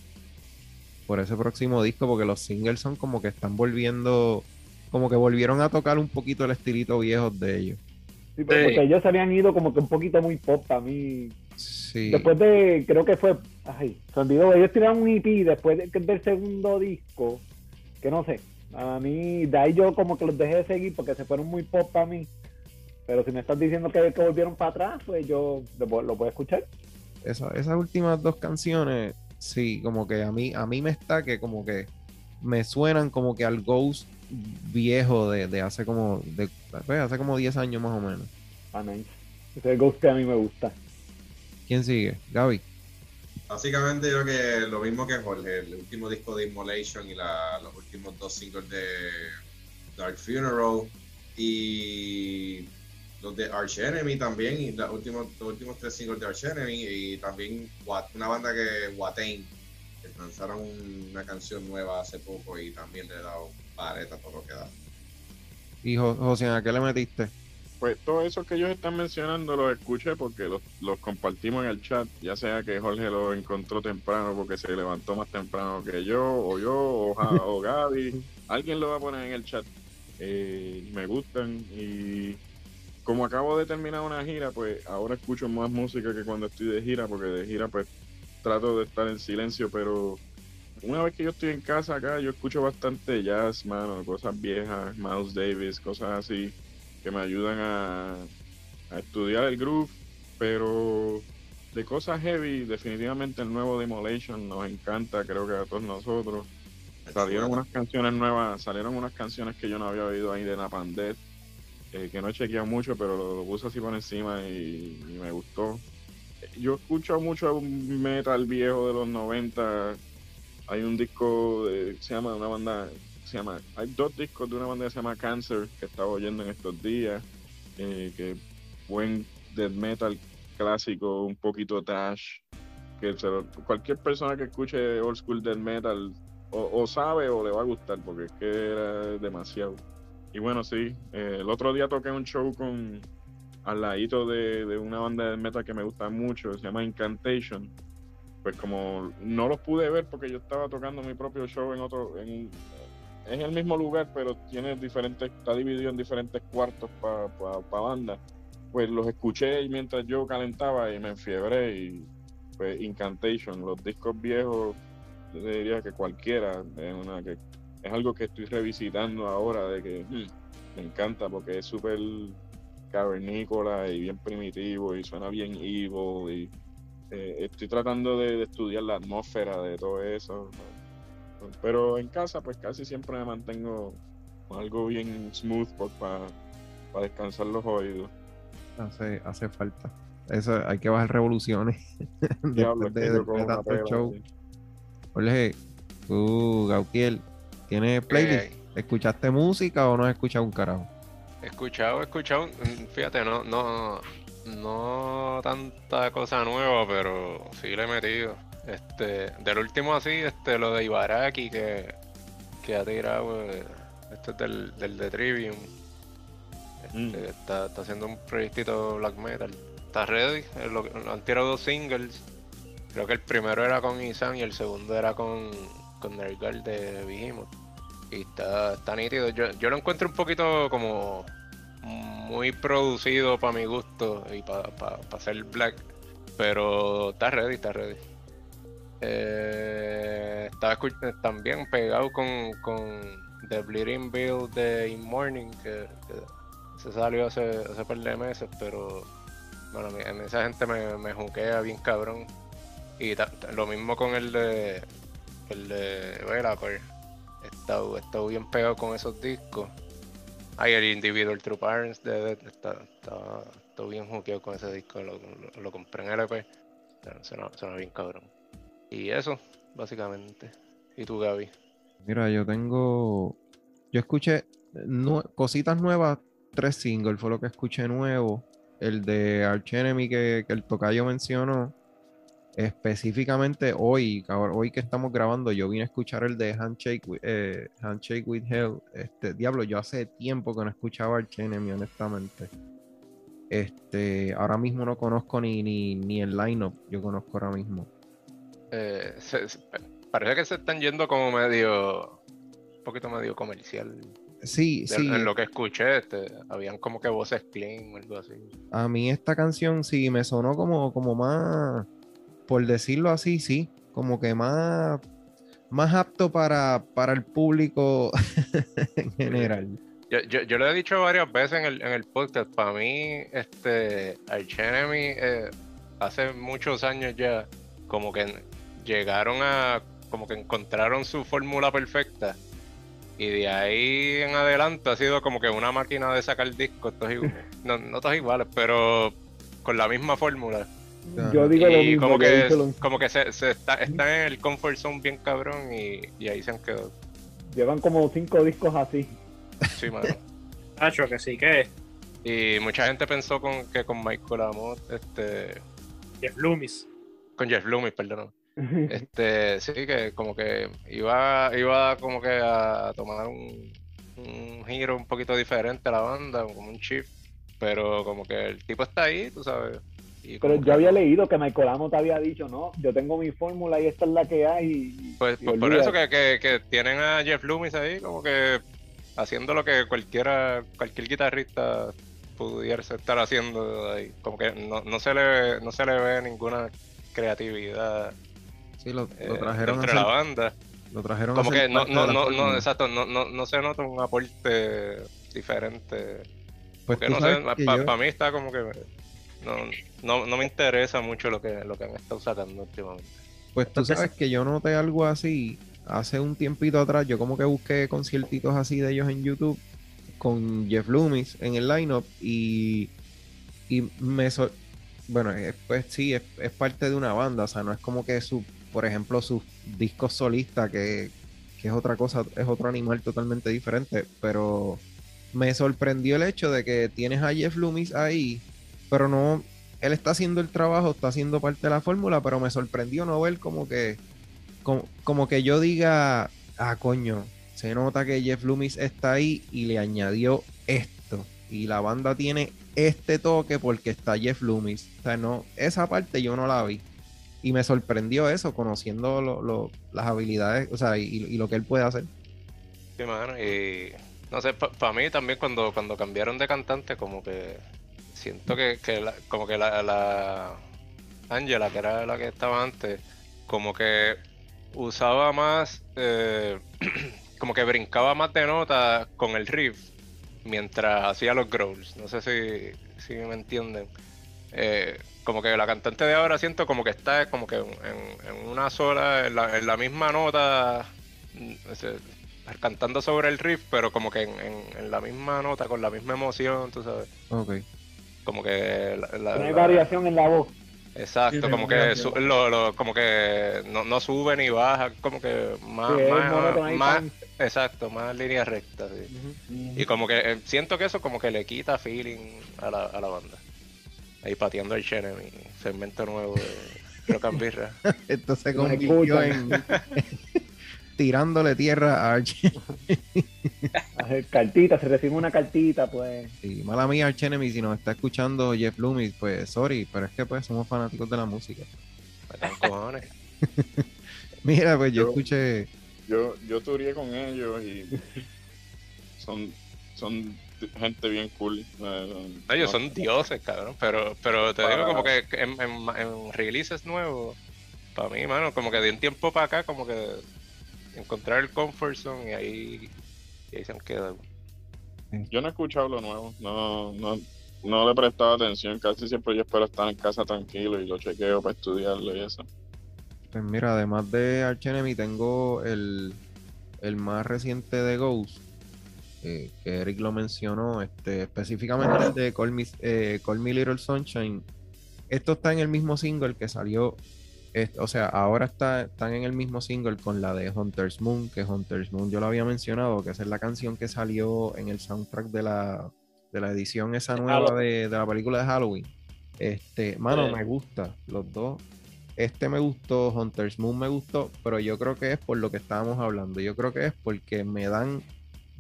por ese próximo disco, porque los singles son como que están volviendo, como que volvieron a tocar un poquito el estilito viejo de ellos. Sí, pero Sí. porque ellos se habían ido como que un poquito muy pop para mí. Sí. Después de, creo que fue, ay, se olvidó, ellos tiraron un EP después de- del segundo disco, que no sé, a mí, de ahí yo como que los dejé de seguir porque se fueron muy pop para mí. Pero si me estás diciendo que, que volvieron para atrás, pues yo lo, voy- lo a escuchar. Esa- esas últimas dos canciones, sí, como que a mí, a mí me está que como que me suenan como que al Ghost viejo de, de hace como, de, pues, hace como 10 años más o menos. Ah, nice. Ese ghost que a mí me gusta. ¿Quién sigue? Gaby. Básicamente yo creo que lo mismo que Jorge, el último disco de Immolation y los últimos dos singles de Dark Funeral y los de Arch Enemy también, y los últimos, los últimos tres singles de Arch Enemy y también una banda que Watain, que lanzaron una canción nueva hace poco y también le he dado pareta todo lo que da. Y Jo- José, ¿a qué le metiste? Pues todo eso que ellos están mencionando los escuché porque los, los compartimos en el chat, ya sea que Jorge lo encontró temprano porque se levantó más temprano que yo, o yo, o, (laughs) o Gaby, alguien lo va a poner en el chat. Eh, me gustan y como acabo de terminar una gira, pues ahora escucho más música que cuando estoy de gira, porque de gira pues trato de estar en silencio, pero una vez que yo estoy en casa acá, yo escucho bastante jazz, mano, cosas viejas, Miles Davis, cosas así que me ayudan a, a estudiar el groove, pero de cosas heavy, definitivamente el nuevo Demolition nos encanta, creo que a todos nosotros. Salieron unas canciones nuevas, salieron unas canciones que yo no había oído ahí de Napalm Death, eh, que no he chequeado mucho, pero lo, lo puse así por encima y, y me gustó. Yo escucho mucho metal viejo de los 90. Hay un disco de, se llama una banda se llama hay dos discos de una banda que se llama Cancer que estaba oyendo en estos días eh, que buen death metal clásico un poquito trash que se cualquier persona que escuche old school death metal o, o sabe o le va a gustar porque es que era demasiado. Y bueno sí eh, el otro día toqué un show con al ladito de, de una banda de metal que me gusta mucho se llama Incantation. Pues como no los pude ver porque yo estaba tocando mi propio show en otro en, en el mismo lugar pero tiene diferentes está dividido en diferentes cuartos para banda pues los escuché mientras yo calentaba y me enfiebré y pues Incantation los discos viejos yo diría que cualquiera es una que es algo que estoy revisitando ahora de que hmm, me encanta porque es súper cavernícola y bien primitivo y suena bien evil y eh, estoy tratando de estudiar la atmósfera de todo eso. Pero en casa, pues casi siempre me mantengo con algo bien smooth para descansar los oídos. Hace, hace falta. Eso, hay que bajar revoluciones. (laughs) Diablo, de, de tanto pela, show. sí. Jorge, tú, Gautiel, ¿tienes playlist? Eh, ¿Escuchaste música o no has escuchado un carajo? He escuchado, he escuchado, mm, fíjate, no, no, no tanta cosa nueva, pero sí le he metido. Este, del último así, este, lo de Ibaraki que, que ha tirado, este es del, del de Trivium. Este, Mm. está, está haciendo un proyectito black metal. Está ready, lo- han tirado dos singles. Creo que el primero era con Isan y el segundo era con, con Nergal de Behemoth. Y está, está nítido. Yo, yo lo encuentro un poquito como muy producido para mi gusto y para hacer black. Pero está ready, está ready. Eh, estaba escu- también pegado con, con The Bleeding Bill de In Morning, que, se salió hace, hace par de meses, pero bueno, a esa gente me, me juquea bien cabrón. Y lo mismo con el de el de. He estado, he estado bien pegado con esos discos. Ay, el Individual True Parents de, está, está, está bien juqueado con ese disco. Lo, lo- compré en LP. Suena, suena bien cabrón. Y eso, básicamente. ¿Y tú, Gaby? Mira, yo tengo. Yo escuché cositas nuevas, tres singles fue lo que escuché nuevo. El de Arch Enemy que, el tocayo mencionó. Específicamente hoy, hoy que estamos grabando, yo vine a escuchar el de Handshake, with- eh, Handshake with Hell. Este, diablo, yo hace tiempo que no escuchaba Arch Enemy, honestamente. Este, ahora mismo no conozco ni, ni, ni el lineup, yo conozco ahora mismo. Eh, se- se- parece que se están yendo como medio. Un poquito medio comercial. Sí, De- sí. En lo que escuché, este, habían como que voces clean o algo así. A mí esta canción sí me sonó como, como más, por decirlo así, sí, como que más, más apto para, para el público (laughs) en general. Yo, yo, yo lo he dicho varias veces en el, en el podcast. Para mí, este Arch Enemy, eh, hace muchos años ya, como que llegaron a, como que encontraron su fórmula perfecta. Y de ahí en adelante ha sido como que una máquina de sacar discos, todos (laughs) no, no todos iguales, pero con la misma fórmula. Yo digo lo mismo. como que, lo- como que se, se está, están en el comfort zone bien cabrón y, y ahí se han quedado. Llevan como cinco discos así. Sí, mano. (laughs) Nacho, que sí, que Y mucha gente pensó con, que con Michael Amott, este, Jeff Loomis. con Jeff Loomis, perdón. (laughs) Este, sí, que como que iba, iba como que a tomar un, un giro un poquito diferente a la banda, como un shift, pero como que el tipo está ahí, tú sabes. y Pero yo que- había leído que Michael Amo te había dicho, no, yo tengo mi fórmula y esta es la que hay. y- Pues, y pues por eso que, que, que tienen a Jeff Loomis ahí como que haciendo lo que cualquiera, cualquier guitarrista pudiese estar haciendo ahí. Como que no, no se le no se le ve ninguna creatividad Sí, lo, eh, lo trajeron a entre la banda. lo trajeron Como que no, no, no, no, exacto, no, no, no se nota un aporte diferente. Pues Porque no sé, para yo- mí está como que no, no, no me interesa mucho lo que, lo que han estado sacando últimamente. Pues tú Entonces- sabes que yo noté algo así hace un tiempito atrás. Yo como que busqué conciertitos así de ellos en YouTube con Jeff Loomis en el lineup y, y me bueno, eh, pues sí, es, es parte de una banda, o sea, no es como que su, por ejemplo, sus discos solistas, que, que es otra cosa, es otro animal totalmente diferente, pero me sorprendió el hecho de que tienes a Jeff Loomis ahí, pero no, él está haciendo el trabajo, está haciendo parte de la fórmula, pero me sorprendió no ver como que, como, como que yo diga, ah, coño, se nota que Jeff Loomis está ahí y le añadió esto. Y la banda tiene este toque porque está Jeff Loomis. O sea, no, esa parte yo no la vi. Y me sorprendió eso, conociendo lo- las habilidades, o sea, y, lo que él puede hacer. Sí, mano, y no sé, para mí también cuando, cuando cambiaron de cantante, como que siento que, que la- como que la, la Angela, que era la que estaba antes, como que usaba más, eh, (clears throat) como que brincaba más de nota con el riff mientras hacía los growls. No sé si, si me entienden. Eh, como que la cantante de ahora siento como que está como que en, en una sola, en la, en la misma nota, mm, ese- cantando sobre el riff, pero como que en, en- en la misma nota, con la misma emoción, tú sabes. Ok. como que la, la- No hay la- variación en la voz. exacto, Sí, como que su- lo, lo- como que no, no sube ni baja, como que más, Sí, más- más- exacto, más línea recta, sí. Y como que eh, siento que eso como que le quita feeling a la, a la banda. Ahí pateando el Enemy, segmento nuevo de Rock and Birra. (laughs) Esto se convirtió en (laughs) tirándole tierra a Arch. (laughs) Hacer cartita, se recibe una cartita, pues. Y mala mía, Arch Enemy, si nos está escuchando Jeff Loomis, pues sorry, pero es que pues somos fanáticos de la música. Cojones. Mira, pues yo Yo- escuché, Yo, yo turé con ellos y son, son gente bien cool. No, ellos no- son dioses, cabrón. Pero, pero te Para digo como que en, en, en releases nuevos, para mí, mano, como que de un tiempo para acá, como que encontrar el comfort zone y ahí, y ahí se han quedado. Yo no he escuchado lo nuevo, no, no, no le he prestado atención. Casi siempre yo espero estar en casa tranquilo y lo chequeo para estudiarlo y eso. pues mira, además de Arch Enemy, tengo el, el más reciente de Ghost, eh, que Eric lo mencionó, este, específicamente el de Call Me, eh, Call Me Little Sunshine. Esto está en el mismo single que salió, es- o sea, ahora está, están en el mismo single con la de Hunter's Moon, que Hunter's Moon yo lo había mencionado, que esa es la canción que salió en el soundtrack de la, de la edición esa nueva de, de la película de Halloween. Este, mano, me gusta, los dos. Este me gustó, Hunter's Moon me gustó, pero yo creo que es por lo que estábamos hablando. Yo creo que es porque me dan,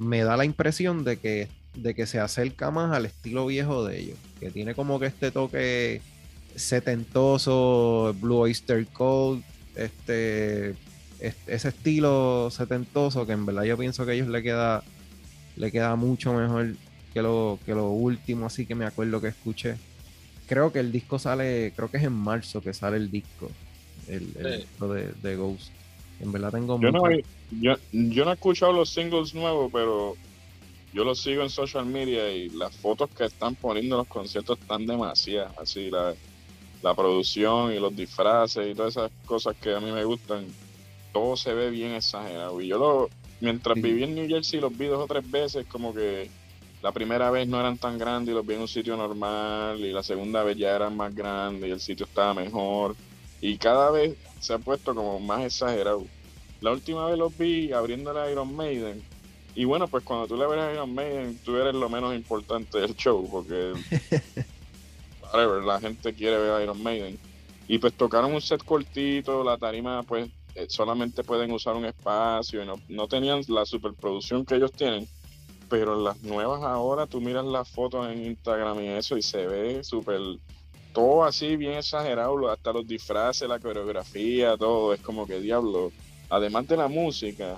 me da la impresión de que, de que se acerca más al estilo viejo de ellos, que tiene como que este toque setentoso, Blue Oyster Cult, este, es- ese estilo setentoso que en verdad yo pienso que a ellos le queda, le queda mucho mejor que lo, que lo último, así que me acuerdo que escuché. Creo que el disco sale, creo que es en marzo que sale el disco, el, el Sí. disco de, de Ghost. En verdad tengo Yo no, mucho- he- yo, yo no he escuchado los singles nuevos, pero yo los sigo en social media y las fotos que están poniendo en los conciertos están demasiadas. Así, la, la producción y los disfraces y todas esas cosas que a mí me gustan, todo se ve bien exagerado. Y yo lo, mientras Sí. viví en New Jersey, los vi dos o tres veces, como que la primera vez no eran tan grandes y los vi en un sitio normal, y la segunda vez ya eran más grandes y el sitio estaba mejor. Y cada vez se ha puesto como más exagerado. La última vez los vi abriendo a Iron Maiden. Y bueno, pues cuando tú le ves a Iron Maiden, tú eres lo menos importante del show, porque (laughs) whatever, la gente quiere ver a Iron Maiden. Y pues tocaron un set cortito, la tarima pues eh, solamente pueden usar un espacio y no, no tenían la superproducción que ellos tienen. Pero las nuevas ahora tú miras las fotos en Instagram y eso y se ve súper todo así bien exagerado, hasta los disfraces, la coreografía, todo, es como que diablo. Además de la música,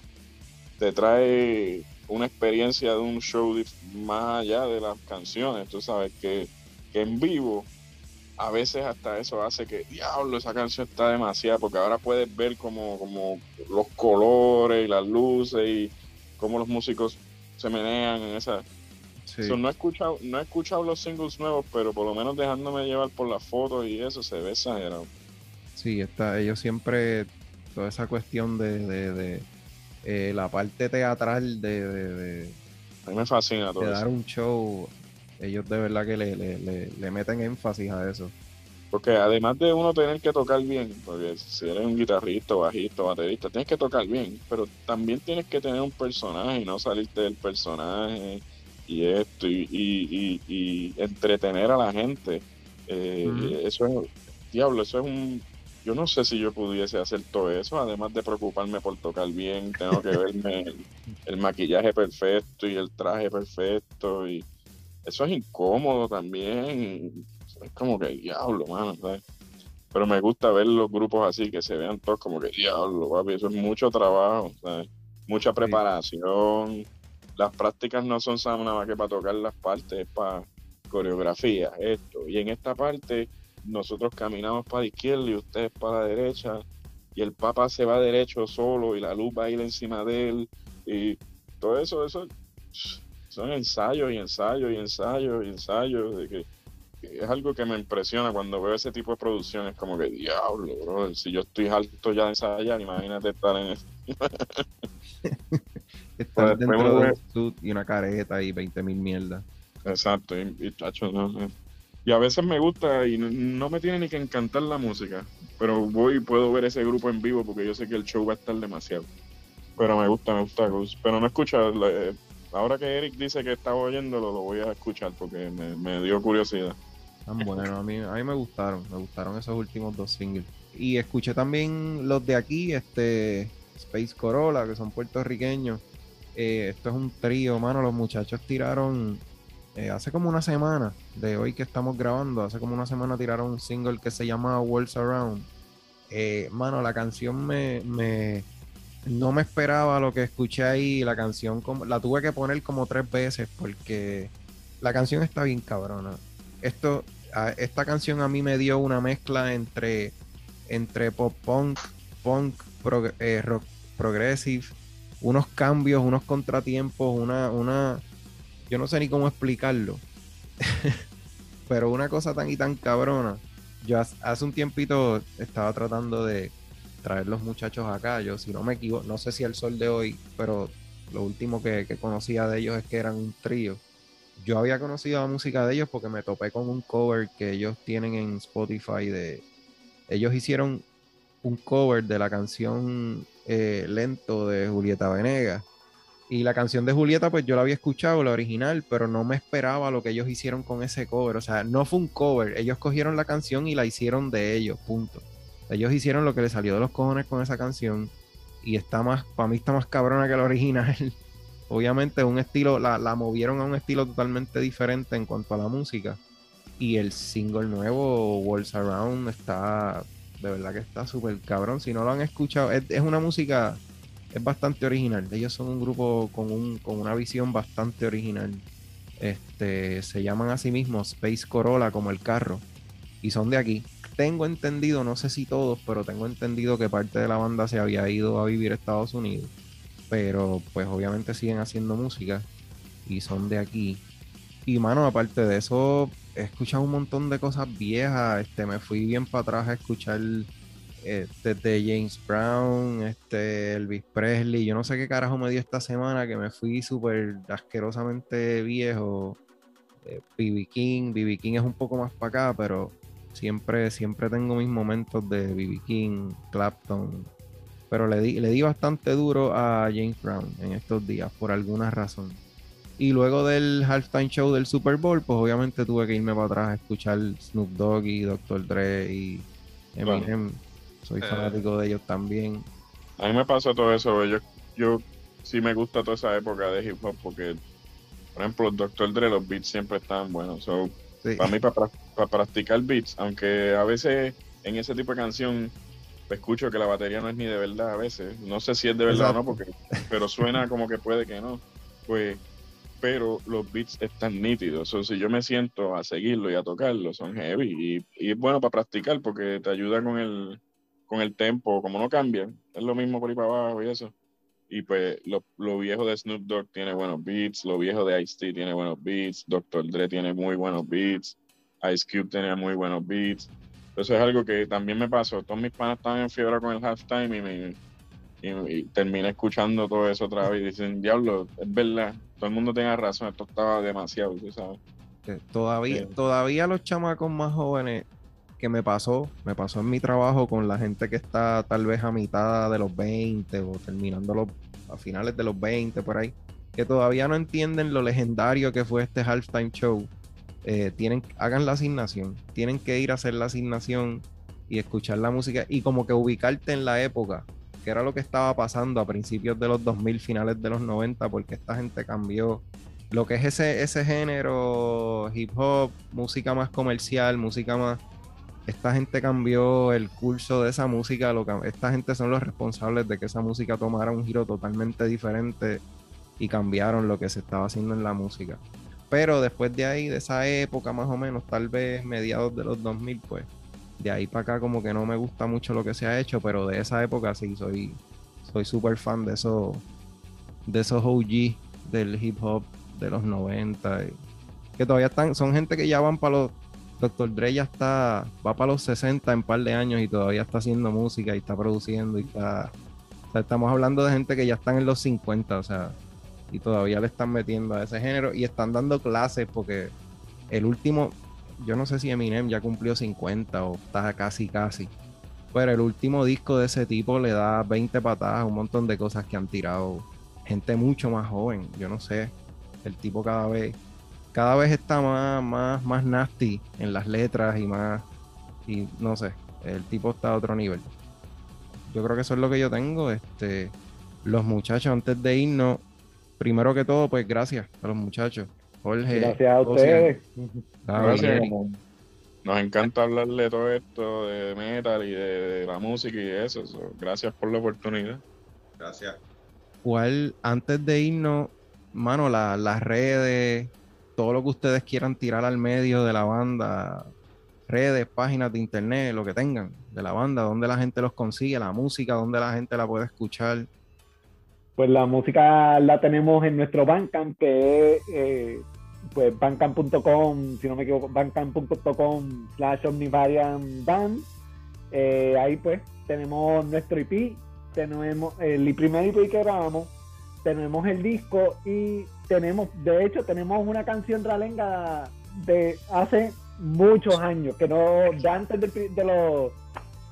te trae una experiencia de un show más allá de las canciones, tú sabes que, que en vivo a veces hasta eso hace que diablo esa canción está demasiado porque ahora puedes ver como, como los colores y las luces y cómo los músicos se menean en esa Sí. So, no he escuchado, no he escuchado los singles nuevos, pero por lo menos dejándome llevar por las fotos y eso se ve exagerado. Sí, está, ellos siempre, toda esa cuestión de, de, de, eh, la parte teatral de, de, A mí me fascina todo de eso. dar un show, ellos de verdad que le, le, le, le meten énfasis a eso. Porque además de uno tener que tocar bien, porque si eres un guitarrista, bajista, baterista, tienes que tocar bien, pero también tienes que tener un personaje y no salirte del personaje y esto y, y, y, y entretener a la gente. Eh. Eso es, diablo, eso es un... Yo no sé si yo pudiese hacer todo eso, además de preocuparme por tocar bien, tengo que verme (laughs) el, el maquillaje perfecto y el traje perfecto y eso es incómodo también. Es como que diablo, mano, ¿sabes? Pero me gusta ver los grupos así, que se vean todos como que diablo, papi, eso es mucho trabajo, ¿sabes? Mucha preparación. Las prácticas no son nada más que para tocar las partes, es para coreografía, esto. Y en esta parte, nosotros caminamos para la izquierda y ustedes para la derecha, y el papa se va derecho solo, y la luz va a ir encima de él, y todo eso, eso son ensayos y ensayos y ensayos y ensayos de que es algo que me impresiona cuando veo ese tipo de producciones como que diablo bro si yo estoy alto ya de ensayar imagínate estar en eso (laughs) Pues, dentro de un suit y una careta y 20 mil mierdas. exacto y, y, chacho, no, no. Y a veces me gusta y no, no me tiene ni que encantar la música, pero voy y puedo ver ese grupo en vivo porque yo sé que el show va a estar demasiado. Pero me gusta, me gusta. Pero no escucha, eh, ahora que Eric dice que estaba oyéndolo, lo voy a escuchar porque me, me dio curiosidad. Tan bueno, a mí, a mí me gustaron, me gustaron esos últimos dos singles. Y escuché también los de aquí, este Space Corolla, que son puertorriqueños. Eh, esto es un trío, mano. Los muchachos tiraron eh, hace como una semana, de hoy que estamos grabando, hace como una semana tiraron un single que se llama Worlds Around. Eh, mano, la canción me, me, no me esperaba lo que escuché ahí. La canción como, la tuve que poner como tres veces porque la canción está bien cabrona. Esto, esta canción a mí me dio una mezcla entre, entre pop punk, punk, prog- rock progressive, unos cambios, unos contratiempos, una, una, yo no sé ni cómo explicarlo, (laughs) pero una cosa tan y tan cabrona. Yo hace, un tiempito estaba tratando de traer los muchachos acá, yo si no me equivoco, no sé si el sol de hoy, pero lo último que, que conocía de ellos es que eran un trío. Yo había conocido la música de ellos porque me topé con un cover que ellos tienen en Spotify de... Ellos hicieron un cover de la canción eh, Lento de Julieta Venegas. Y la canción de Julieta, pues yo la había escuchado, la original, pero no me esperaba lo que ellos hicieron con ese cover. O sea, no fue un cover. Ellos cogieron la canción y la hicieron de ellos, punto. Ellos hicieron lo que les salió de los cojones con esa canción. Y está más, para mí está más cabrona que la original. (laughs) Obviamente, un estilo, la, la movieron a un estilo totalmente diferente en cuanto a la música. Y el single nuevo, Walls Around, está, de verdad que está súper cabrón. Si no lo han escuchado, es, una música, es bastante original. Ellos son un grupo con, un, con una visión bastante original. Este, se llaman a sí mismos Space Corolla como el carro. Y son de aquí. Tengo entendido, no sé si todos, pero tengo entendido que parte de la banda se había ido a vivir a Estados Unidos. Pero pues obviamente siguen haciendo música y son de aquí. Y mano, aparte de eso, he escuchado un montón de cosas viejas. Este, me fui bien para atrás a escuchar este, de James Brown, este, Elvis Presley. Yo no sé qué carajo me dio esta semana que me fui súper asquerosamente viejo. BB King, BB King es un poco más para acá, pero siempre, siempre tengo mis momentos de BB King, Clapton. Pero le di, le di bastante duro a James Brown en estos días, por alguna razón. Y luego del halftime show del Super Bowl, pues obviamente tuve que irme para atrás a escuchar Snoop Dogg y Dr. Dre y Eminem. Soy Eh. fanático de ellos también. A mí me pasa todo eso, yo, yo sí me gusta toda esa época de hip hop porque, por ejemplo, Dr. Dre, los beats siempre estaban buenos. So, Sí. para mí, para, para practicar beats, aunque a veces en ese tipo de canción escucho que la batería no es ni de verdad a veces. No sé si es de verdad o no, porque, pero suena como que puede que no. Pues, pero los beats están nítidos. So, si yo me siento a seguirlo y a tocarlo, son heavy. Y, es bueno para practicar porque te ayuda con el, con el tempo, como no cambian. Es lo mismo por ahí para abajo y eso. Y pues lo, lo viejo de Snoop Dogg tiene buenos beats, lo viejo de Ice-T tiene buenos beats, Dr. Dre tiene muy buenos beats, Ice Cube tenía muy buenos beats. Eso es algo que también me pasó. Todos mis panas estaban en fiebre con el halftime y, me, y, y terminé escuchando todo eso otra vez y dicen, diablo, es verdad, todo el mundo tenía razón, esto estaba demasiado, tú sabes. que todavía, Sí. todavía los chamacos más jóvenes que me pasó, me pasó en mi trabajo con la gente que está tal vez a mitad de los 20 o terminando los, a finales de los 20 por ahí, que todavía no entienden lo legendario que fue este halftime show. Eh, tienen, hagan la asignación, tienen que ir a hacer la asignación y escuchar la música y como que ubicarte en la época, que era lo que estaba pasando a principios de los 2000, finales de los 90, porque esta gente cambió lo que es ese, ese género hip hop, música más comercial, música más... Esta gente cambió el curso de esa música, lo esta gente son los responsables de que esa música tomara un giro totalmente diferente y cambiaron lo que se estaba haciendo en la música. Pero después de ahí, de esa época más o menos, tal vez mediados de los 2000, pues de ahí para acá como que no me gusta mucho lo que se ha hecho, pero de esa época sí soy soy súper fan de esos de esos OG del hip hop de los 90 y- que todavía están son gente que ya van para los Dr. Dre ya está va para los 60 en un par de años y todavía está haciendo música y está produciendo y está o sea, estamos hablando de gente que ya están en los 50, o sea, y todavía le están metiendo a ese género y están dando clases porque el último yo no sé si Eminem ya cumplió 50 o está casi casi. Pero el último disco de ese tipo le da 20 patadas, un montón de cosas que han tirado gente mucho más joven. Yo no sé. El tipo cada vez, cada vez está más, más, más nasty en las letras y más. Y no sé. El tipo está a otro nivel. Yo creo que eso es lo que yo tengo. Este, los muchachos, antes de irnos, primero que todo, pues gracias a los muchachos. Jorge. Gracias a Ocean, Gaby, Gracias. Eric. Nos encanta hablarle de todo esto, de metal y de, de la música y eso. so, gracias por la oportunidad. Gracias. ¿Cuál, antes de irnos, mano, la- las redes, todo lo que ustedes quieran tirar al medio de la banda, redes, páginas de internet, lo que tengan de la banda, donde la gente los consigue, la música, donde la gente la puede escuchar. Pues la música la tenemos en nuestro Bandcamp, que es eh, pues bandcamp.com, si no me equivoco, bandcamp.com slash omnivariant band. Eh, ahí pues tenemos nuestro EP, tenemos el primer EP que grabamos, tenemos el disco y tenemos, de hecho, tenemos una canción ralenga de hace muchos años, que no, de antes de los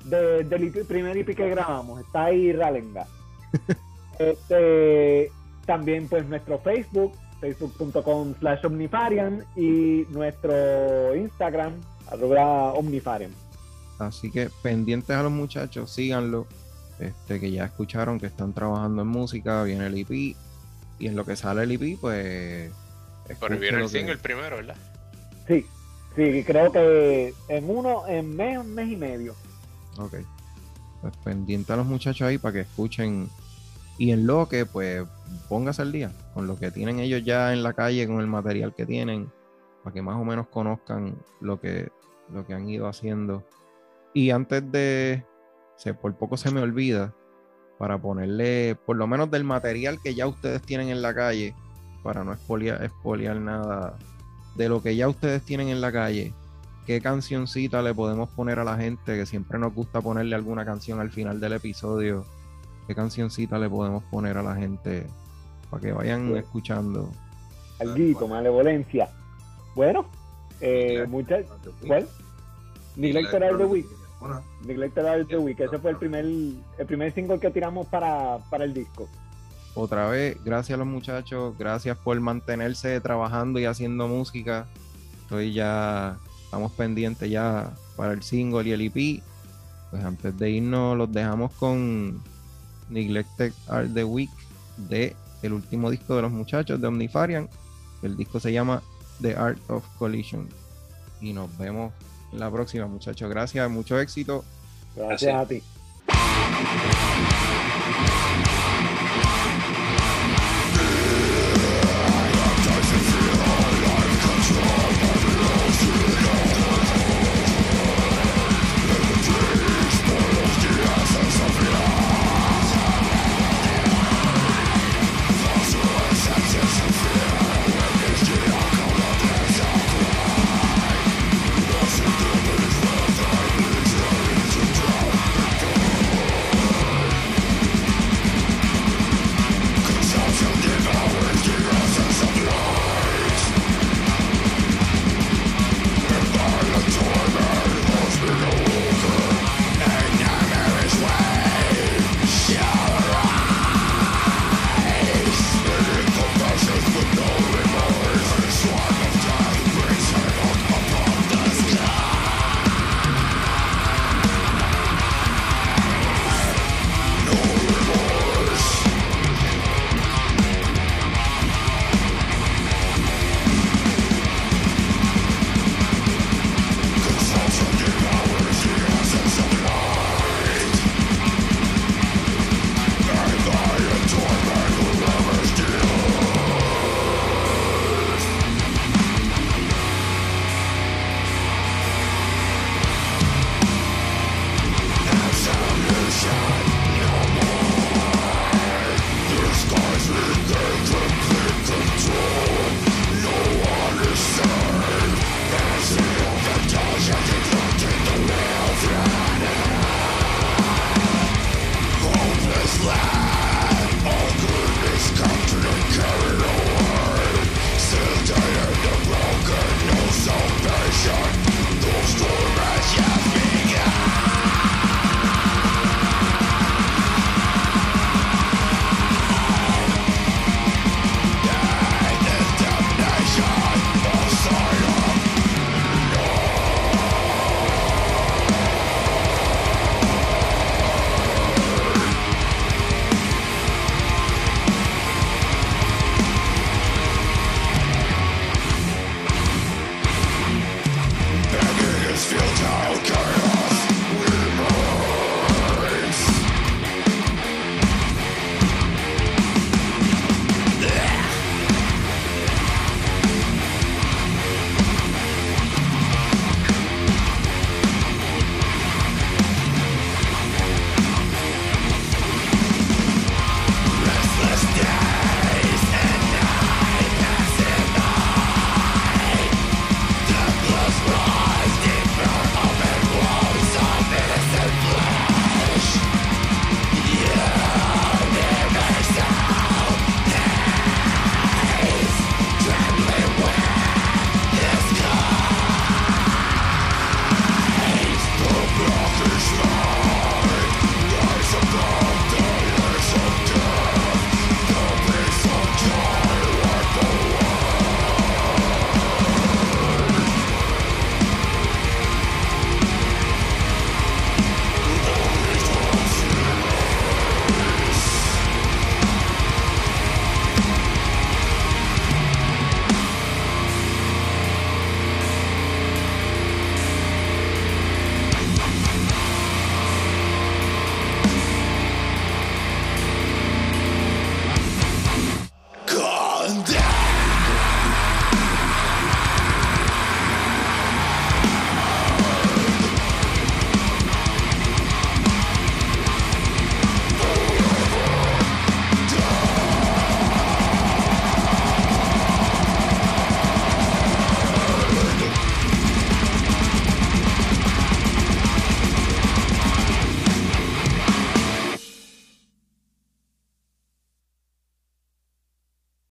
de- del primer EP que grabamos, está ahí ralenga. (laughs) Este, también pues nuestro Facebook, facebook.com slash omnifarian y nuestro Instagram, arroba omnifarian. Así que pendientes a los muchachos, síganlo. Este, que ya escucharon que están trabajando en música, viene el EP. Y en lo que sale el EP, pues. Pero viene el que- single primero, ¿verdad? Sí, sí, creo que en uno, en mes, un mes y medio. Ok. Pues pendiente a los muchachos ahí para que escuchen. Y en lo que, pues, póngase al día con lo que tienen ellos ya en la calle, con el material que tienen, para que más o menos conozcan lo que, lo que han ido haciendo. Y antes de. Se, por poco se me olvida. Para ponerle, por lo menos del material que ya ustedes tienen en la calle, para no expoliar, expoliar nada de lo que ya ustedes tienen en la calle, qué cancioncita le podemos poner a la gente, que siempre nos gusta ponerle alguna canción al final del episodio. ¿Qué cancioncita le podemos poner a la gente para que vayan Pues, escuchando? Alguito, malevolencia. Bueno, eh, muchas, ¿cuál? Neglected Are the Week. Neglected Are the Week. Ese fue el primer, el primer single que tiramos para, para el disco. Otra vez, gracias a los muchachos, gracias por mantenerse trabajando y haciendo música. Estoy ya, estamos pendientes ya para el single y el EP. Pues antes de irnos, los dejamos con Neglected Art the Week de el último disco de los muchachos de Omnifarian. El disco se llama The Art of Collision. Y nos vemos en la próxima, muchachos. Gracias, mucho éxito. Gracias a ti.